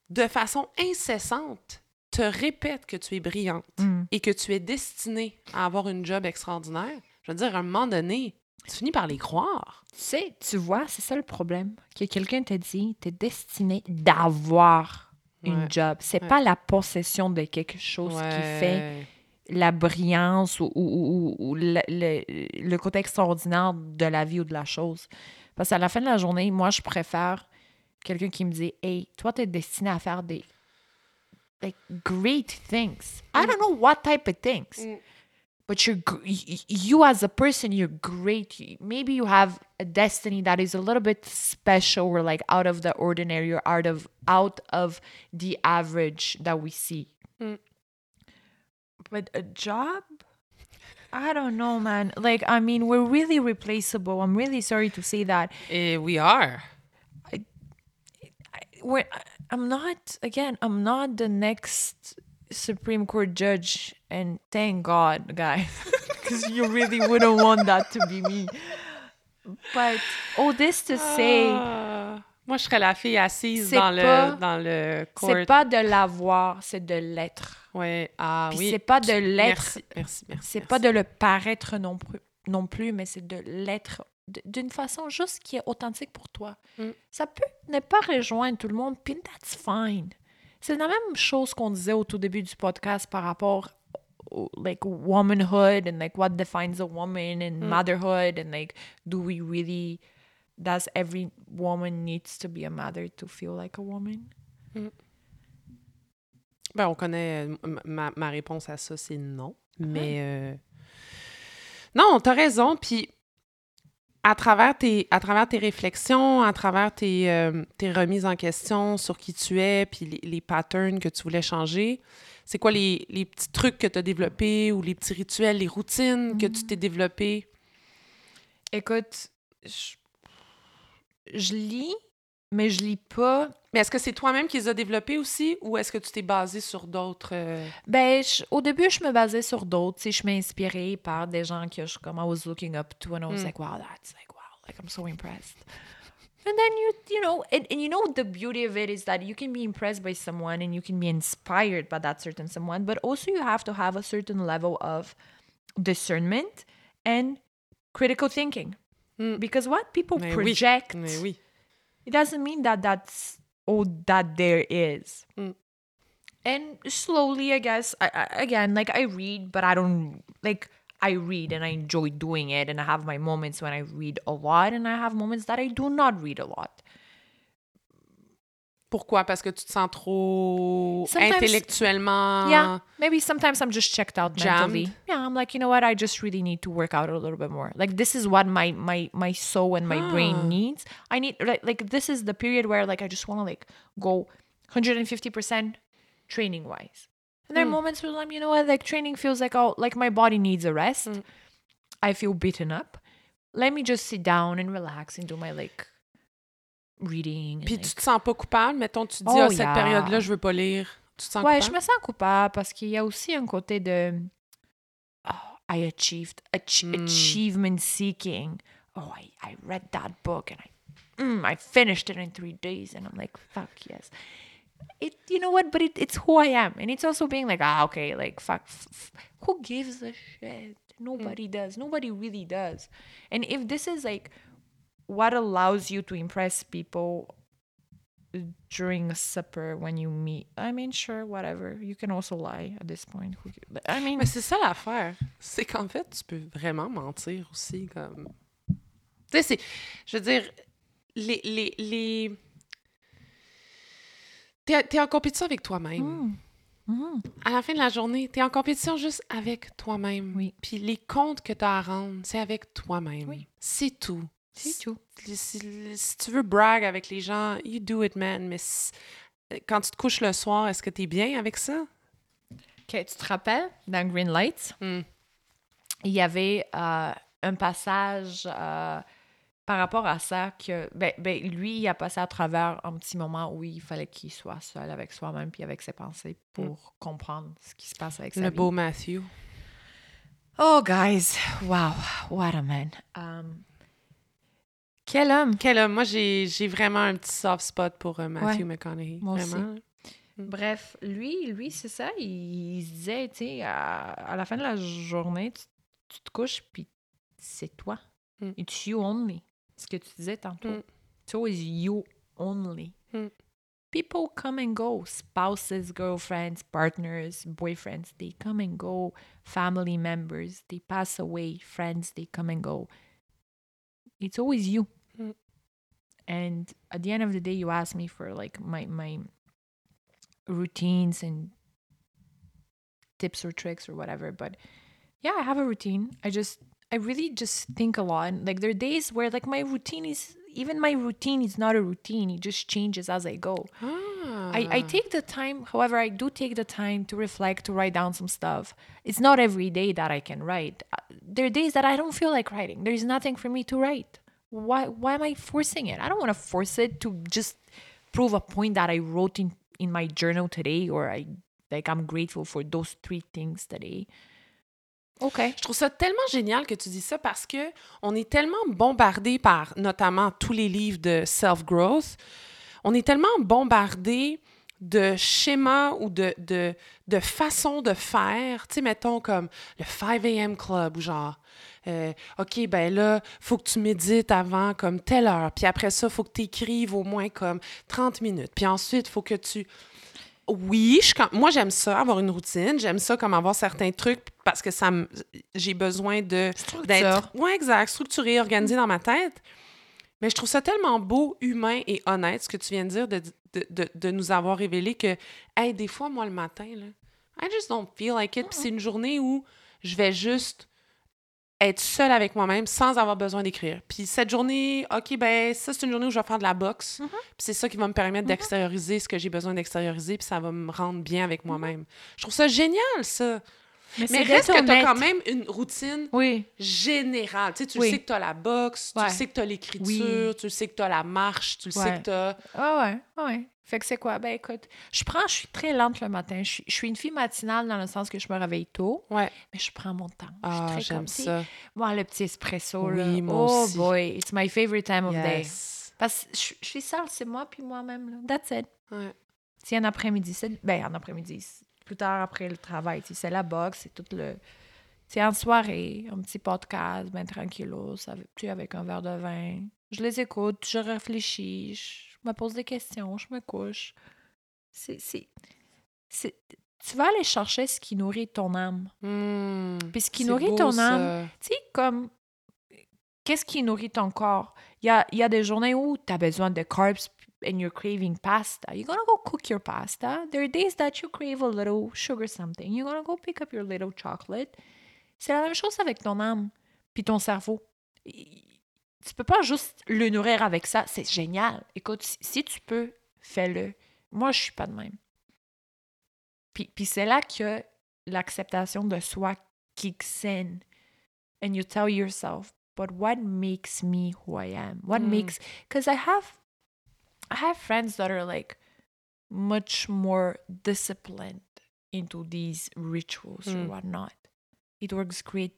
de façon incessante, te répètent que tu es brillante Mm. et que tu es destinée à avoir une job extraordinaire, je veux dire, à un moment donné, tu finis par les croire. Tu sais, tu vois, c'est ça le problème. Que quelqu'un te dit, t'es destiné d'avoir une Ouais. job. C'est Ouais. pas la possession de quelque chose qui fait la brillance ou, ou- ou- ou le, le- le côté extraordinaire de la vie ou de la chose. Parce qu'à la fin de la journée, moi, je préfère quelqu'un qui me dit Hey, toi, t'es destiné à faire des like, great things. I don't know what type of things. Mm. But you're you as a person, you're great. Maybe you have a destiny that is a little bit special or like out of the ordinary or out of out of the average that we see. Mm. But a job? I don't know, man. Like, I mean, we're really replaceable. I'm really sorry to say that. Et we are. I, I, We're, I'm not, again, I'm not the next Supreme Court judge. And thank God, guys, because you really wouldn't want that to be me. But all this to say, Ah. Moi, je serais la fille assise dans pas- le, dans le court. c'est pas de l'avoir, c'est de l'être. Ouais. Ah Puis oui. c'est pas de l'être. Merci, merci, merci. C'est pas de le paraître non plus, non plus mais c'est de l'être d'une façon juste qui est authentique pour toi. Mm. Ça peut ne pas rejoindre tout le monde, puis that's fine. C'est la même chose qu'on disait au tout début du podcast par rapport au like womanhood and like what defines a woman and Mm. motherhood and like do we really does every woman needs to be a mother to feel like a woman? Ben, on connaît. euh, Ma, ma réponse à ça, c'est non. Mais. euh, Non, t'as raison. Puis, à travers tes, à travers tes réflexions, à travers tes, euh, tes remises en question sur qui tu es, puis les, les patterns que tu voulais changer, c'est quoi les, les petits trucs que tu as développés ou les petits rituels, les routines que tu t'es développés? Écoute, je, je lis, mais je lis pas. Mais est-ce que c'est toi-même qui les as développés aussi ou est-ce que tu t'es basé sur d'autres. euh, Ben, je- au début, je me basais sur d'autres. Tu sais, je m'inspirais par des gens que je, comme I was looking up to, and I was Mm. like, wow, that's like, wow, like I'm so impressed. And then you, you know, and, and you know, the beauty of it is that you can be impressed by someone and you can be inspired by that certain someone, but also you have to have a certain level of discernment and critical thinking. Mm. Because what people Mais oui. project, Mais oui. it doesn't mean that that's all that there is. Mm. And slowly, I guess, I, I, again, like I read, but I don't like I read and I enjoy doing it, and I have my moments when I read a lot, and I have moments that I do not read a lot. Pourquoi? Parce que tu te sens trop Sometimes- intellectuellement. yeah, maybe sometimes I'm just checked out mentally. Jammed. Yeah, I'm like, you know what? I just really need to work out a little bit more. Like this is what my my my soul and my Ah. brain needs. I need like like this is the period where like I just want to like go 150% training wise. And there are Mm. moments where I'm, you know what? Like training feels like oh like my body needs a rest. Mm. I feel beaten up. Let me just sit down and relax and do my like reading. Puis like- tu te sens pas coupable? Mettons, tu te dis, Oh, ah, cette yeah. période-là, je veux pas lire. Tu te sens Ouais, je coupable? me sens coupable parce qu'il y a aussi un côté de oh, I achieved ach- Mm. achievement seeking. Oh, I, I read that book and I mm, I finished it in three days and I'm like fuck yes. It you know what? But it, it's who I am and it's also being like ah okay like fuck who gives a shit? Nobody does. Nobody really does. And if this is like what allows you to impress people during a supper when you meet? I mean, sure, whatever. You can also lie at this point. I mean, Mais c'est ça l'affaire. C'est qu'en fait, tu peux vraiment mentir aussi. comme... Tu sais, c'est. Je veux dire, les. les, les... T'es, t'es en compétition avec toi-même. Mm. Mm. À la fin de la journée, t'es en compétition juste avec toi-même. Oui. Puis les comptes que t'as à rendre, c'est avec toi-même. Oui. C'est tout. C'est tout. Si, si- si tu veux brag avec les gens, you do it, man. Mais si- quand tu te couches le soir, est-ce que t'es bien avec ça? Tu te rappelles dans Green Lights, Hmm. il y avait euh, un passage euh, par rapport à ça que ben, ben, lui, il a passé à travers un petit moment où il fallait qu'il soit seul avec soi-même puis avec ses pensées pour comprendre ce qui se passe avec sa Le vie. beau Matthew. Oh, guys, wow, what a man. Um, quel homme. Quel homme. Moi, j'ai vraiment un petit soft spot pour euh, Matthew Ouais. McConaughey. Moi aussi. vraiment. Bref, lui, lui c'est ça. Il, il se disait, tu sais, à, à la fin de la journée, tu, tu te couches, puis c'est toi. Mm. It's you only. Ce que tu disais tantôt. Mm. It's always you only. Mm. People come and go. Spouses, girlfriends, partners, boyfriends, they come and go. Family members, they pass away. Friends, they come and go. It's always you. Mm. And at the end of the day, you ask me for like my my routines and tips or tricks or whatever. But yeah, I have a routine. I just I really just think a lot. And, like there are days where like my routine is even my routine is not a routine. It just changes as I go. I, I take the time, however, I do take the time to reflect, to write down some stuff. It's not every day that I can write. Uh, There are days that I don't feel like writing. There's nothing for me to write. Why why am I forcing it? I don't want to force it to just prove a point that I wrote in, in my journal today or I like I'm grateful for those three things today. Okay. Je trouve ça tellement génial que tu dis ça parce que on est tellement bombardé par notamment tous les livres de self-growth. On est tellement bombardé de schémas ou de, de, de façons de faire. Tu sais, mettons comme le 5 a.m. club ou genre euh, OK, ben là, faut que tu médites avant comme telle heure. Puis après ça, faut que tu écrives au moins comme 30 minutes. Puis ensuite, faut que tu oui, je, moi j'aime ça, avoir une routine. J'aime ça comme avoir certains trucs parce que ça j'ai besoin de d'être ouais, exact, structuré, organisé dans ma tête. Mais je trouve ça tellement beau, humain et honnête, ce que tu viens de dire, de, de, de, nous avoir révélé que, hey, des fois, moi, le matin, là, I just don't feel like it. Puis c'est une journée où je vais juste être seule avec moi-même sans avoir besoin d'écrire. Puis cette journée, OK, ben ça, c'est une journée où je vais faire de la boxe. Mm-hmm. Puis c'est ça qui va me permettre mm-hmm. d'extérioriser ce que j'ai besoin d'extérioriser, puis ça va me rendre bien avec mm-hmm. moi-même. Je trouve ça génial, ça. Mais, reste que tu as quand même une routine générale. Tu, sais, tu sais que tu as la boxe, tu sais que tu as l'écriture, tu sais que tu as la marche, tu sais que tu as... Ah ouais, ouais. Fait que c'est quoi? Ben écoute, je prends, je suis très lente le matin. Je suis, une fille matinale dans le sens que je me réveille tôt. Ouais. Mais je prends mon temps. Ah, j'aime ça. Moi, le petit espresso, là. oh boy, it's my favorite time of day. Parce que je, suis seule, c'est moi puis moi-même. Là. That's it. Ouais. Si un après-midi, c'est... Ben, un après-midi, plus tard après le travail, c'est la boxe, c'est tout le... C'est en soirée, un petit podcast, ben tranquillo, ça, plus avec un verre de vin. Je les écoute, je réfléchis, je me pose des questions, je me couche. C'est. Tu vas aller chercher ce qui nourrit ton âme. Mmh, Puis ce qui nourrit ton âme, tu sais, comme. Qu'est-ce qui nourrit ton corps? Il y a, y a des journées où tu as besoin de carbs and you're craving pasta. You're gonna go cook your pasta. There are days that you crave a little sugar something. You're gonna go pick up your little chocolate. C'est la même chose avec ton âme, puis ton cerveau tu peux pas juste le nourrir avec ça. C'est génial. Écoute, si, tu peux, fais-le. Moi, je suis pas de même. Puis, puis c'est là que l'acceptation de soi kicks in. And you tell yourself, but what makes me who I am? What mm. makes because I have I have friends that are like much more disciplined into these rituals mm. or whatnot. It works great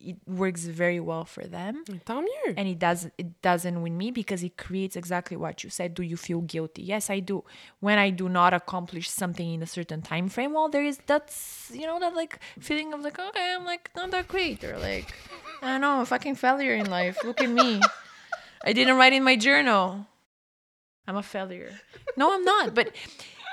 it works very well for them. Tant mieux. And it does it doesn't win me because it creates exactly what you said. Do you feel guilty? Yes, I do. When I do not accomplish something in a certain time frame, well, there is that's you know that like feeling of like okay, I'm like not that great or like I don't know, fucking failure in life. Look at me. I didn't write in my journal. I'm a failure. No, I'm not. But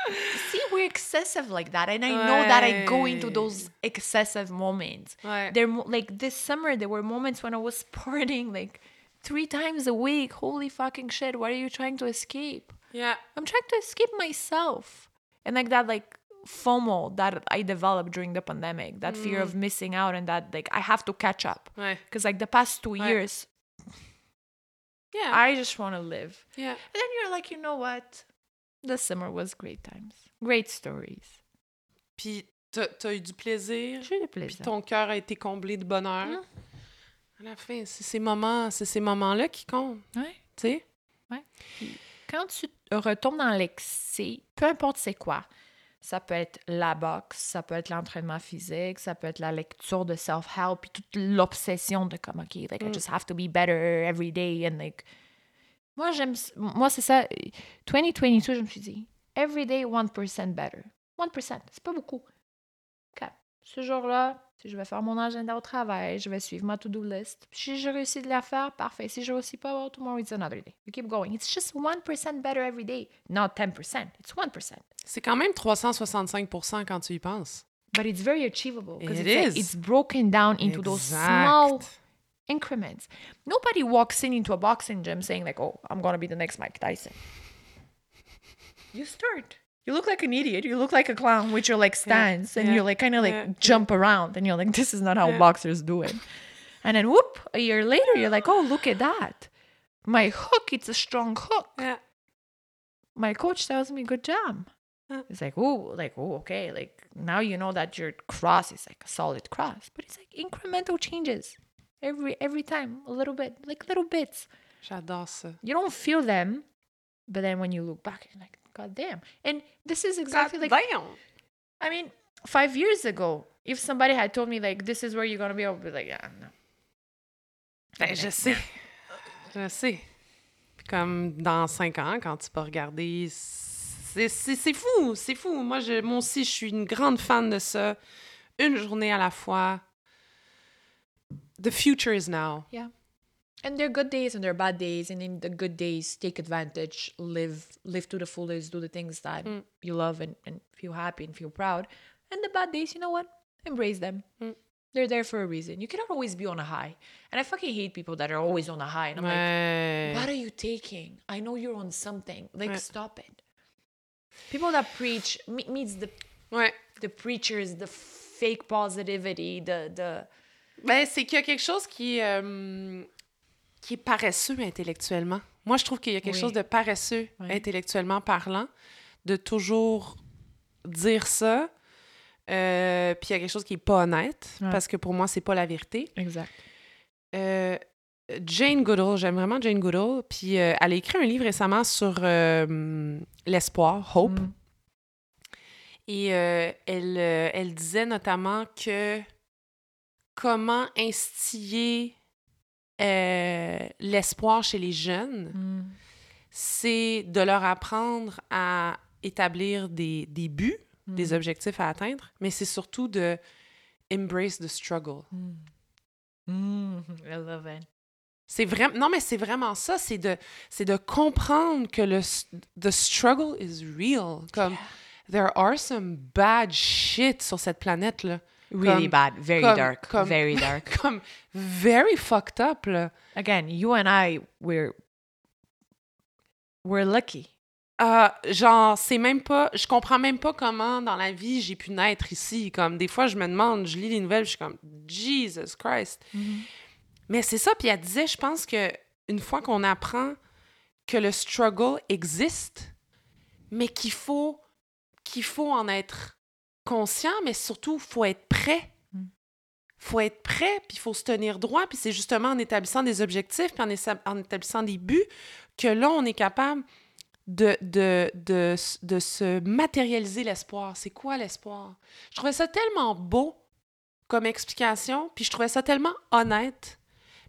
see we're excessive like that and i know that i go into those excessive moments right. there like this summer there were moments when i was partying like three times a week holy fucking shit what are you trying to escape yeah i'm trying to escape myself and like that like FOMO that I developed during the pandemic, that mm. fear of missing out, and that like I have to catch up. Because like the past two right. years, yeah, I just want to live. Yeah. And then you're like, you know what? The summer was great times. Great stories. Puis, t'as as eu du plaisir? J'ai eu du plaisir. Puis ton cœur a été comblé de bonheur? Mmh. À la fin, c'est ces moments, c'est ces moments-là qui comptent. Oui. Tu sais? Oui. Quand tu retombes dans l'excès, peu importe c'est quoi, ça peut être la boxe, ça peut être l'entraînement physique, ça peut être la lecture de self-help, puis toute l'obsession de comme, OK, like, I mmh. just have to be better every day, and like, moi, j'aime. Moi, c'est ça. 2022, je me suis dit, every day 1% better. 1%, c'est pas beaucoup. Ce jour-là, si je vais faire mon agenda au travail, je vais suivre ma to-do list. Si je réussis de la faire, parfait. Si je réussis pas, well, tomorrow it's another day. You keep going. It's just 1% better every day. Not 10%. It's 1%. C'est quand même 365 quand tu y penses. But it's very achievable. It it's, is. it's broken down into those small increments. Nobody walks in into a boxing gym saying like, "Oh, I'm gonna be the next Mike Tyson." you start. You look like an idiot. You look like a clown with your like stance, yeah, and yeah, you like kind of like yeah, jump around, and you're like, "This is not how boxers do it." And then whoop, a year later, you're like, "Oh, look at that! My hook, it's a strong hook." Yeah. My coach tells me, "Good job." It's like, oh, like, oh, okay, like now you know that your cross is like a solid cross, but it's like incremental changes every every time a little bit like little bits you don't feel them but then when you look back you're like god damn and this is exactly god like damn. i mean five years ago if somebody had told me like this is where you're gonna be i would be like yeah no. Ben, je sais. Je sais. Puis comme dans cinq ans quand tu peux regarder c'est fou c'est fou. Moi je moi aussi je suis une grande fan de ça. Une journée à la fois. The future is now. Yeah. And there are good days and there are bad days. And in the good days, take advantage, live, live to the fullest, do the things that Mm. you love and, and feel happy and feel proud. And the bad days, you know what? Embrace them. Mm. They're there for a reason. You cannot always be on a high. And I fucking hate people that are always on a high. And I'm like, what are you taking? I know you're on something. Like, Ouais. stop it. People that preach me- meets the Ouais. the preachers, the fake positivity, the the Ben, c'est qu'il y a quelque chose qui, euh, qui est paresseux intellectuellement. Moi, je trouve qu'il y a quelque Oui. chose de paresseux Oui. intellectuellement parlant, de toujours dire ça. euh, puis il y a quelque chose qui est pas honnête, Ouais. parce que pour moi, c'est pas la vérité. exact. Euh, Jane Goodall, j'aime vraiment Jane Goodall. Puis euh, elle a écrit un livre récemment sur l'espoir, Hope. Mm. Et elle, elle disait notamment que comment instiller euh, l'espoir chez les jeunes, Mm. c'est de leur apprendre à établir des, des buts, des Mm. objectifs à atteindre, mais c'est surtout de embrace the struggle. Mm. I love it. C'est vraiment non mais c'est vraiment ça, c'est de c'est de comprendre que le the struggle is real. Comme there are some bad shit sur cette planète là. Really Comme- bad, very comme- dark, comme- very dark. Comme very fucked up là. Again, you and I, we're we're lucky. Ah, genre, c'est même pas. Je comprends même pas comment dans la vie j'ai pu naître ici. Comme des fois, je me demande, je lis les nouvelles, je suis comme Jesus Christ. Mais c'est ça. Puis elle disait, je pense que une fois qu'on apprend que le struggle existe, mais qu'il faut qu'il faut en être conscient, mais surtout, faut être prêt. Mm. faut être prêt, puis il faut se tenir droit. Puis c'est justement en établissant des objectifs, puis en, en établissant des buts, que là, on est capable de, de, de, de se matérialiser l'espoir. C'est quoi l'espoir? Je trouvais ça tellement beau comme explication, puis je trouvais ça tellement honnête.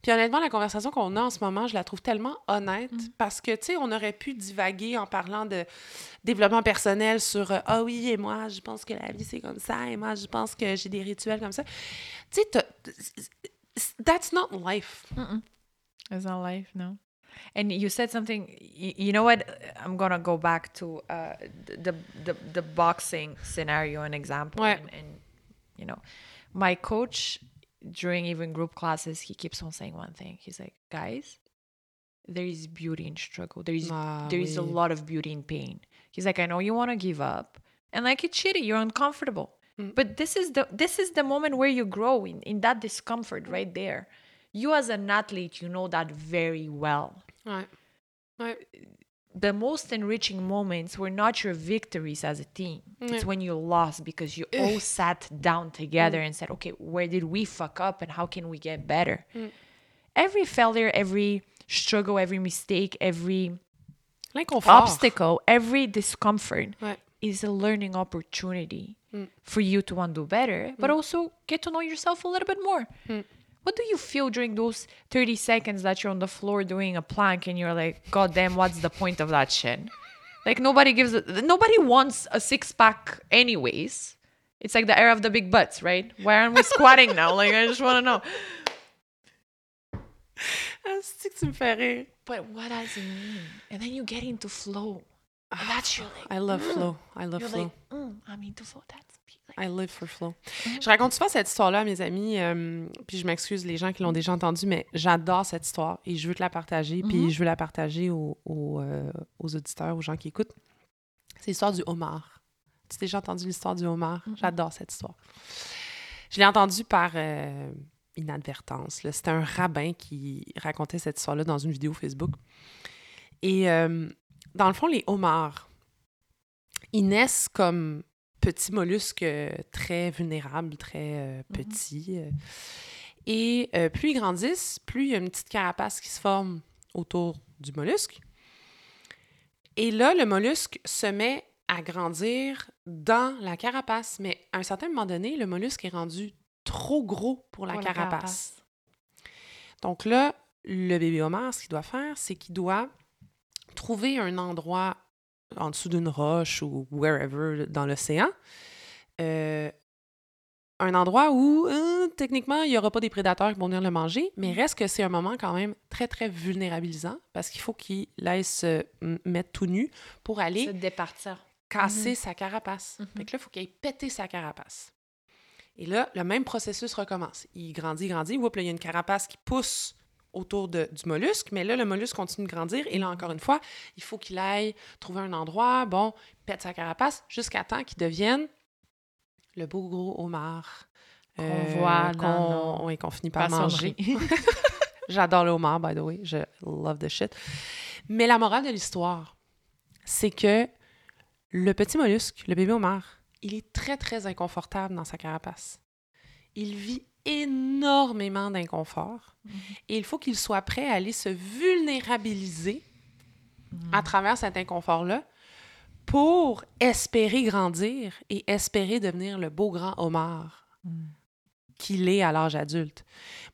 Puis honnêtement, la conversation qu'on a en ce moment, je la trouve tellement honnête parce que, tu sais, on aurait pu divaguer en parlant de développement personnel sur euh, Ah oui, et moi, je pense que la vie, c'est comme ça, et moi, je pense que j'ai des rituels comme ça. Tu sais, that's not life. It's not life, no. And you said something. You, you know what? I'm gonna go back to uh, the the the boxing scenario and example. Ouais. And, and you know, my coach during even group classes, he keeps on saying one thing. He's like, guys, there is beauty in struggle. There is Ah, there is a lot of beauty in pain. He's like, I know you want to give up, and like it's shitty. You're uncomfortable, Mm. but this is the this is the moment where you grow in in that discomfort right there. You as an athlete, you know that very well. Right. Ouais. The most enriching moments were not your victories as a team. It's when you lost because you all sat down together mm. and said, okay, where did we fuck up and how can we get better? Mm. Every failure, every struggle, every mistake, every like oh, obstacle, every discomfort Ouais. is a learning opportunity mm. for you to want to do better, but also get to know yourself a little bit more. What do you feel during those 30 seconds that you're on the floor doing a plank and you're like, God damn, what's the point of that shit? Like nobody gives a, nobody wants a six pack anyways. It's like the era of the big butts, right? Why aren't we squatting now? Like I just want to know. C'est que tu me. But what does it mean? And then you get into flow. And that's your like, I love flow. I love you're flow. like, mm, I'm into flow. That's I live for flow. Je raconte souvent cette histoire-là à mes amis, euh, puis je m'excuse les gens qui l'ont déjà entendue, mais j'adore cette histoire et je veux te la partager, puis je veux la partager aux, aux, euh, aux auditeurs, aux gens qui écoutent. C'est l'histoire du homard. Tu as déjà entendu l'histoire du homard? J'adore cette histoire. Je l'ai entendue par euh, inadvertance. C'était un rabbin qui racontait cette histoire-là dans une vidéo Facebook. Et dans le fond, les homards, ils naissent comme petits mollusques euh, très vulnérables, très euh, petits. euh. Et euh, plus ils grandissent, plus il y a une petite carapace qui se forme autour du mollusque. Et là, le mollusque se met à grandir dans la carapace. Mais à un certain moment donné, le mollusque est rendu trop gros pour la, Pour la carapace. carapace. Donc là, le bébé homard, ce qu'il doit faire, c'est qu'il doit trouver un endroit en dessous d'une roche ou wherever dans l'océan, euh, un endroit où euh, techniquement, il n'y aura pas des prédateurs qui vont venir le manger, mais Mm. reste que c'est un moment quand même très, très vulnérabilisant parce qu'il faut qu'il laisse se mettre tout nu pour aller Se départir. casser sa carapace. Mhm. Fait que là, il faut qu'il aille péter sa carapace. Et là, le même processus recommence. Il grandit, grandit. Oups, là, il y a une carapace qui pousse autour de- du mollusque, mais là, le mollusque continue de grandir. Et là, encore une fois, il faut qu'il aille trouver un endroit, bon, pète sa carapace, jusqu'à temps qu'il devienne le beau gros homard. euh, Qu'on voit dans qu'on oui, finit par manger. J'adore le homard, by the way. Je love the shit. Mais la morale de l'histoire, c'est que le petit mollusque, le bébé homard, il est très, très inconfortable dans sa carapace. Il vit énormément d'inconfort Mhm. et il faut qu'il soit prêt à aller se vulnérabiliser à travers cet inconfort-là pour espérer grandir et espérer devenir le beau grand homard Mm. qu'il est à l'âge adulte.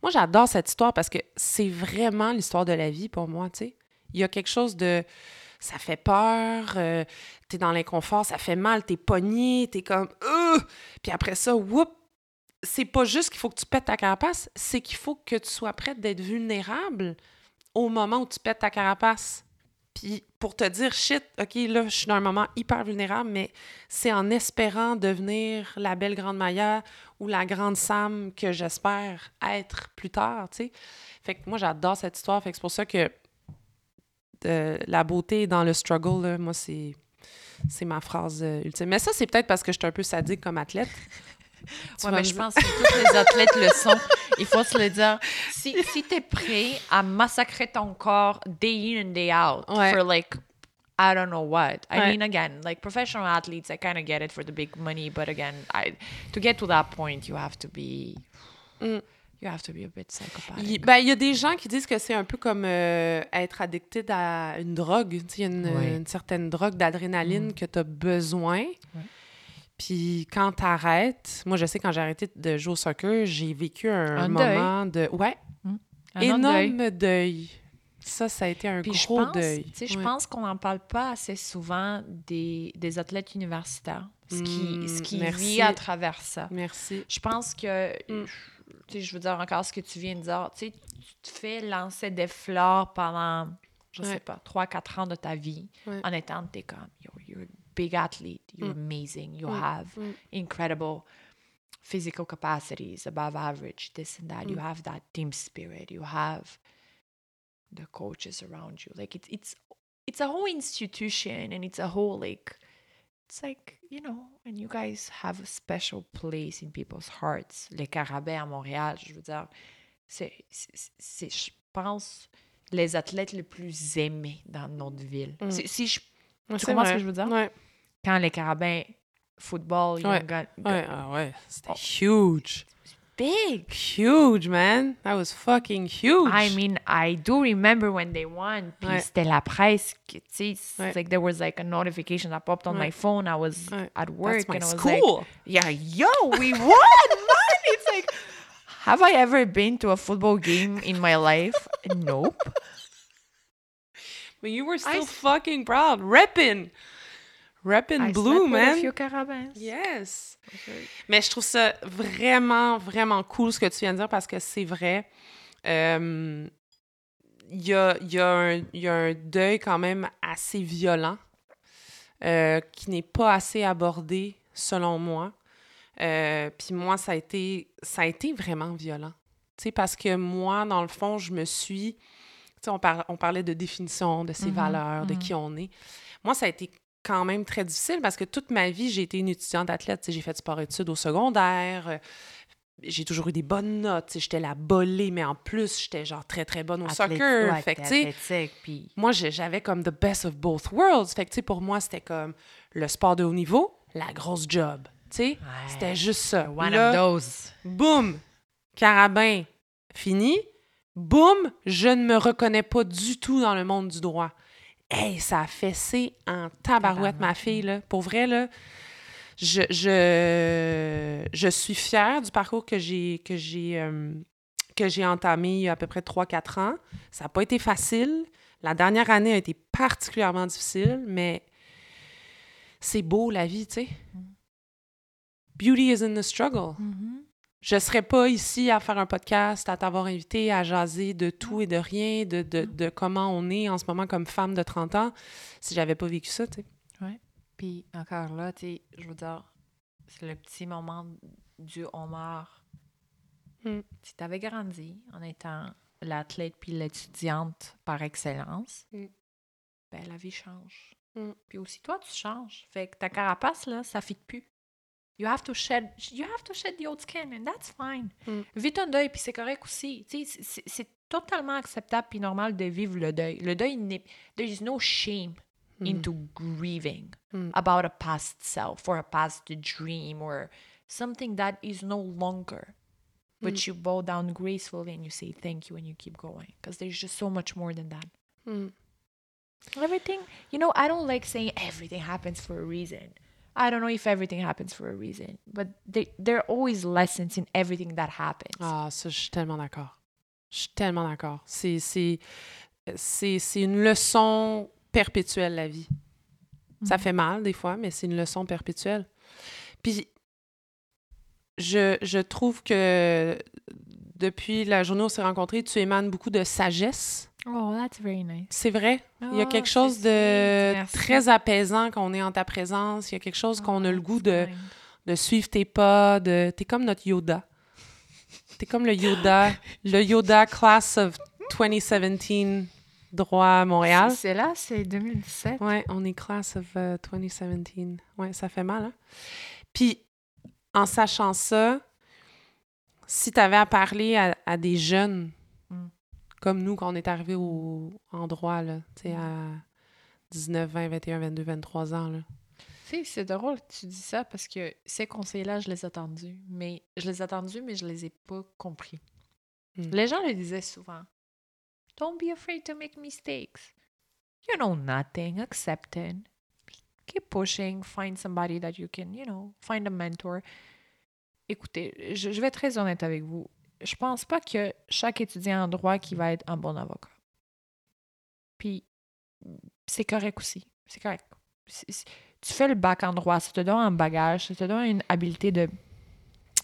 Moi, j'adore cette histoire parce que c'est vraiment l'histoire de la vie pour moi, tu sais. Il y a quelque chose de... Ça fait peur, euh, t'es dans l'inconfort, ça fait mal, t'es pogné, t'es comme... Euh! Puis après ça, whoop! C'est pas juste qu'il faut que tu pètes ta carapace, c'est qu'il faut que tu sois prête d'être vulnérable au moment où tu pètes ta carapace. Puis pour te dire, shit, OK, là, je suis dans un moment hyper vulnérable, mais c'est en espérant devenir la belle grande Maya ou la grande Sam que j'espère être plus tard, tu sais. Fait que moi, j'adore cette histoire. Fait que c'est pour ça que euh, la beauté dans le struggle, là, moi, c'est... C'est ma phrase euh, ultime. Mais ça, c'est peut-être parce que je suis un peu sadique comme athlète. Ouais, mais me je pense que tous les athlètes le sont. Il faut se le dire. Si, si tu es prêt à massacrer ton corps day in and day out Ouais. for like, I don't know what. I Ouais. mean, again, like professional athletes, I kind of get it for the big money, but again, I, to get to that point, you have to be, Mm. you have to be a bit psychopathic. Il ben, y a des gens qui disent que c'est un peu comme euh, être addicted à une drogue. Il y a une, Oui. une certaine drogue d'adrénaline Mm. que tu as besoin. Puis quand tu arrêtes, moi je sais quand j'ai arrêté de jouer au soccer, j'ai vécu un, Un deuil. moment de ouais, Un autre deuil. énorme deuil. Ça, ça a été un Puis je gros pense, deuil. tu sais, je pense qu'on n'en parle pas assez souvent des, des athlètes universitaires, ce qui, ce Mm, qui merci. vit à travers ça. Merci. Je pense que, Mm. tu sais, je veux dire encore ce que tu viens de dire, tu te fais lancer des fleurs pendant, je Ouais. sais pas, 3-4 ans de ta vie Ouais. en étant, t'es comme, yo, you're big athlete, you're amazing, you Mm. have Mm. incredible physical capacities, above average, this and that. You Mm. have that team spirit. You have the coaches around you. Like it's it's it's a whole institution and it's a whole like it's like, you know, and you guys have a special place in people's hearts. Les Carabins à Montréal, je veux dire, c'est, c'est, c'est, je pense, les athlètes les plus aimés dans notre ville. Mm. Si, si je, Ouais, Tu comprends ce vrai. que je veux dire? Ouais. quand les Carabins football, ils Ouais. ga- Ouais, ah ouais, c'était Oh. huge. big. Huge, man. That was fucking huge. I mean, I do remember when they won. Puis Ouais. c'était la presse. Tu sais, it's Ouais. like there was like a notification that popped on my phone. I was at work That's my and I was school. like, yeah, yo, we won, man. It's like, have I ever been to a football game in my life? Nope. But you were I still s- fucking proud. Reppin'. Reppin' I blue, man. few. Yes. Mais je trouve ça vraiment, vraiment cool ce que tu viens de dire parce que c'est vrai. Euh, Il y, a, y, a y a un deuil quand même assez violent euh, qui n'est pas assez abordé, selon moi. Euh, Puis moi, ça a, été, ça a été vraiment violent. Tu sais, parce que moi, dans le fond, je me suis... On, par- on parlait de définition, de ses Mhm, valeurs, de mhm. qui on est. Moi, ça a été quand même très difficile parce que toute ma vie, j'ai été une étudiante athlète. J'ai fait du sport-études au secondaire. euh, J'ai toujours eu des bonnes notes. J'étais la bolée, mais en plus, j'étais genre très, très bonne au Athlète- soccer. ouais, fait que, puis moi, j'avais comme the best of both worlds. Fait que, pour moi, c'était comme le sport de haut niveau, la grosse job. C'était juste ça. one Là, of those. boum, carabin, fini. Boum, je ne me reconnais pas du tout dans le monde du droit. Hey, ça a fessé en tabarouette, ma fille, là. Pour vrai, là, je, je, je suis fière du parcours que j'ai que j'ai euh, que j'ai entamé il y a à peu près 3-4 ans. Ça n'a pas été facile. La dernière année a été particulièrement difficile, mais c'est beau, la vie, tu sais. Beauty is in the struggle. Mhm. Je serais pas ici à faire un podcast, à t'avoir invité, à jaser de tout et de rien, de, de, de comment on est en ce moment comme femme de 30 ans, si j'avais pas vécu ça, tu sais. Puis encore là, tu sais, je veux dire, c'est le petit moment du homard. Mm. Si tu avais grandi en étant l'athlète puis l'étudiante par excellence, Mm. ben la vie change. Mm. Puis aussi toi, tu changes. Fait que ta carapace, là, ça fit plus. You have to shed, you have to shed the old skin, and that's fine. Mm. Vis ton deuil, puis c'est correct aussi. C'est- totalement acceptable puis normal de vivre le deuil. Le deuil, n'est- there is no shame Mm. into grieving Mm. about a past self or a past dream or something that is no longer. But you bow down gracefully and you say thank you and you keep going because there's just so much more than that. Mm. Everything, you know, I don't like saying everything happens for a reason. I don't know if everything happens for a reason, but they, there are always lessons in everything that happens. Ah, ça, je suis tellement d'accord. Je suis tellement d'accord. C'est, c'est, c'est, c'est une leçon perpétuelle, la vie. Ça fait mal, des fois, mais c'est une leçon perpétuelle. Puis, je, je trouve que depuis la journée où on s'est rencontrés, tu émanes beaucoup de sagesse. Oh, that's very nice. C'est vrai. Il y a Ah, quelque chose de merci. très apaisant quand on est en ta présence. Il y a quelque chose qu'on a le Oh, goût de, de suivre tes pas. De... T'es comme notre Yoda. T'es comme le Yoda, le Yoda Class of 2017 droit à Montréal. C'est là, c'est 2017. Ouais, on est Class of euh, 2017. Ouais, ça fait mal, hein? Puis, en sachant ça, si tu avais à parler à, à des jeunes. Comme nous quand on est arrivé au en droit, là, tu sais, à 19, 20, 21, 22, 23 ans, là. Tu sais, c'est drôle que tu dis ça parce que ces conseils-là, je les ai entendus. Mais je les ai mais je les ai pas compris. Hmm. Les gens le disaient souvent. Don't be afraid to make mistakes. You know nothing. Accept it. Keep pushing. Find somebody that you can, you know, find a mentor. Écoutez, je, je vais être très honnête avec vous. Je pense pas que chaque étudiant en droit qui va être un bon avocat. Puis, c'est correct aussi. C'est correct. Tu fais le bac en droit, ça te donne un bagage, ça te donne une habilité de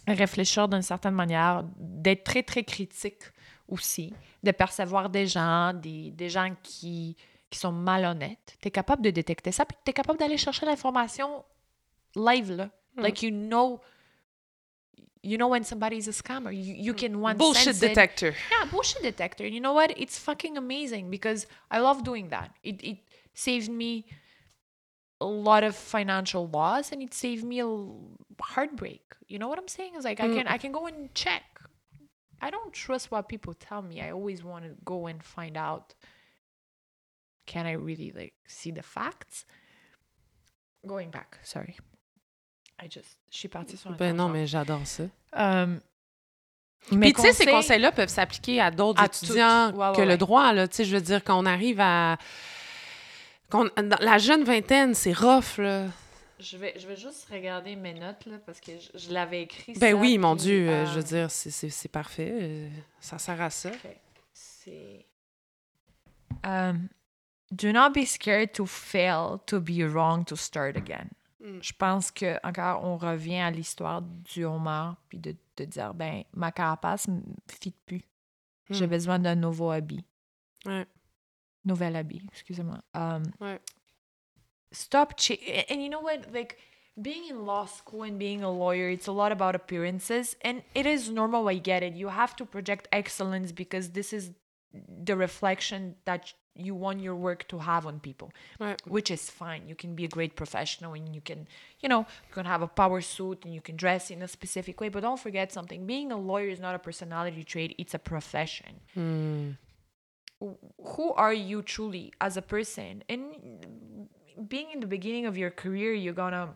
réfléchir d'une certaine manière, d'être très, très critique aussi, de percevoir des gens, des, des gens qui, qui sont malhonnêtes. Tu es capable de détecter ça, puis tu es capable d'aller chercher l'information live, là. Mm. Like, you know, you know when somebody is a scammer. You, you can one Bullshit sense it. detector. Yeah, bullshit detector. And you know what? It's fucking amazing because I love doing that. It it saved me a lot of financial loss and it saved me a heartbreak. You know what I'm saying? is like I Mm. can I can go and check. I don't trust what people tell me. I always want to go and find out. Can I really like see the facts? Going back, sorry. I just je suis partie sur un Ben non, mais j'adore ça. Um, Puis mes tu sais, ces conseils- conseils-là peuvent s'appliquer à d'autres étudiants toutes. Ouais, ouais, que le droit, là. Tu sais, je veux dire, quand on arrive à... qu'on- dans la jeune vingtaine, c'est rough, là. Je vais, je vais juste regarder mes notes là, parce que je, je l'avais écrit. Ben ça, oui, mon Dieu, euh, euh, je veux dire, c'est- c'est c'est parfait. euh, ça sert à ça. C'est. Um, do not be scared to fail, to be wrong, to start again. Mm. Je pense que encore on revient à l'histoire du homard puis de, de dire ben ma carapace ne fit plus. J'ai Mm. besoin d'un nouveau habit. Ouais. Nouvel habit, excusez-moi. Um, Ouais. stop ch- and you know what like being in law school and being a lawyer it's a lot about appearances and it is normal i get it you have to project excellence because this is the reflection that you want your work to have on people Ouais. which is fine. You can be a great professional and you can you know you can have a power suit and you can dress in a specific way but don't forget something. Being a lawyer is not a personality trait it's a profession. Hmm. who are you truly as a person? And being in the beginning of your career you're gonna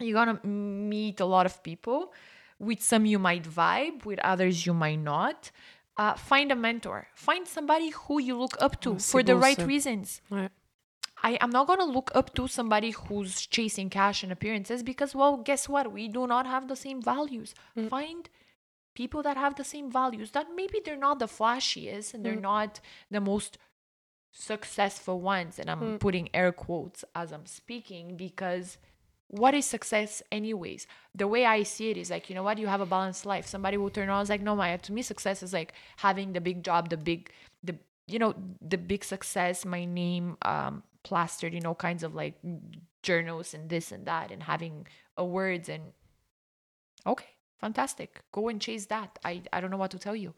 you're gonna meet a lot of people with some you might vibe with others you might not uh, find a mentor. Find somebody who you look up to for the right ça. reasons. Ouais. I, I'm not gonna look up to somebody who's chasing cash and appearances because well guess what? We do not have the same values. Mm. Find people that have the same values that maybe they're not the flashiest and they're mm. not the most successful ones. And i'm mm. putting air quotes as i'm speaking because what is success anyways? The way i see it is like you know what? You have a balanced life. Somebody will turn around and like no my to me success is like having the big job the big the you know the big success my name um plastered in all kinds of like journals and this and that and having awards and okay fantastic. Go and chase that. I i don't know what to tell you.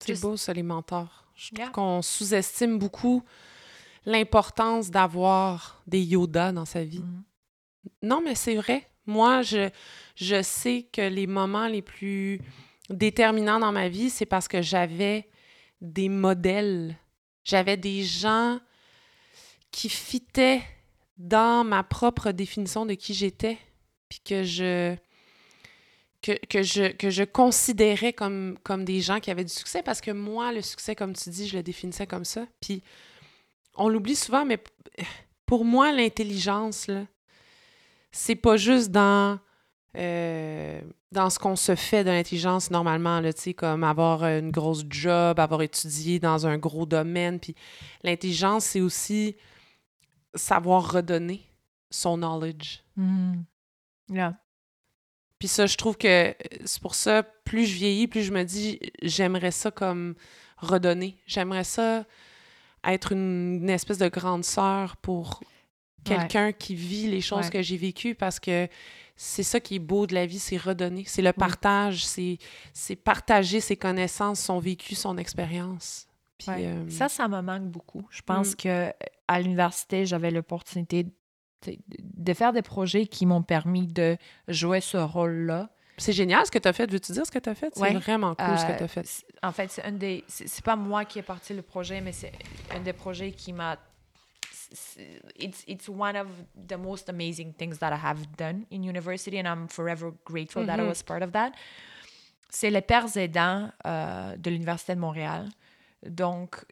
C'est Just- beau, ça, les mentors. Je trouve qu'on sous-estime beaucoup l'importance d'avoir des Yoda dans sa vie. Mhm. Non, mais c'est vrai. Moi, je, sais que les moments les plus déterminants dans ma vie, c'est parce que j'avais des modèles. J'avais des gens qui fitaient dans ma propre définition de qui j'étais, puis que je considérais comme comme des gens qui avaient du succès parce que moi le succès comme tu dis, je le définissais comme ça. Puis on l'oublie souvent mais pour moi l'intelligence là, c'est pas juste dans euh, dans ce qu'on se fait de l'intelligence normalement, là, tu sais, comme avoir une grosse job, avoir étudié dans un gros domaine. Puis l'intelligence, c'est aussi savoir redonner son knowledge. Mhm. yeah Puis ça, je trouve que euh, c'est pour ça, plus je vieillis, plus je me dis, j'aimerais ça comme redonner. J'aimerais ça être une, une espèce de grande sœur pour quelqu'un qui vit les choses Ouais. que j'ai vécues parce que c'est ça qui est beau de la vie, c'est redonner. C'est le partage, c'est c'est partager ses connaissances, son vécu, son expérience. Puis, Ouais. euh, Ça, ça me manque beaucoup. Je pense Mm. que euh, à l'université, j'avais l'opportunité de, de faire des projets qui m'ont permis de jouer ce rôle-là. c'est génial ce que tu as fait. Veux-tu dire ce que tu as fait? C'est vraiment cool ce que Euh, tu as fait. c'est- En fait, c'est un des. C'est c'est pas moi qui ai parti le projet, mais c'est un des projets qui m'a. C'est- It's, it's one of the most amazing things that I have done in university, and I'm forever grateful that I Mhm. was part of that. C'est les pères aidants euh, de l'Université de Montréal. Donc,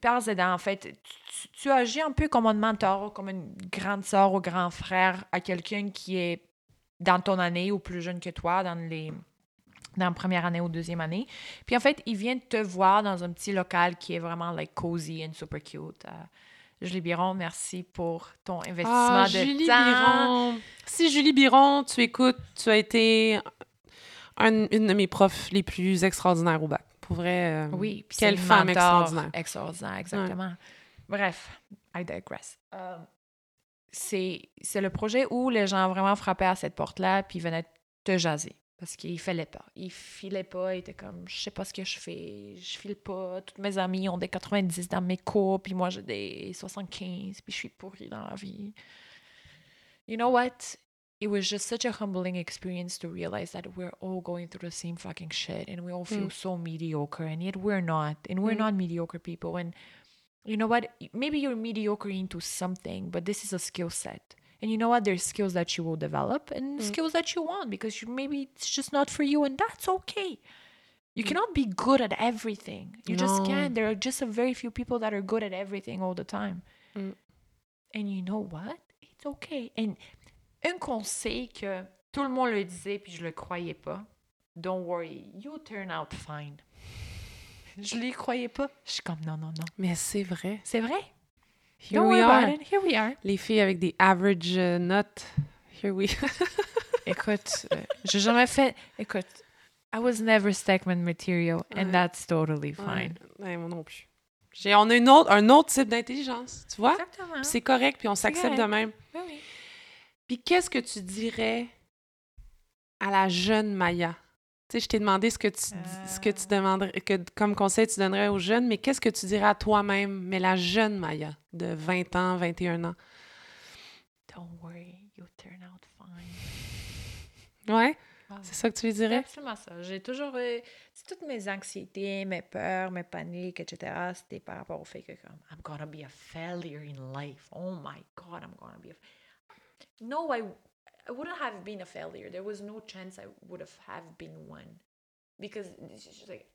pères aidants, en fait, tu, tu agis un peu comme un mentor, comme une grande sœur ou grand frère à quelqu'un qui est dans ton année ou plus jeune que toi, dans les dans la première année ou deuxième année. Puis en fait, ils viennent te voir dans un petit local qui est vraiment like cozy and super cute. Euh, Julie Biron, merci pour ton investissement Ah, de Julie temps. Biron. Si Julie Biron, tu écoutes, tu as été un- une de mes profs les plus extraordinaires au bac. Pour vrai. euh, Oui, Quelle femme extraordinaire. Extraordinaire, exactement. Bref, I digress. C'est c'est le projet où les gens vraiment frappaient à cette porte-là puis venaient te jaser. Parce qu'ils fallait pas. Ils filaient pas. Ils étaient comme, je sais pas ce que je fais. Je file pas. Toutes mes amies ont des 90 dans mes cours. Puis moi, j'ai des 75. Puis je suis pourrie dans la vie. You know what? It was just such a humbling experience to realize that we're all going through the same fucking shit and we all feel Mm. so mediocre and yet we're not. And we're Mm. not mediocre people. And you know what? Maybe you're mediocre into something, but this is a skill set. And you know what? There's skills that you will develop and Mm. skills that you want because you maybe it's just not for you, and that's okay. You cannot be good at everything. You just can't. There are just a very few people that are good at everything all the time. Mm. And you know what? It's okay. And un conseil que tout le monde le disait puis je le croyais pas. Don't worry, you turn out fine. Je l'y croyais pas. Je suis comme non non non. Mais c'est vrai. C'est vrai. Here Don't we are. about it. Here we are. Les filles avec des average euh, notes. Here we Écoute, euh, j'ai jamais fait. Écoute, I was never Stackman material, and Ouais. that's totally fine. Ouais, ouais, moi non plus. J'ai, on a une autre, un autre type d'intelligence, tu vois? Exactement. C'est correct, puis on s'accepte de même. Oui, oui. Puis qu'est-ce que tu dirais à la jeune Maya? Tu sais, je t'ai demandé ce que tu, ce que tu Euh. demanderais, que comme conseil tu donnerais aux jeunes, mais qu'est-ce que tu dirais à toi-même, mais la jeune Maya de 20 ans, 21 ans? Don't worry, you turn out fine. Ouais? Ah, C'est ça que tu lui dirais? absolument ça. J'ai toujours. euh, toutes mes anxiétés, mes peurs, mes paniques, etc. C'était par rapport au fait que, comme, I'm gonna be a failure in life. Oh my God, I'm gonna be a. No, I, I wouldn't have been a failure. There was no chance I would have, have been one. Because it's just like,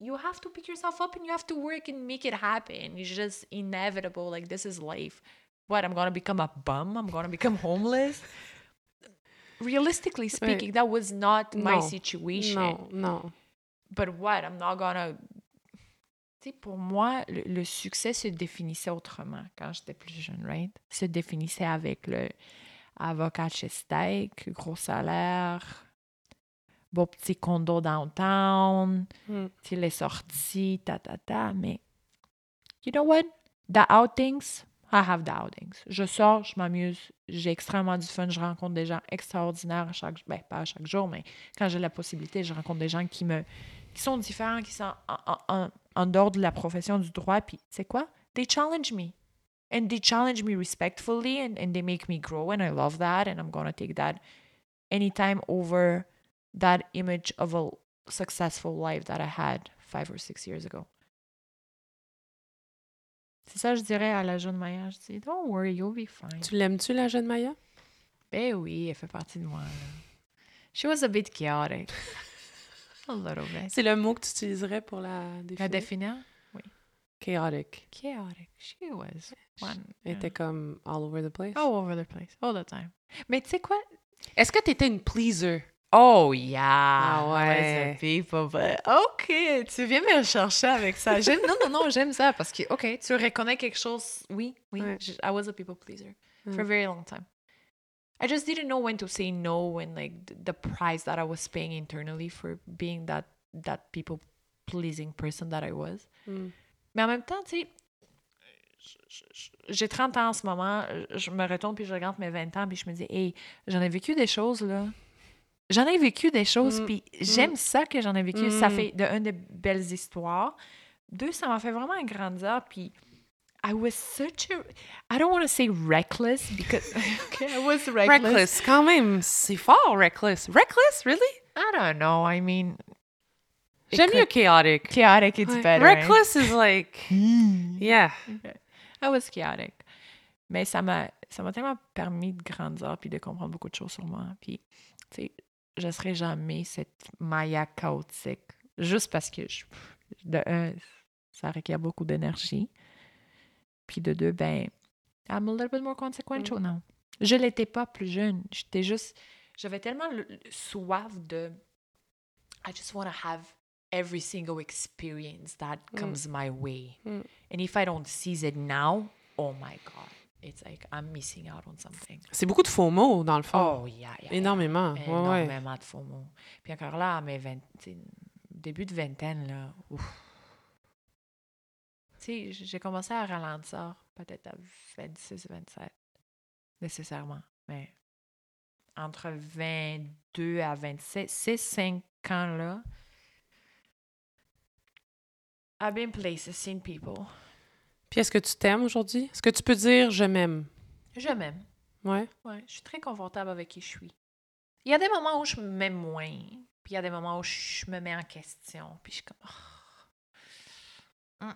you have to pick yourself up and you have to work and make it happen. It's just inevitable. Like, this is life. What, I'm gonna become a bum? I'm gonna become homeless? Realistically speaking, that was not my situation. No, non. But what? I'm not gonna. Tu sais, pour moi, le, le succès se définissait autrement quand j'étais plus jeune, right? Se définissait avec le, avocat chez Steak, gros salaire, beau petit condo downtown, Mm. les sorties, ta ta ta, mais you know what? The outings, I have the outings. Je sors, je m'amuse, j'ai extrêmement du fun, je rencontre des gens extraordinaires à chaque ben pas à chaque jour, mais quand j'ai la possibilité, je rencontre des gens qui me qui sont différents, qui sont en, en- en- en dehors de la profession du droit, puis c'est quoi? They challenge me. And they challenge me respectfully and, and they make me grow and I love that and I'm gonna take that anytime over that image of a successful life that I had five or six years ago. C'est ça, je dirais à la jeune Maya. Je dis, don't worry, you'll be fine. Tu l'aimes-tu, la jeune Maya? Ben oui, elle fait partie de moi. là. She was a bit chaotic. a little bit. C'est le mot que tu utiliserais pour la La définir? Définir? Chaotic. Chaotic. She was one. Elle était comme all over the place. All over the place, all the time. Mais tu sais quoi? Est-ce que tu étais une pleaser? Oh yeah! Ah I was a ouais. people, but OK, tu viens me chercher avec ça. J'aime, non, non, non, j'aime ça parce que, OK, tu reconnais quelque chose. Oui, oui, Ouais. je- I was a people pleaser for Mm. a very long time. I just didn't know when to say no and like the price that I was paying internally for being that that people pleasing person that I was. Mm. Mais en même temps, tu sais, j'ai 30 ans en ce moment, je me retourne puis je regarde mes 20 ans puis je me dis, hey, j'en ai vécu des choses là. J'en ai vécu des choses Mm, puis j'aime ça que j'en ai vécu. Ça Mm. fait de un de belles histoires. Deux, ça m'a fait vraiment grandir puis I was such a I don't want to say reckless because okay, I was reckless. Reckless, quand même, c'est fort, reckless. Reckless, really? I don't know. I mean, J'aime mieux chaotic. chaotic. It's Ouais. better. Reckless is like, yeah. I was chaotic. Mais ça m'a ça m'a tellement permis de grandir puis de comprendre beaucoup de choses sur moi. Puis, tu sais, je serai jamais cette Maya chaotique. Juste parce que, je, de un, ça requiert beaucoup d'énergie. Puis de deux, ben, I'm a little bit more consequential now. Je l'étais pas plus jeune. J'étais juste... J'avais tellement le- le- soif de... I just want to have every single experience that Mm. comes my way. Mm. And if I don't seize it now, oh my God. It's like I'm missing out on something. C'est beaucoup de faux mots, dans le fond. Oh, yeah, yeah. yeah. Énormément. Ouais, ouais. Énormément de faux mots. Puis encore là, à mes 20, tu sais, début de vingtaine, là, ouf. Tu sais, j'ai commencé à ralentir peut-être à 26, 27, nécessairement. Mais entre 22 à 27, ces 5 ans-là, I've been places, seen people. Puis est-ce que tu t'aimes aujourd'hui? Est-ce que tu peux dire je m'aime? Je m'aime. Ouais. Ouais, je suis très confortable avec qui je suis. Il y a des moments où je m'aime moins, puis il y a des moments où je me mets en question, puis je suis comme Ah. Mm.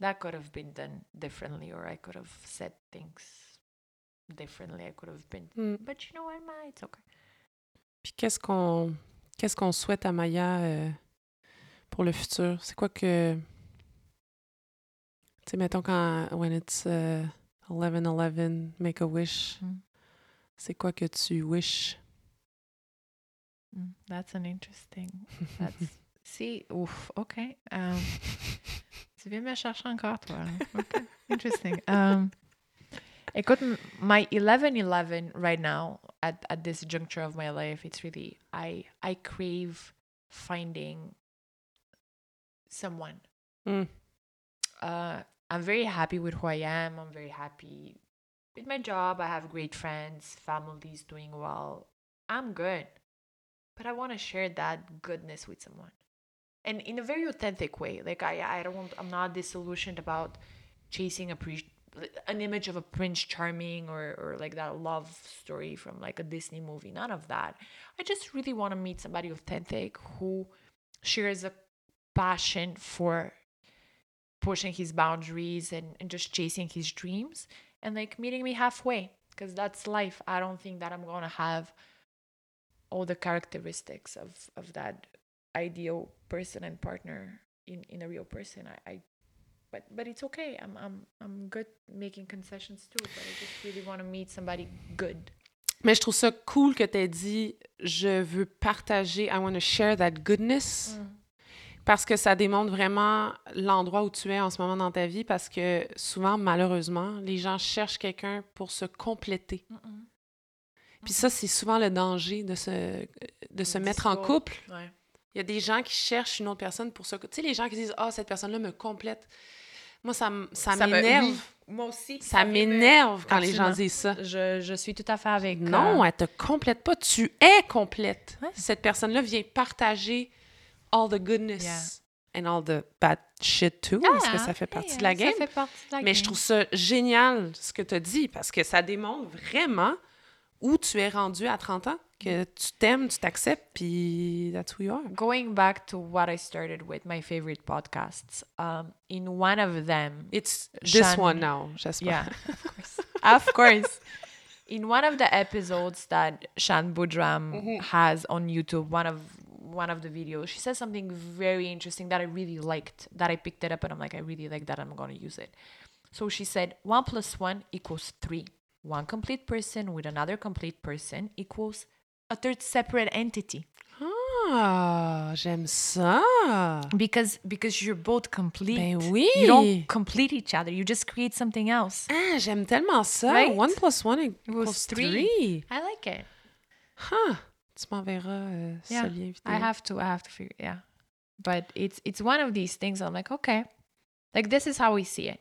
That could have been done differently or I could have said things differently. I could have been Mm. But you know what, Ma, it's okay. Puis qu'est-ce qu'on qu'est-ce qu'on souhaite à Maya euh, pour le futur? C'est quoi que. Tu sais, mettons quand. When it's uh, 11-11, make a wish. Mm. C'est quoi que tu wish? Mm, that's an interesting. That's see, ouf, okay. Um, tu viens me chercher encore, toi. hein? Okay, interesting. Um, écoute, my 11-11 right now, at, at this juncture of my life, it's really, I, I crave finding someone. Mm. Uh, I'm very happy with who I am. I'm very happy with my job. I have great friends, family's doing well. I'm good. But I want to share that goodness with someone. And in a very authentic way. Like I I don't I'm not disillusioned about chasing a pre an image of a prince charming or or like that love story from like a Disney movie. None of that. I just really want to meet somebody authentic who shares a passion for pushing his boundaries and, and just chasing his dreams and like meeting me halfway because that's life. I don't think that i'm gonna have all the characteristics of of that ideal person and partner in in a real person. I, I but but it's okay. I'm i'm i'm good making concessions too but i just really want to meet somebody good. Mais je trouve ça cool que tu aies dit je veux partager, I want to share that goodness. Mm. Parce que ça démontre vraiment l'endroit où tu es en ce moment dans ta vie. Parce que souvent, malheureusement, les gens cherchent quelqu'un pour se compléter. Puis ça, c'est souvent le danger de se, de se mettre en couple. Ouais. Il y a des gens qui cherchent une autre personne pour ça. Tu sais, les gens qui disent Ah, cette personne-là me complète. Moi, ça, ça, m'énerve. oui, Moi aussi. Ça m'énerve quand les gens disent ça. Je, je suis tout à fait avec. Non, euh, elle te complète pas. Tu es complète. Ouais. Cette personne-là vient partager all the goodness and all the bad shit too, parce que ah, ça fait partie de hein, la game. Ça fait partie de la Mais je game. trouve ça génial ce que tu as dit parce que ça démontre vraiment où tu es rendu à 30 ans, que tu t'aimes, tu t'acceptes, puis that's who you are. Going back to what I started with, my favorite podcasts. Um, in one of them, It's this Shan- one now, j'espère. yeah, of course, of course. In one of the episodes that Shan Budram has on YouTube, one of one of the videos, she says something very interesting that I really liked. That I picked it up and I'm like, I really like that. I'm gonna use it. So she said, one plus one equals three. One complete person with another complete person equals a third separate entity. Ah, j'aime ça. Because because you're both complete. Ben oui. You don't complete each other. You just create something else. Ah, j'aime tellement ça. Right? One plus one equals three. three. I like it. Huh. Tu m'enverras euh, Yeah, ce lien vidéo. I have to. I have to figure. Yeah, but it's it's one of these things. I'm like, okay, like this is how we see it.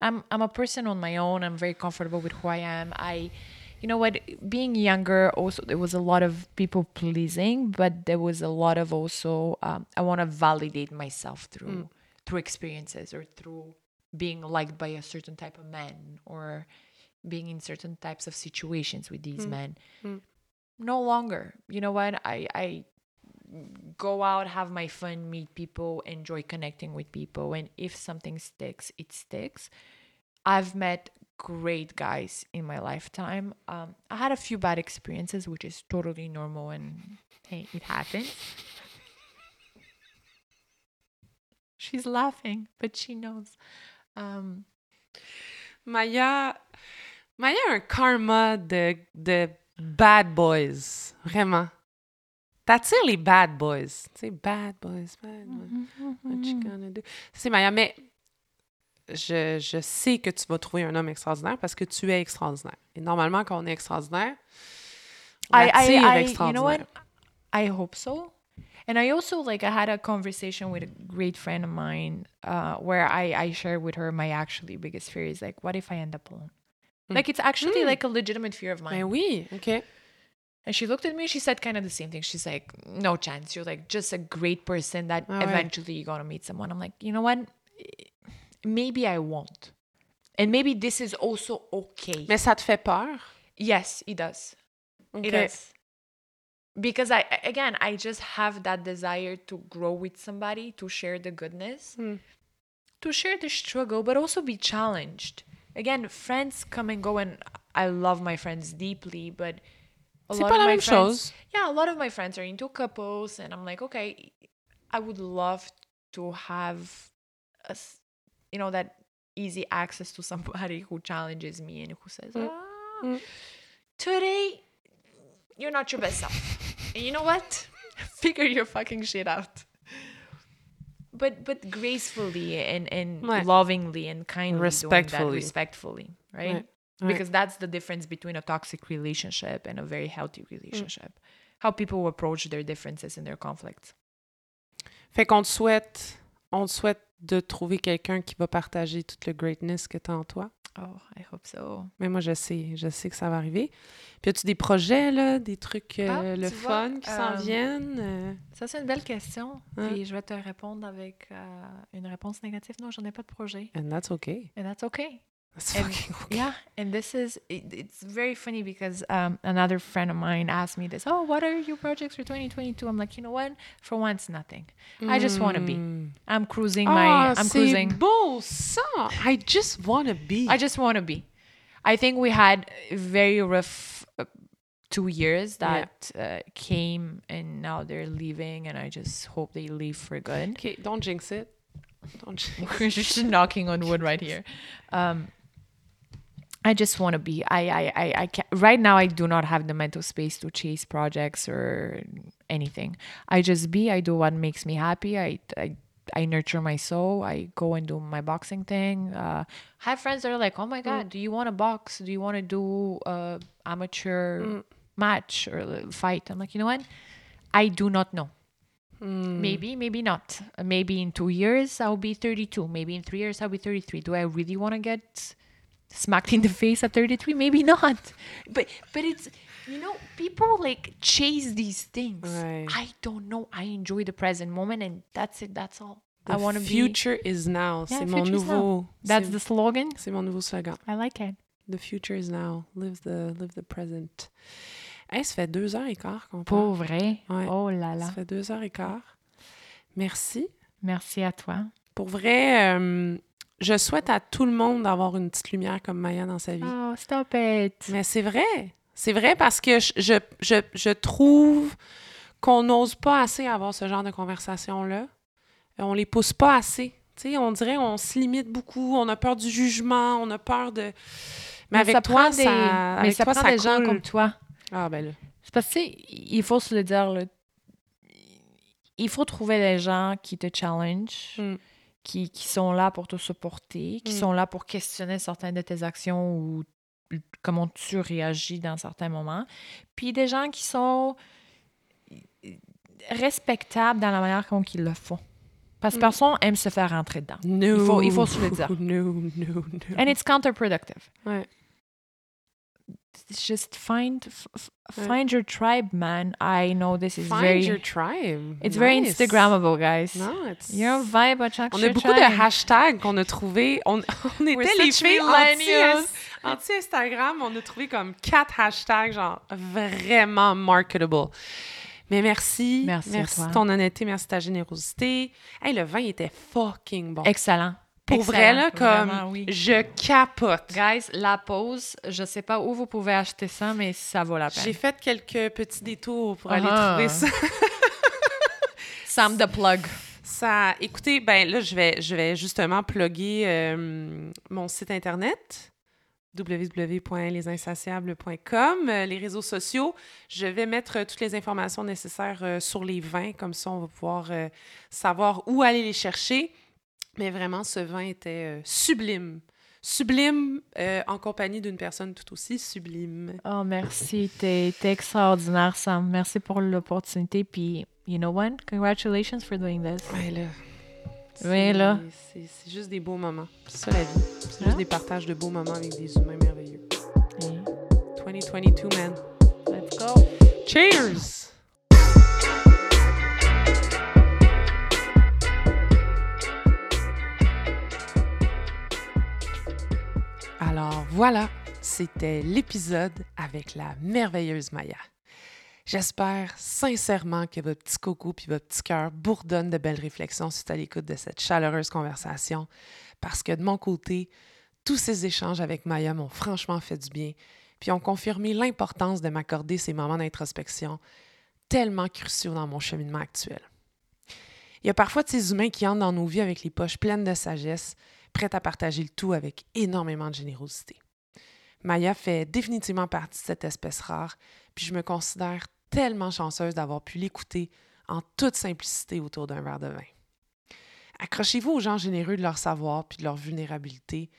I'm I'm a person on my own. I'm very comfortable with who I am. I, you know what? Being younger, also there was a lot of people pleasing, but there was a lot of also um, I want to validate myself through mm. through experiences or through being liked by a certain type of man or being in certain types of situations with these mm. men mm. No longer. You know what? I i go out have my fun meet people enjoy connecting with people and if something sticks it sticks. I've met great guys in my lifetime. Um, i had a few bad experiences which is totally normal and hey it happens. She's laughing but she knows. Um, Maya, Maya karma the de bad boys. Vraiment. T'attires les bad boys. Tu sais, bad boys, bad boys. What you gonna do? C'est Maya, mais je, je sais que tu vas trouver un homme extraordinaire parce que tu es extraordinaire. Et normalement, quand on est extraordinaire, on I, I, I, you know what? I hope so. And I also like I had a conversation with a great friend of mine uh, where I I shared with her my actually biggest fear is like what if I end up alone? Like it's actually Mm. like a legitimate fear of mine. Ben oui, OK. And she looked at me. She said kind of the same thing. She's like, "No chance. You're like just a great person that Ah eventually you're gonna meet someone." I'm like, you know what? Maybe I won't, and maybe this is also okay. Mais ça te fait peur? Yes, it does. OK. It does. Because I again I just have that desire to grow with somebody, to share the goodness, Hmm. to share the struggle, but also be challenged. Again, friends come and go and I love my friends deeply, but a lot of my friends, chose. yeah, a lot of my friends are into couples and I'm like, okay, I would love to have a, you know, that easy access to somebody who challenges me and who says, Mm. ah, Mm. today you're not your best self. and you know what? Figure your fucking shit out. But but gracefully and and Ouais. lovingly and kindly doing that, Respectfully. respectfully, right? Ouais. Ouais. Because that's the difference between a toxic relationship and a very healthy relationship. How people approach their differences and their conflicts. Fait qu'on te souhaite, on te souhaite de trouver quelqu'un qui va partager tout le greatness que tu as en toi. Oh, I hope so. Mais moi, je sais, je sais que ça va arriver. Puis as-tu des projets, là, des trucs, euh, Ah, le vois, fun qui s'en euh, viennent? euh? Ça, c'est une belle question. Hein? Puis je vais te répondre avec une réponse négative. Non, j'en ai pas de projet. And that's okay. And that's okay. That's And- fucking okay. Yeah, and this is it, it's very funny because um, another friend of mine asked me this. Oh, what are your projects for 2022? I'm like, you know what? For once, nothing. I just want to be. Mm. I'm cruising Ah, my. I'm cruising. ça! I just wanna be. I just want to be. I think we had very rough uh, two years Yeah. that uh, came and now they're leaving, and I just hope they leave for good. Okay, don't jinx it. Don't jinx We're just knocking on wood right here. Um, I just want to be. I, I, I, I can Right now, I do not have the mental space to chase projects or anything. I just be. I do what makes me happy. I, I, I nurture my soul. I go and do my boxing thing. Uh, I have friends that are like, "Oh my god, mm. do you want to box? Do you want to do a amateur mm. match or fight?" I'm like, you know what? I do not know. Mm. Maybe, maybe not. Maybe in two years I'll be 32. Maybe in three years I'll be 33. Do I really want to get smacked in the face at 33? Maybe not. But but it's you know people like chase these things. Right. I don't know. I enjoy the present moment and that's it. That's all. I The want to be. future is now. Yeah, c'est mon future is now. nouveau. That's the slogan? C'est mon nouveau slogan. I like it. The future is now. Live the, live the present. Hey, ça fait deux heures et quart qu'on parle. Pour vrai? Ouais. Oh là là. Ça fait deux heures et quart. Merci. Merci à toi. Pour vrai, euh, je souhaite à tout le monde d'avoir une petite lumière comme Maya dans sa vie. Oh, stop it. Mais c'est vrai. C'est vrai parce que je, je, je, je trouve qu'on n'ose pas assez avoir ce genre de conversation-là. On les pousse pas assez. On dirait qu'on se limite beaucoup. On a peur du jugement. On a peur de... Mais, avec ça toi, prend des, ça, mais avec ça toi, prend ça des gens comme toi. Ah, ben là. C'est parce que, il faut se le dire, là, il faut trouver des gens qui te challenge, Mm. Qui, qui sont là pour te supporter, qui Mm. sont là pour questionner certaines de tes actions ou comment tu réagis dans certains moments. Puis des gens qui sont respectables dans la manière dont ils le font. Parce que Mm. personne aime se faire rentrer dedans. No. faut- il faut se le dire. No, no, no. And it's counterproductive. Ouais. Just find Ouais. find your tribe, man. I know this is Find very your tribe. It's very. Instagrammable, guys. Non, it's- Your vibe attracts On a beaucoup de hashtags qu'on a trouvés. On, on était We're les filles anti- anti-Instagram. on a trouvé comme quatre hashtags, genre vraiment marketable. Mais merci. Merci Merci toi. ton honnêteté, merci ta générosité. Hey, le vin était fucking bon. Excellent. Pour Excellent. vrai, là, comme Vraiment, oui. je capote. Guys, la pause, je sais pas où vous pouvez acheter ça, mais ça vaut la peine. J'ai fait quelques petits détours pour aller Ah. trouver ça. Sam the plug. Ça, écoutez, ben là, je vais, je vais justement plugger euh, mon site internet www.lesinsatiables.com, euh, les réseaux sociaux. Je vais mettre euh, toutes les informations nécessaires euh, sur les vins, comme ça on va pouvoir euh, savoir où aller les chercher. Mais vraiment, ce vin était euh, sublime. Sublime euh, en compagnie d'une personne tout aussi sublime. Oh, merci. T'es extraordinaire, Sam. Merci pour l'opportunité. Puis, you know what? Congratulations for doing this. Ouais, là. Ouais, là. C'est juste des beaux moments. C'est ça la vie. C'est Hein? juste des partages de beaux moments avec des humains merveilleux. Et 2022, man. Let's go. Cheers! Alors voilà, c'était l'épisode avec la merveilleuse Maya. J'espère sincèrement que votre petit coco puis votre petit cœur bourdonnent de belles réflexions suite à l'écoute de cette chaleureuse conversation, parce que de mon côté, tous ces échanges avec Maya m'ont franchement fait du bien, puis ont confirmé l'importance de m'accorder ces moments d'introspection tellement cruciaux dans mon cheminement actuel. Il y a parfois de ces humains qui entrent dans nos vies avec les poches pleines de sagesse, prêts à partager le tout avec énormément de générosité. Maya fait définitivement partie de cette espèce rare, puis je me considère tellement chanceuse d'avoir pu l'écouter en toute simplicité autour d'un verre de vin. Accrochez-vous aux gens généreux de leur savoir puis de leur vulnérabilité.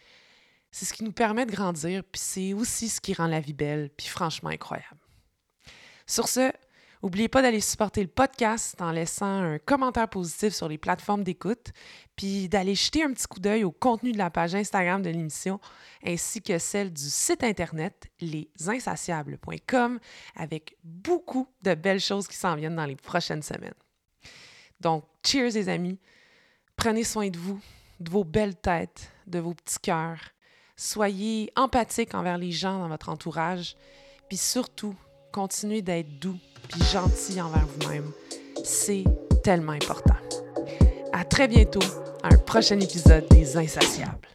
C'est ce qui nous permet de grandir, puis c'est aussi ce qui rend la vie belle, puis franchement incroyable. Sur ce, n'oubliez pas d'aller supporter le podcast en laissant un commentaire positif sur les plateformes d'écoute, puis d'aller jeter un petit coup d'œil au contenu de la page Instagram de l'émission, ainsi que celle du site internet lesinsatiables.com, avec beaucoup de belles choses qui s'en viennent dans les prochaines semaines. Donc, cheers les amis, prenez soin de vous, de vos belles têtes, de vos petits cœurs. Soyez empathiques envers les gens dans votre entourage, puis surtout, continuez d'être doux puis gentil envers vous-même. C'est tellement important. À très bientôt à un prochain épisode des Insatiables.